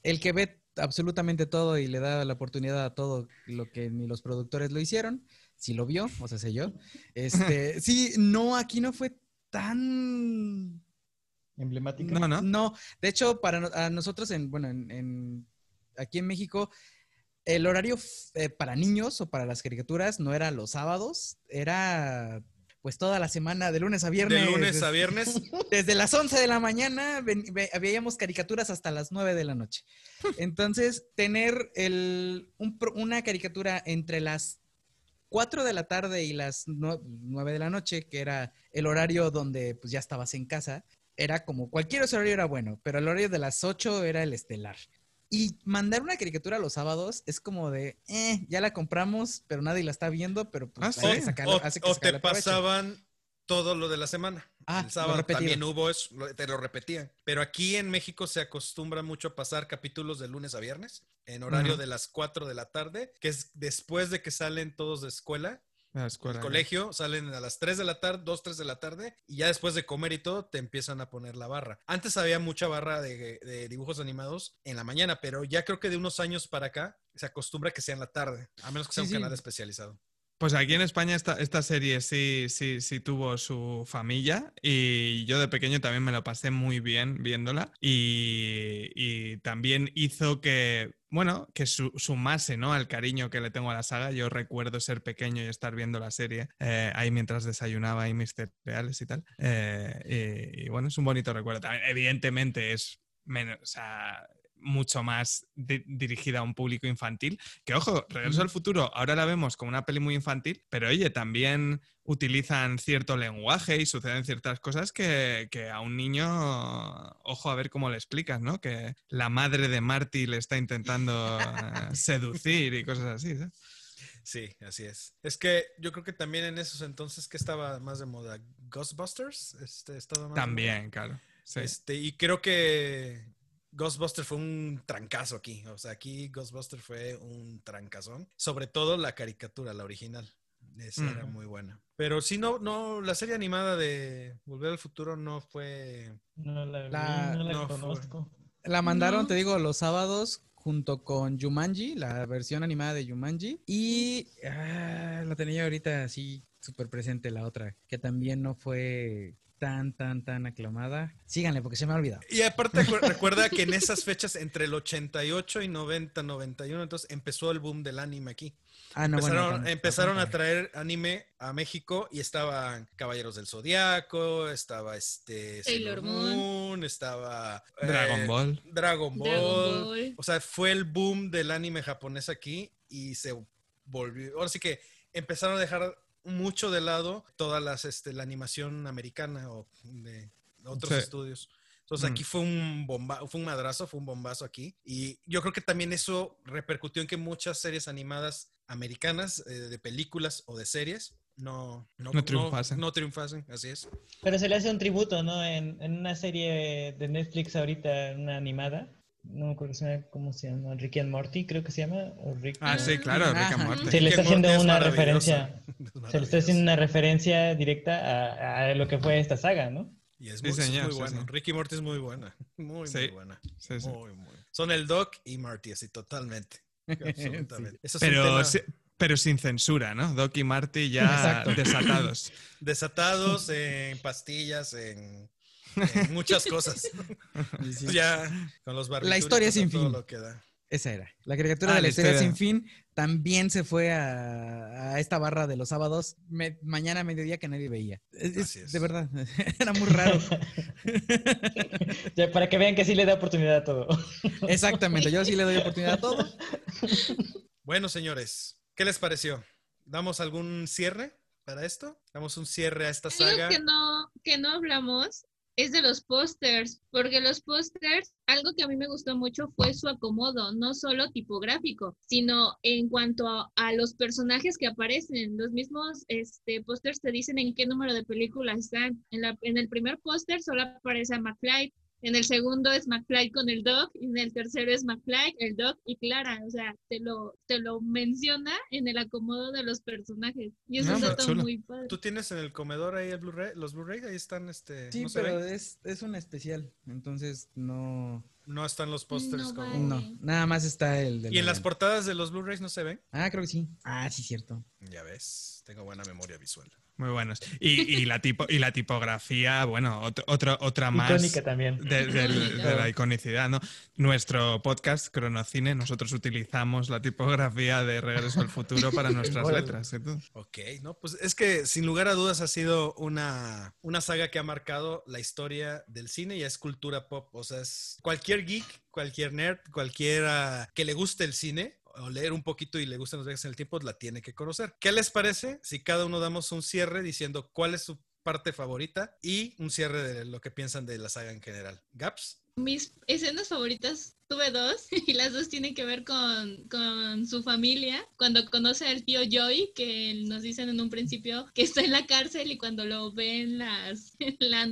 El que ve absolutamente todo y le da la oportunidad a todo lo que ni los productores lo hicieron. Si lo vio, o sea, sé yo. Este, sí, no, aquí no fue tan emblemática. No, no. No, de hecho, para nosotros, en, bueno, en, aquí en México, el horario eh, para niños o para las caricaturas no era los sábados, era pues toda la semana, de lunes a viernes. De lunes a viernes. Desde las 11 de la mañana veíamos caricaturas hasta las 9 de la noche. Entonces, tener el, una caricatura entre las 4 de la tarde y las 9 de la noche, que era el horario donde pues ya estabas en casa, era como cualquier horario era bueno, pero el horario de las 8 era el estelar. Y mandar una caricatura los sábados es como de, eh, ya la compramos, pero nadie la está viendo, pero pues ah, o, te pasaban todo lo de la semana. Ah, el sábado también hubo eso, te lo repetían. Pero aquí en México se acostumbra mucho a pasar capítulos de lunes a viernes en horario de las 4 de la tarde, que es después de que salen todos de escuela el colegio, salen a las 3 de la tarde, 2, 3 de la tarde, y ya después de comer y todo, te empiezan a poner la barra. Antes había mucha barra de, dibujos animados en la mañana, pero ya creo que de unos años para acá se acostumbra que sea en la tarde, a menos que sea un canal especializado. Pues aquí en España esta, esta serie sí, sí, sí tuvo su familia y yo de pequeño también me lo pasé muy bien viéndola y, y también hizo que, bueno, que su, sumase ¿no? al cariño que le tengo a la saga. Yo recuerdo ser pequeño y estar viendo la serie eh, ahí mientras desayunaba ahí mis cereales y tal. Eh, y, bueno, es un bonito recuerdo. También, evidentemente es menos, mucho más dirigida a un público infantil. Que ojo, Regreso al Futuro, ahora la vemos como una peli muy infantil, pero oye, también utilizan cierto lenguaje y suceden ciertas cosas que, a un niño, ojo a ver cómo le explicas, ¿no? Que la madre de Marty le está intentando eh, seducir y cosas así. Sí, así es. Es que yo creo que también en esos entonces que estaba más de moda Ghostbusters, este, estaba También, claro. Este, y creo que Ghostbuster fue un trancazo aquí. O sea, aquí Ghostbuster fue un trancazón. Sobre todo la caricatura, la original. Esa era muy buena. Pero sí, no, no, la serie animada de Volver al Futuro no fue. No la, conozco. La mandaron, te digo, los sábados junto con Jumanji, la versión animada de Jumanji. Y ah, la tenía ahorita así súper presente la otra, que también no fue tan, tan, tan aclamada. Síganle porque se me ha olvidado. Y aparte recuerda que en esas fechas, entre el 88 y 90, 91, entonces empezó el boom del anime aquí. Ah, no, empezaron, empezaron a traer anime a México y estaban Caballeros del Zodiaco, estaba este Sailor Moon, estaba Dragon eh, Ball. Dragon Ball. O sea, fue el boom del anime japonés aquí y se volvió. Ahora sí que empezaron a dejar mucho de lado toda las, este, la animación americana o de otros estudios. Entonces aquí mm. fue un bomba, fue un madrazo, fue un bombazo aquí. Y yo creo que también eso repercutió en que muchas series animadas americanas, eh, de películas o de series, no, no, no, triunfasen. No, triunfasen, así es. Pero se le hace un tributo, ¿no? En, en una serie de Netflix ahorita, una animada, no me acuerdo cómo se llama, Ricky and Morty, creo que se llama. ah, sí, claro, Ricky and Morty. Se le está haciendo una referencia, se le está haciendo una referencia directa a, lo que fue esta saga, ¿no? Y es muy, bueno. Ricky Morty es muy buena, muy, muy buena. Muy, muy. Son el Doc y Marty, así totalmente. Absolutamente. Pero Pero sin censura, ¿no? Doc y Marty ya desatados. Desatados en pastillas, en, muchas cosas. Ya con los barbitos. La historia sin fin. Esa era. La caricatura ah, de la, historia, sin fin también se fue a, esta barra de los sábados mañana a mediodía que nadie veía. De verdad, era muy raro. para que vean que sí le da oportunidad a todo. Exactamente, yo sí le doy oportunidad a todo. Bueno, señores, ¿qué les pareció? ¿Damos algún cierre para esto? ¿Damos un cierre a esta saga? que no, que no hablamos es de los pósters, porque los pósters, algo que a mí me gustó mucho fue su acomodo, no solo tipográfico, sino en cuanto a, los personajes que aparecen. Los mismos este, pósters te dicen en qué número de películas están. En, la, en el primer póster solo aparece McFly, en el segundo es McFly con el Doc, y en el tercero es McFly, el Doc y Clara. O sea, te lo, te lo menciona en el acomodo de los personajes. Y eso está muy padre. ¿Tú tienes en el comedor ahí el Blu-ray? Los Blu-ray ahí están, este... Sí, pero es, es un especial, entonces no... No están los pósters como... No, nada más está el ¿Y en las portadas de los Blu-rays no se ven? Ah, creo que sí. Ah, sí, cierto. Ya ves, tengo buena memoria visual. Muy buenos. Y, la, tipo, y la tipografía, bueno, otra otra más también. De, la iconicidad, ¿no? Nuestro podcast, Cronocine, nosotros utilizamos la tipografía de Regreso al Futuro para nuestras letras. Ok, no, pues es que sin lugar a dudas ha sido una, una saga que ha marcado la historia del cine y es cultura pop. O sea, es cualquier geek, cualquier nerd, cualquiera que le guste el cine, o leer un poquito y le gustan los viajes en el tiempo, la tiene que conocer. ¿Qué les parece si cada uno damos un cierre diciendo cuál es su parte favorita y un cierre de lo que piensan de la saga en general? ¿Gaps? Mis escenas favoritas tuve dos y las dos tienen que ver con, con, su familia. Cuando conoce al tío Joy, que nos dicen en un principio que está en la cárcel y cuando lo ven las, en la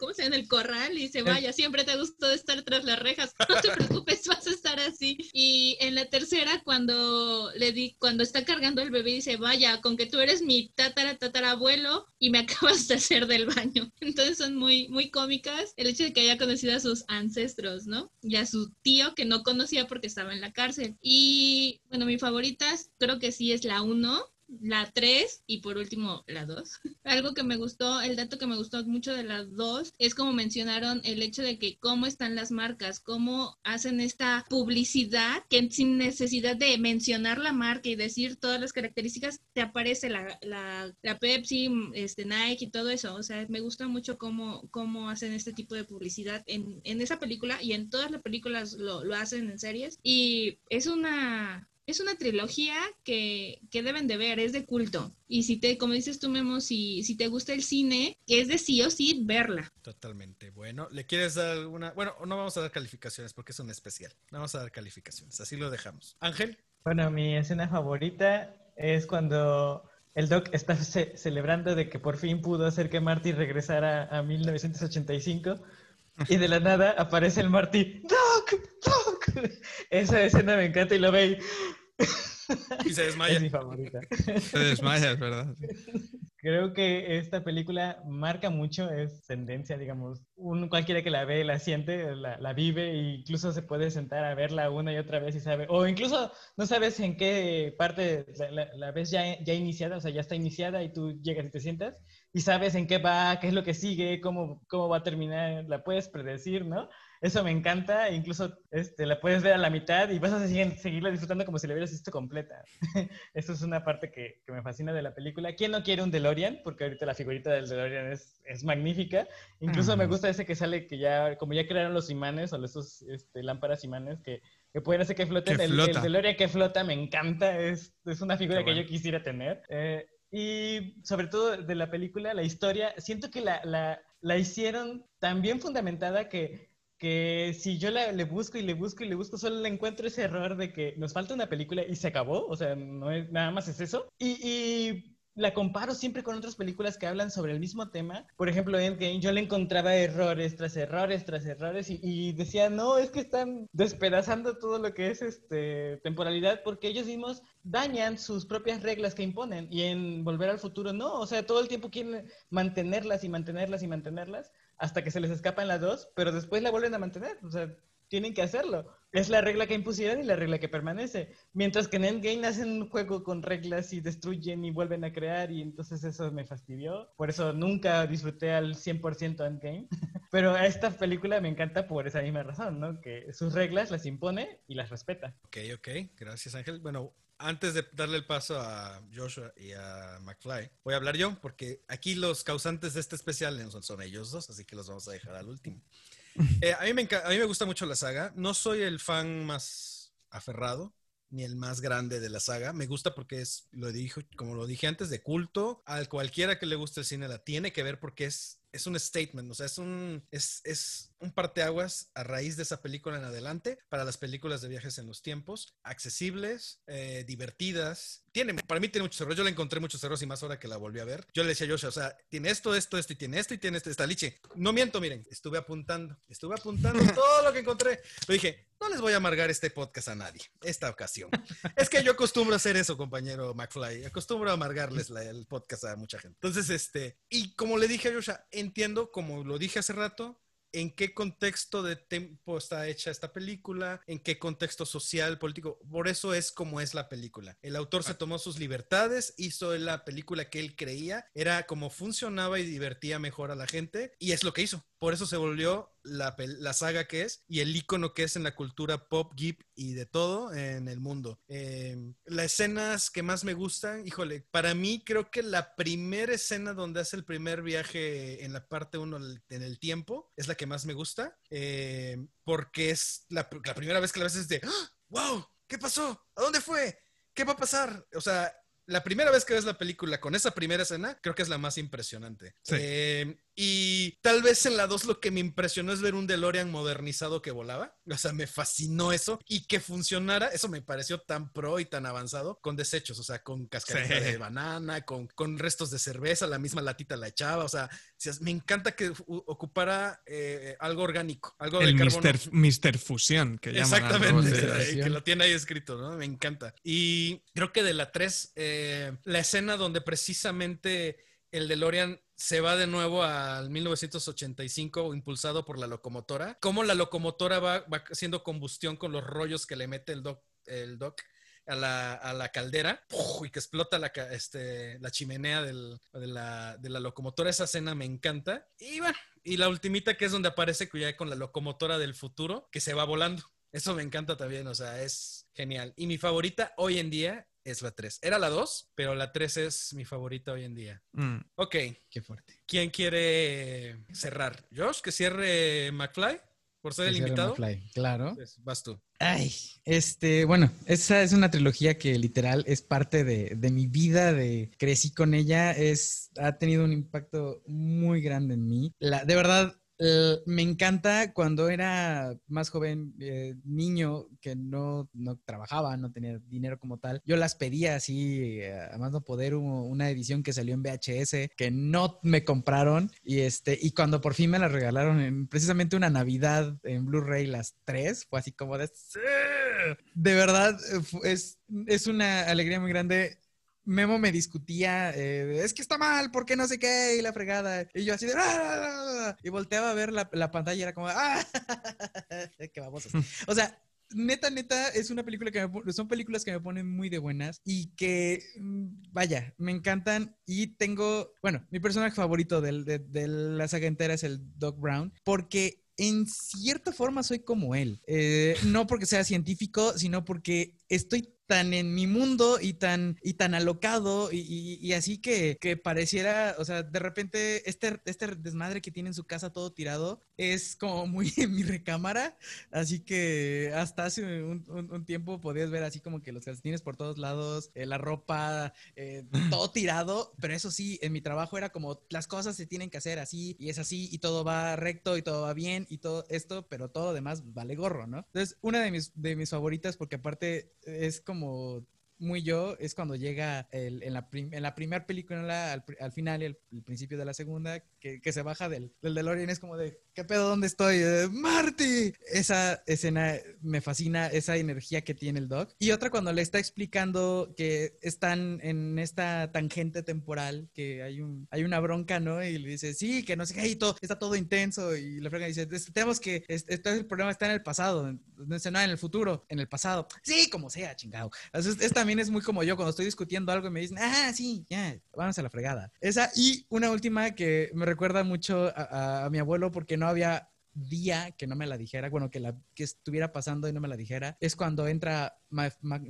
¿cómo se llama? En el corral y dice, vaya, siempre te gustó estar tras las rejas, no te preocupes, vas a estar así. Y en la tercera, cuando le di, cuando está cargando el bebé, dice, vaya, con que tú eres mi tatara tatarabuelo y me acabas de hacer del baño. Entonces son muy, muy cómicas el hecho de que haya conocido a sus ancestros, ¿no? Y a su tío que no conocía porque estaba en la cárcel. Y bueno, mi favorita creo que sí es la uno, la 3 y por último la 2. Algo que me gustó, el dato que me gustó mucho de las dos es como mencionaron el hecho de que cómo están las marcas, cómo hacen esta publicidad que sin necesidad de mencionar la marca y decir todas las características, te aparece la, la, la Pepsi, este, Nike y todo eso. O sea, me gusta mucho cómo, cómo hacen este tipo de publicidad en, en esa película y en todas las películas lo, lo hacen en series. Y es una es una trilogía que, deben de ver, es de culto. Y si te, como dices tú, Memo, si, si te gusta el cine, es de sí o sí verla. Totalmente. Bueno, ¿le quieres dar alguna? Bueno, no vamos a dar calificaciones porque es un especial. No vamos a dar calificaciones, así lo dejamos. Ángel. Bueno, mi escena favorita es cuando el Doc está celebrando de que por fin pudo hacer que Marty regresara a 1985 y de la nada aparece el Marty. ¡Doc! ¡Doc! Esa escena me encanta y lo ve Y se desmaya. Es mi favorita. Se desmaya, es verdad. Creo que esta película marca mucho, es tendencia, digamos. Un, cualquiera que la ve, la siente, la, vive e incluso se puede sentar a verla una y otra vez y sabe. O incluso no sabes en qué parte la, la ves ya, ya iniciada, o sea, ya está iniciada y tú llegas y te sientas y sabes en qué va, qué es lo que sigue, cómo, cómo va a terminar, la puedes predecir, ¿no? Eso me encanta, incluso este, la puedes ver a la mitad y vas a seguir, seguirla disfrutando como si la hubieras visto completa. Eso es una parte que, que, me fascina de la película. ¿Quién no quiere un DeLorean? Porque ahorita la figurita del DeLorean es, es magnífica. Incluso me gusta ese que sale que ya, como ya crearon los imanes o esos este, lámparas imanes que, que pueden hacer que floten. el, el, DeLorean que flota me encanta, es, es una figura que yo quisiera tener. Eh, y sobre todo de la película, la historia, siento que la, la, la hicieron tan bien fundamentada que que si yo le busco y le busco y le busco, solo le encuentro ese error de que nos falta una película y se acabó, o sea, no es, nada más es eso. Y, y la comparo siempre con otras películas que hablan sobre el mismo tema. Por ejemplo, Endgame, yo le encontraba errores tras errores tras errores y, y, decía, no, es que están despedazando todo lo que es este temporalidad porque ellos mismos dañan sus propias reglas que imponen y en Volver al Futuro no, o sea, todo el tiempo quieren mantenerlas y mantenerlas y mantenerlas hasta que se les escapan las dos, pero después la vuelven a mantener. O sea, tienen que hacerlo. Es la regla que impusieron y la regla que permanece. Mientras que en Endgame hacen un juego con reglas y destruyen y vuelven a crear y entonces eso me fastidió. Por eso nunca disfruté al 100% Endgame. Pero esta película me encanta por esa misma razón, ¿no? Que sus reglas las impone y las respeta. Ok, ok. Gracias Ángel. Bueno, antes de darle el paso a Joshua y a McFly, voy a hablar yo, porque aquí los causantes de este especial son, son ellos dos, así que los vamos a dejar al último. Eh, a, mí me a mí me gusta mucho la saga. No soy el fan más aferrado, ni el más grande de la saga. Me gusta porque es, lo dije, como lo dije antes, de culto. A cualquiera que le guste el cine la tiene que ver porque es es un statement, o sea, es un, es, es un parteaguas a raíz de esa película en adelante para las películas de viajes en los tiempos, accesibles, eh, divertidas. Tiene, para mí tiene muchos errores, yo le encontré muchos errores y más ahora que la volví a ver. Yo le decía a Joshua, o sea, tiene esto, esto, esto y tiene esto y tiene esto, esta liche. No miento, miren, estuve apuntando, estuve apuntando todo lo que encontré. Lo dije, no les voy a amargar este podcast a nadie, esta ocasión. Es que yo acostumbro a hacer eso, compañero McFly. Acostumbro a amargarles el podcast a mucha gente. Entonces, este, y como le dije a Joshua, entiendo, como lo dije hace rato, en qué contexto de tiempo está hecha esta película, en qué contexto social, político. Por eso es como es la película. El autor se tomó sus libertades, hizo la película que él creía, era como funcionaba y divertía mejor a la gente, y es lo que hizo. Por eso se volvió la, saga que es y el icono que es en la cultura pop, geek y de todo en el mundo. Eh, las escenas que más me gustan, híjole, para mí creo que la primera escena donde hace el primer viaje en la parte 1 en el tiempo es la que más me gusta, eh, porque es la, primera vez que la ves es de, ¡Wow! ¡Ah! ¿Qué pasó? ¿A dónde fue? ¿Qué va a pasar? O sea, la primera vez que ves la película con esa primera escena, creo que es la más impresionante. Eh, y tal vez en la 2 lo que me impresionó es ver un DeLorean modernizado que volaba. O sea, me fascinó eso y que funcionara. Eso me pareció tan pro y tan avanzado con desechos, o sea, con cascarita de banana, con, con, restos de cerveza, la misma latita la echaba. O sea, me encanta que ocupara eh, algo orgánico, algo El de Mister, Fusión, que llaman Exactamente, que lo tiene ahí escrito, ¿no? Me encanta. Y creo que de la 3, eh, la escena donde precisamente el DeLorean se va de nuevo al 1985 impulsado por la locomotora. Cómo la locomotora va, haciendo combustión con los rollos que le mete el doc, el doc a la, caldera y que explota la, este, la chimenea de, la, locomotora. Esa escena me encanta. Y bueno, y la ultimita que es donde aparece ya con la locomotora del futuro que se va volando. Eso me encanta también, o sea, es genial. Y mi favorita hoy en día es la 3. Era la 2, pero la 3 es mi favorita hoy en día. Mm. Ok. Qué fuerte. ¿Quién quiere cerrar? ¿Josh? ¿Que cierre McFly? Por ser el invitado. McFly. Claro. Pues, vas tú. Ay, este, bueno, esa es una trilogía que literal es parte de, de, mi vida, de crecí con ella, es, ha tenido un impacto muy grande en mí. La, de verdad, eh, me encanta cuando era más joven, eh, niño, que no, no, trabajaba, no tenía dinero como tal. Yo las pedía así, eh, a más no poder, una edición que salió en VHS que no me compraron. Y, este, y cuando por fin me la regalaron, en precisamente una Navidad en Blu-ray, las tres, fue así como de... De verdad, es, es una alegría muy grande Memo me discutía, eh, es que está mal, ¿por qué no sé qué? Y la fregada. Y yo así de... ¡Ah! Y volteaba a ver la, pantalla y era como... ¡Ah! ¡Qué vamos O sea, neta, neta, es una película que me, son películas que me ponen muy de buenas y que, mm, vaya, me encantan. Y tengo, bueno, mi personaje favorito de, de la saga entera es el Doc Brown, porque en cierta forma soy como él. Eh, no porque sea científico, sino porque estoy tan en mi mundo y tan, y tan alocado y, así que, que, pareciera, o sea, de repente este, este desmadre que tiene en su casa todo tirado es como muy en mi recámara, así que hasta hace un, tiempo podías ver así como que los calcetines por todos lados, eh, la ropa, eh, todo tirado, pero eso sí, en mi trabajo era como las cosas se tienen que hacer así y es así y todo va recto y todo va bien y todo esto, pero todo lo demás vale gorro, ¿no? Entonces, una de mis, de mis favoritas, porque aparte es como muy yo es cuando llega el, en, la en la primera película, al, al final y el, principio de la segunda, que, que se baja del, del es como de, ¿qué pedo? ¿Dónde estoy? ¡Marty! Esa escena me fascina, esa energía que tiene el Doc. Y otra cuando le está explicando que están en esta tangente temporal, que hay, un, hay una bronca, ¿no? Y le dice, sí, que no sé qué, todo, está todo intenso. Y la frega dice, tenemos que, este, el problema está en el pasado, no, en el futuro, en el pasado. Sí, como sea, chingado. es, también es muy como yo cuando estoy discutiendo algo y me dicen, ah, sí, ya, vamos a la fregada. Esa y una última que me recuerda mucho a, mi abuelo porque no había día que no me la dijera, bueno, que, la, que estuviera pasando y no me la dijera, es cuando entra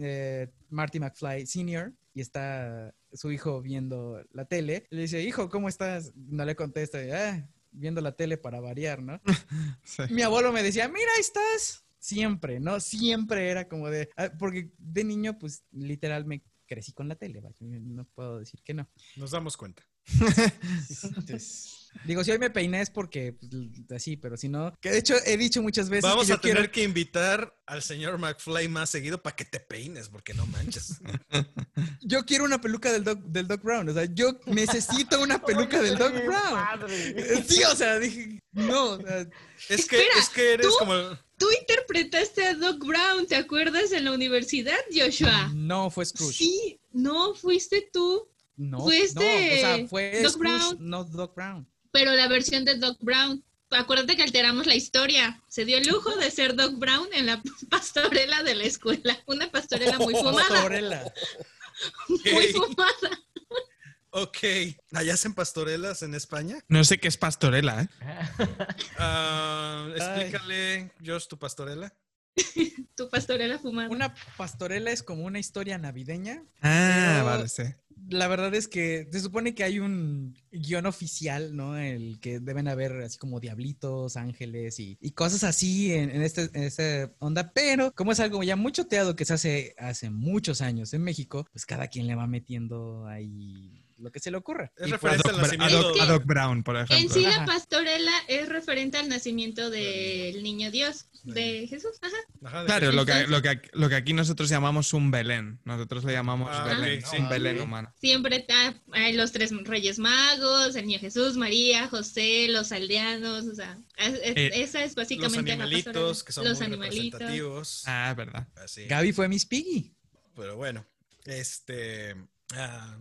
eh, Marty McFly Sr. y está su hijo viendo la tele. Le dice, hijo, ¿cómo estás? No le contesta, ah, viendo la tele para variar, ¿no? Mi abuelo me decía, mira, ahí estás. Siempre, ¿no? Siempre era como de, ah, porque de niño, pues literal me crecí con la tele, no puedo decir que no. Nos damos cuenta. digo, si hoy me peiné es porque pues, así, pero si no, que de hecho he dicho muchas veces. Vamos a tener que invitar al señor McFly más seguido para que te peines, porque no manches. yo quiero una peluca del Doc, del Doc Brown, o sea, yo necesito una peluca del Doc Brown. Sí, o sea, dije, no, es, que, es que eres como. Tú interpretaste a Doc Brown, ¿te acuerdas en la universidad, Joshua? No, fue Scrooge. Sí, no, fuiste tú. No, fue este no, o sea, fue Doc Brown. no Doc Brown. Pero la versión de Doc Brown. Acuérdate que alteramos la historia. Se dio el lujo de ser Doc Brown en la pastorela de la escuela. Una pastorela muy fumada. Pastorela. muy fumada. Ok. ¿Allá hacen pastorelas en España? No sé qué es pastorela, ¿eh? Ah, explícale, Josh, tu pastorela. tu pastorela fumada. Una pastorela es como una historia navideña. Ah, vale, sí la verdad es que se supone que hay un guion oficial, ¿no? El que deben haber así como diablitos, ángeles y, cosas así en, en, este, en esta onda, pero como es algo ya mucho teado que se hace hace muchos años en México, pues cada quien le va metiendo ahí lo que se le ocurra. Es referente al nacimiento. A Doc, Brown, por ejemplo. En sí, la pastorela es referente al nacimiento del niño Dios, de Jesús. Ajá. claro, lo que, lo, que, lo que aquí nosotros llamamos un Belén. Nosotros le llamamos ah, Belén, un Belén humano. Siempre está, hay los tres reyes magos, el niño Jesús, María, José, los aldeanos, o sea, eh, esa es básicamente los animalitos, que son los muy animalitos. Ah, verdad. Gaby fue Miss Piggy. Pero bueno, este... Ah,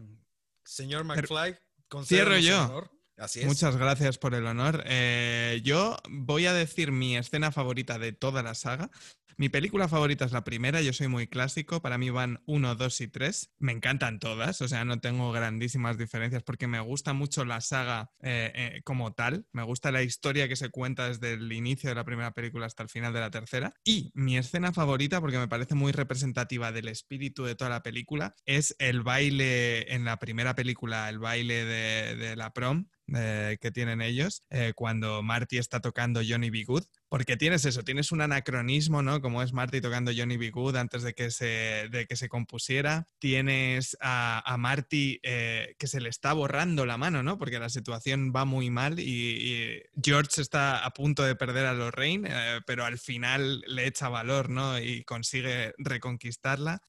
Señor McFly, cierro yo. Así es. Muchas gracias por el honor. Eh, yo voy a decir mi escena favorita de toda la saga. Mi película favorita es la primera, yo soy muy clásico, para mí van uno, dos y tres. Me encantan todas, o sea, no tengo grandísimas diferencias porque me gusta mucho la saga eh, eh, como tal, me gusta la historia que se cuenta desde el inicio de la primera película hasta el final de la tercera. Y mi escena favorita, porque me parece muy representativa del espíritu de toda la película, es el baile en la primera película, el baile de la prom, eh, que tienen ellos eh, cuando Marty está tocando Johnny B. Good. Porque tienes eso, tienes un anacronismo, ¿no? Como es Marty tocando Johnny B. Good antes de que se, de que se compusiera. Tienes a, Marty eh, que se le está borrando la mano, ¿no? Porque la situación va muy mal y, George está a punto de perder a Lorraine, pero al final le echa valor, ¿no? Y consigue reconquistarla.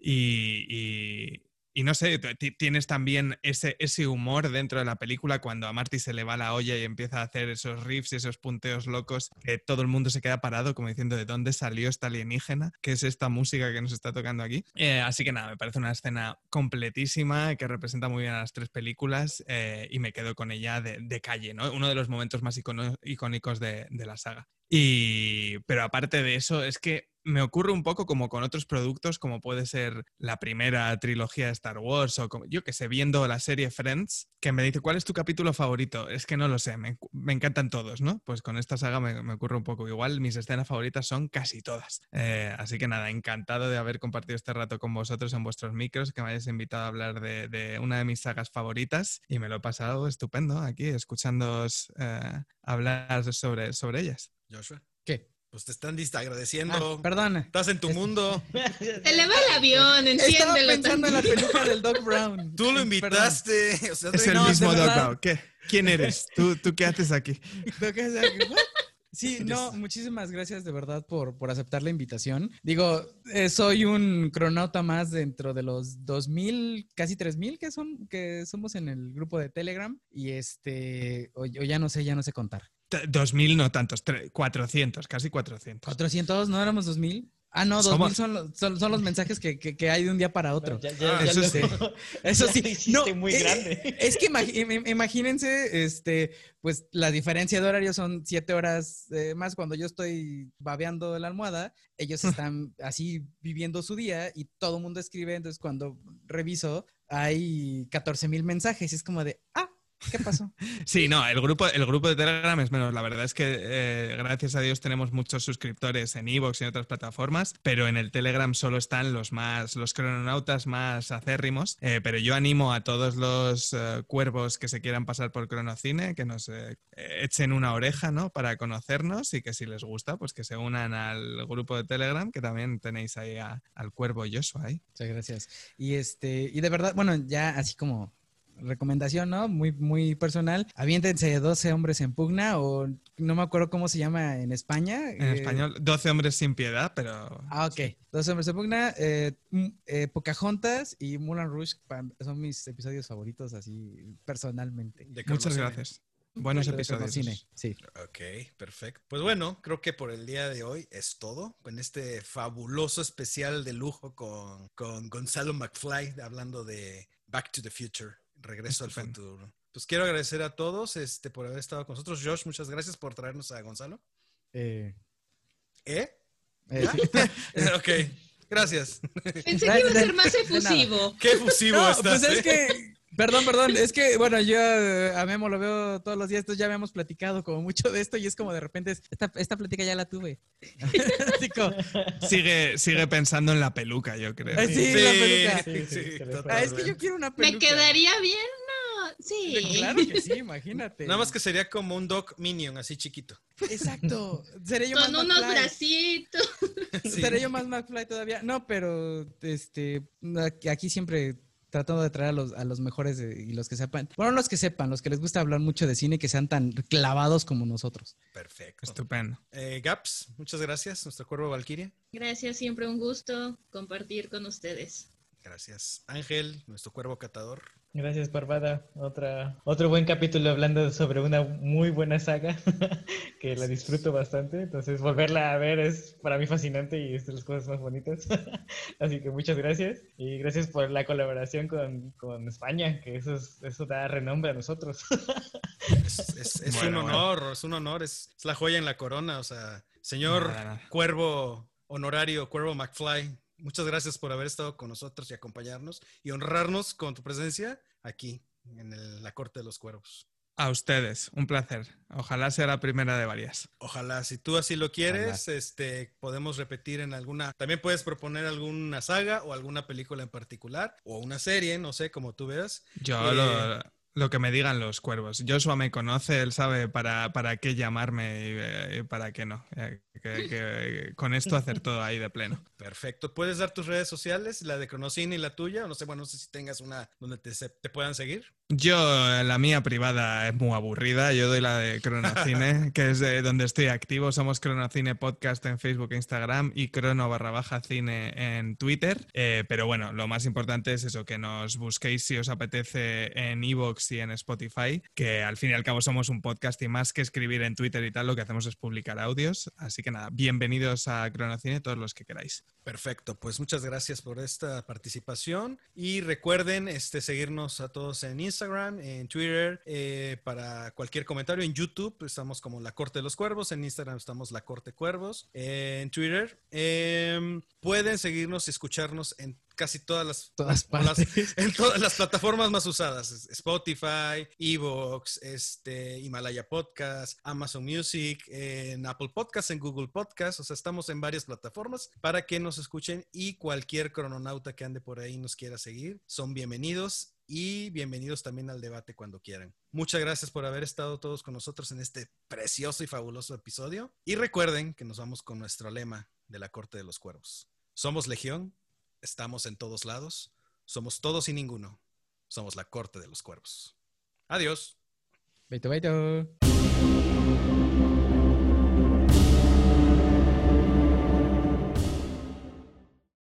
y no sé, tienes también ese, ese humor dentro de la película cuando a Marty se le va la olla y empieza a hacer esos riffs y esos punteos locos que todo el mundo se queda parado como diciendo de dónde salió esta alienígena, qué es esta música que nos está tocando aquí. Eh, así que nada, me parece una escena completísima que representa muy bien a las tres películas eh, y me quedo con ella de, calle, ¿no? Uno de los momentos más icónicos de la saga. Y, pero aparte de eso, es que me ocurre un poco como con otros productos, como puede ser la primera trilogía de Star Wars o como, yo que sé, viendo la serie Friends, que me dice, ¿cuál es tu capítulo favorito? Es que no lo sé, me, encantan todos, ¿no? Pues con esta saga me, ocurre un poco igual, mis escenas favoritas son casi todas. Eh, así que nada, encantado de haber compartido este rato con vosotros en vuestros micros, que me hayáis invitado a hablar de, una de mis sagas favoritas y me lo he pasado estupendo aquí, escuchándoos eh, hablar sobre, sobre ellas. Joshua. ¿Qué? Pues te están agradeciendo. Ah, perdón. Estás en tu mundo. Se le va el avión, entiéndelo. Estaba pensando en la peluca del Doc Brown. Tú lo invitaste. es el mismo Doc Brown. ¿Qué? ¿Quién eres? ¿Tú, ¿Tú qué haces aquí? ¿Tú qué haces aquí? Sí, no, muchísimas gracias de verdad por, por aceptar la invitación. Digo, eh, soy un cronauta más dentro de los 2000, casi 3000 que son que somos en el grupo de Telegram y este o, ya no sé, ya no sé contar. 2000 no tantos, 400, casi 400. 400, no éramos 2000. Ah, no, 2000 son, son, son, los mensajes que, que, hay de un día para otro. Ah, eso, sí. eso sí. No, muy eh, grande. Es que imagínense, este, pues la diferencia de horario son siete horas eh, más cuando yo estoy babeando la almohada. Ellos están así viviendo su día y todo el mundo escribe. Entonces, cuando reviso, hay 14 mil mensajes y es como de, ah, ¿Qué pasó? Sí, no, el grupo, el grupo de Telegram es menos. La verdad es que eh, gracias a Dios tenemos muchos suscriptores en Evox y en otras plataformas, pero en el Telegram solo están los más, los crononautas más acérrimos. Eh, pero yo animo a todos los eh, cuervos que se quieran pasar por Cronocine que nos echen una oreja, ¿no? Para conocernos y que si les gusta, pues que se unan al grupo de Telegram, que también tenéis ahí al cuervo Joshua ahí. Muchas gracias. Y este, y de verdad, bueno, ya así como recomendación, ¿no? Muy, muy personal. Aviéntense 12 hombres en pugna o no me acuerdo cómo se llama en España. En eh, español, 12 hombres sin piedad, pero... Ah, ok. 12 hombres en pugna, eh, mm, eh, Pocahontas y Mulan Rouge son mis episodios favoritos así personalmente. Muchas gracias. Buenos episodios. Cine. Sí. Ok, perfecto. Pues bueno, creo que por el día de hoy es todo. En este fabuloso especial de lujo con, con Gonzalo McFly, hablando de Back to the Future. Regreso al futuro. Pues quiero agradecer a todos este, por haber estado con nosotros. Josh, muchas gracias por traernos a Gonzalo. Eh. ¿Eh? eh ok, gracias. Pensé que iba a ser más efusivo. ¿Qué efusivo no, estás? Pues es eh? que, perdón, perdón, es que, bueno, yo a Memo lo veo todos los días, entonces ya habíamos platicado como mucho de esto y es como de repente, esta, esta plática ya la tuve. sigue, sigue pensando en la peluca, yo creo. sí, sí, la peluca. Sí, ah, es que yo quiero una peluca. Me quedaría bien, no, sí. Claro que sí, imagínate. Nada más que sería como un dog minion, así chiquito. Exacto. Seré yo Con más unos bracitos. Seré yo más McFly todavía. No, pero este aquí siempre tratando de traer a los, a los mejores y los que sepan. Bueno, los que sepan, los que les gusta hablar mucho de cine, que sean tan clavados como nosotros. Perfecto. Estupendo. Eh, Gaps, muchas gracias. Nuestro cuervo Valkyria. Gracias, siempre un gusto compartir con ustedes. Gracias. Ángel, nuestro cuervo catador. Gracias, Parvada. Otra, otro buen capítulo hablando sobre una muy buena saga que la disfruto bastante. Entonces, volverla a ver es para mí fascinante y es de las cosas más bonitas. Así que muchas gracias. Y gracias por la colaboración con, con España, que eso, eso da renombre a nosotros. es, un honor, es un honor, es, la joya en la corona. O sea, señor cuervo honorario, cuervo McFly, muchas gracias por haber estado con nosotros y acompañarnos y honrarnos con tu presencia aquí en la Corte de los Cuervos. A ustedes, un placer. Ojalá sea la primera de varias. Ojalá, si tú así lo quieres, este, podemos repetir en alguna. También puedes proponer alguna saga o alguna película en particular o una serie, no sé, como tú veas. Yo lo, eh, lo que me digan los cuervos. Joshua me conoce, él sabe para, para qué llamarme y, eh, para qué no. Eh, que, con esto hacer todo ahí de pleno. Perfecto. ¿Puedes dar tus redes sociales, la de Cronocine y la tuya? No sé, bueno, no sé si tengas una donde te, te puedan seguir. Yo, la mía privada es muy aburrida. Yo doy la de Cronocine, que es de donde estoy activo. Somos Cronocine Podcast en Facebook e Instagram y Crono barra baja cine en Twitter. Eh, pero bueno, lo más importante es eso, que nos busquéis si os apetece en Evox y en Spotify, que al fin y al cabo somos un podcast y más que escribir en Twitter y tal, lo que hacemos es publicar audios. Así que nada, bienvenidos a Cronocine todos los que queráis. Perfecto, pues muchas gracias por esta participación y recuerden este, seguirnos a todos en Instagram, en Twitter, eh, para cualquier comentario. En YouTube estamos como La Corte de los Cuervos, en Instagram estamos La Corte Cuervos, en Twitter. Em, pueden seguirnos y escucharnos en casi todas las, todas en todas las plataformas más usadas, Spotify, Evox, este, Himalaya Podcast, Amazon Music, en Apple Podcast, en Google Podcast, o sea, estamos en varias plataformas para que nos escuchen y cualquier crononauta que ande por ahí nos quiera seguir, son bienvenidos y bienvenidos también al debate cuando quieran. Muchas gracias por haber estado todos con nosotros en este precioso y fabuloso episodio y recuerden que nos vamos con nuestro lema de la Corte de los Cuervos. Somos Legión estamos en todos lados, somos todos y ninguno, somos la corte de los cuervos. Adiós. Beito, beito.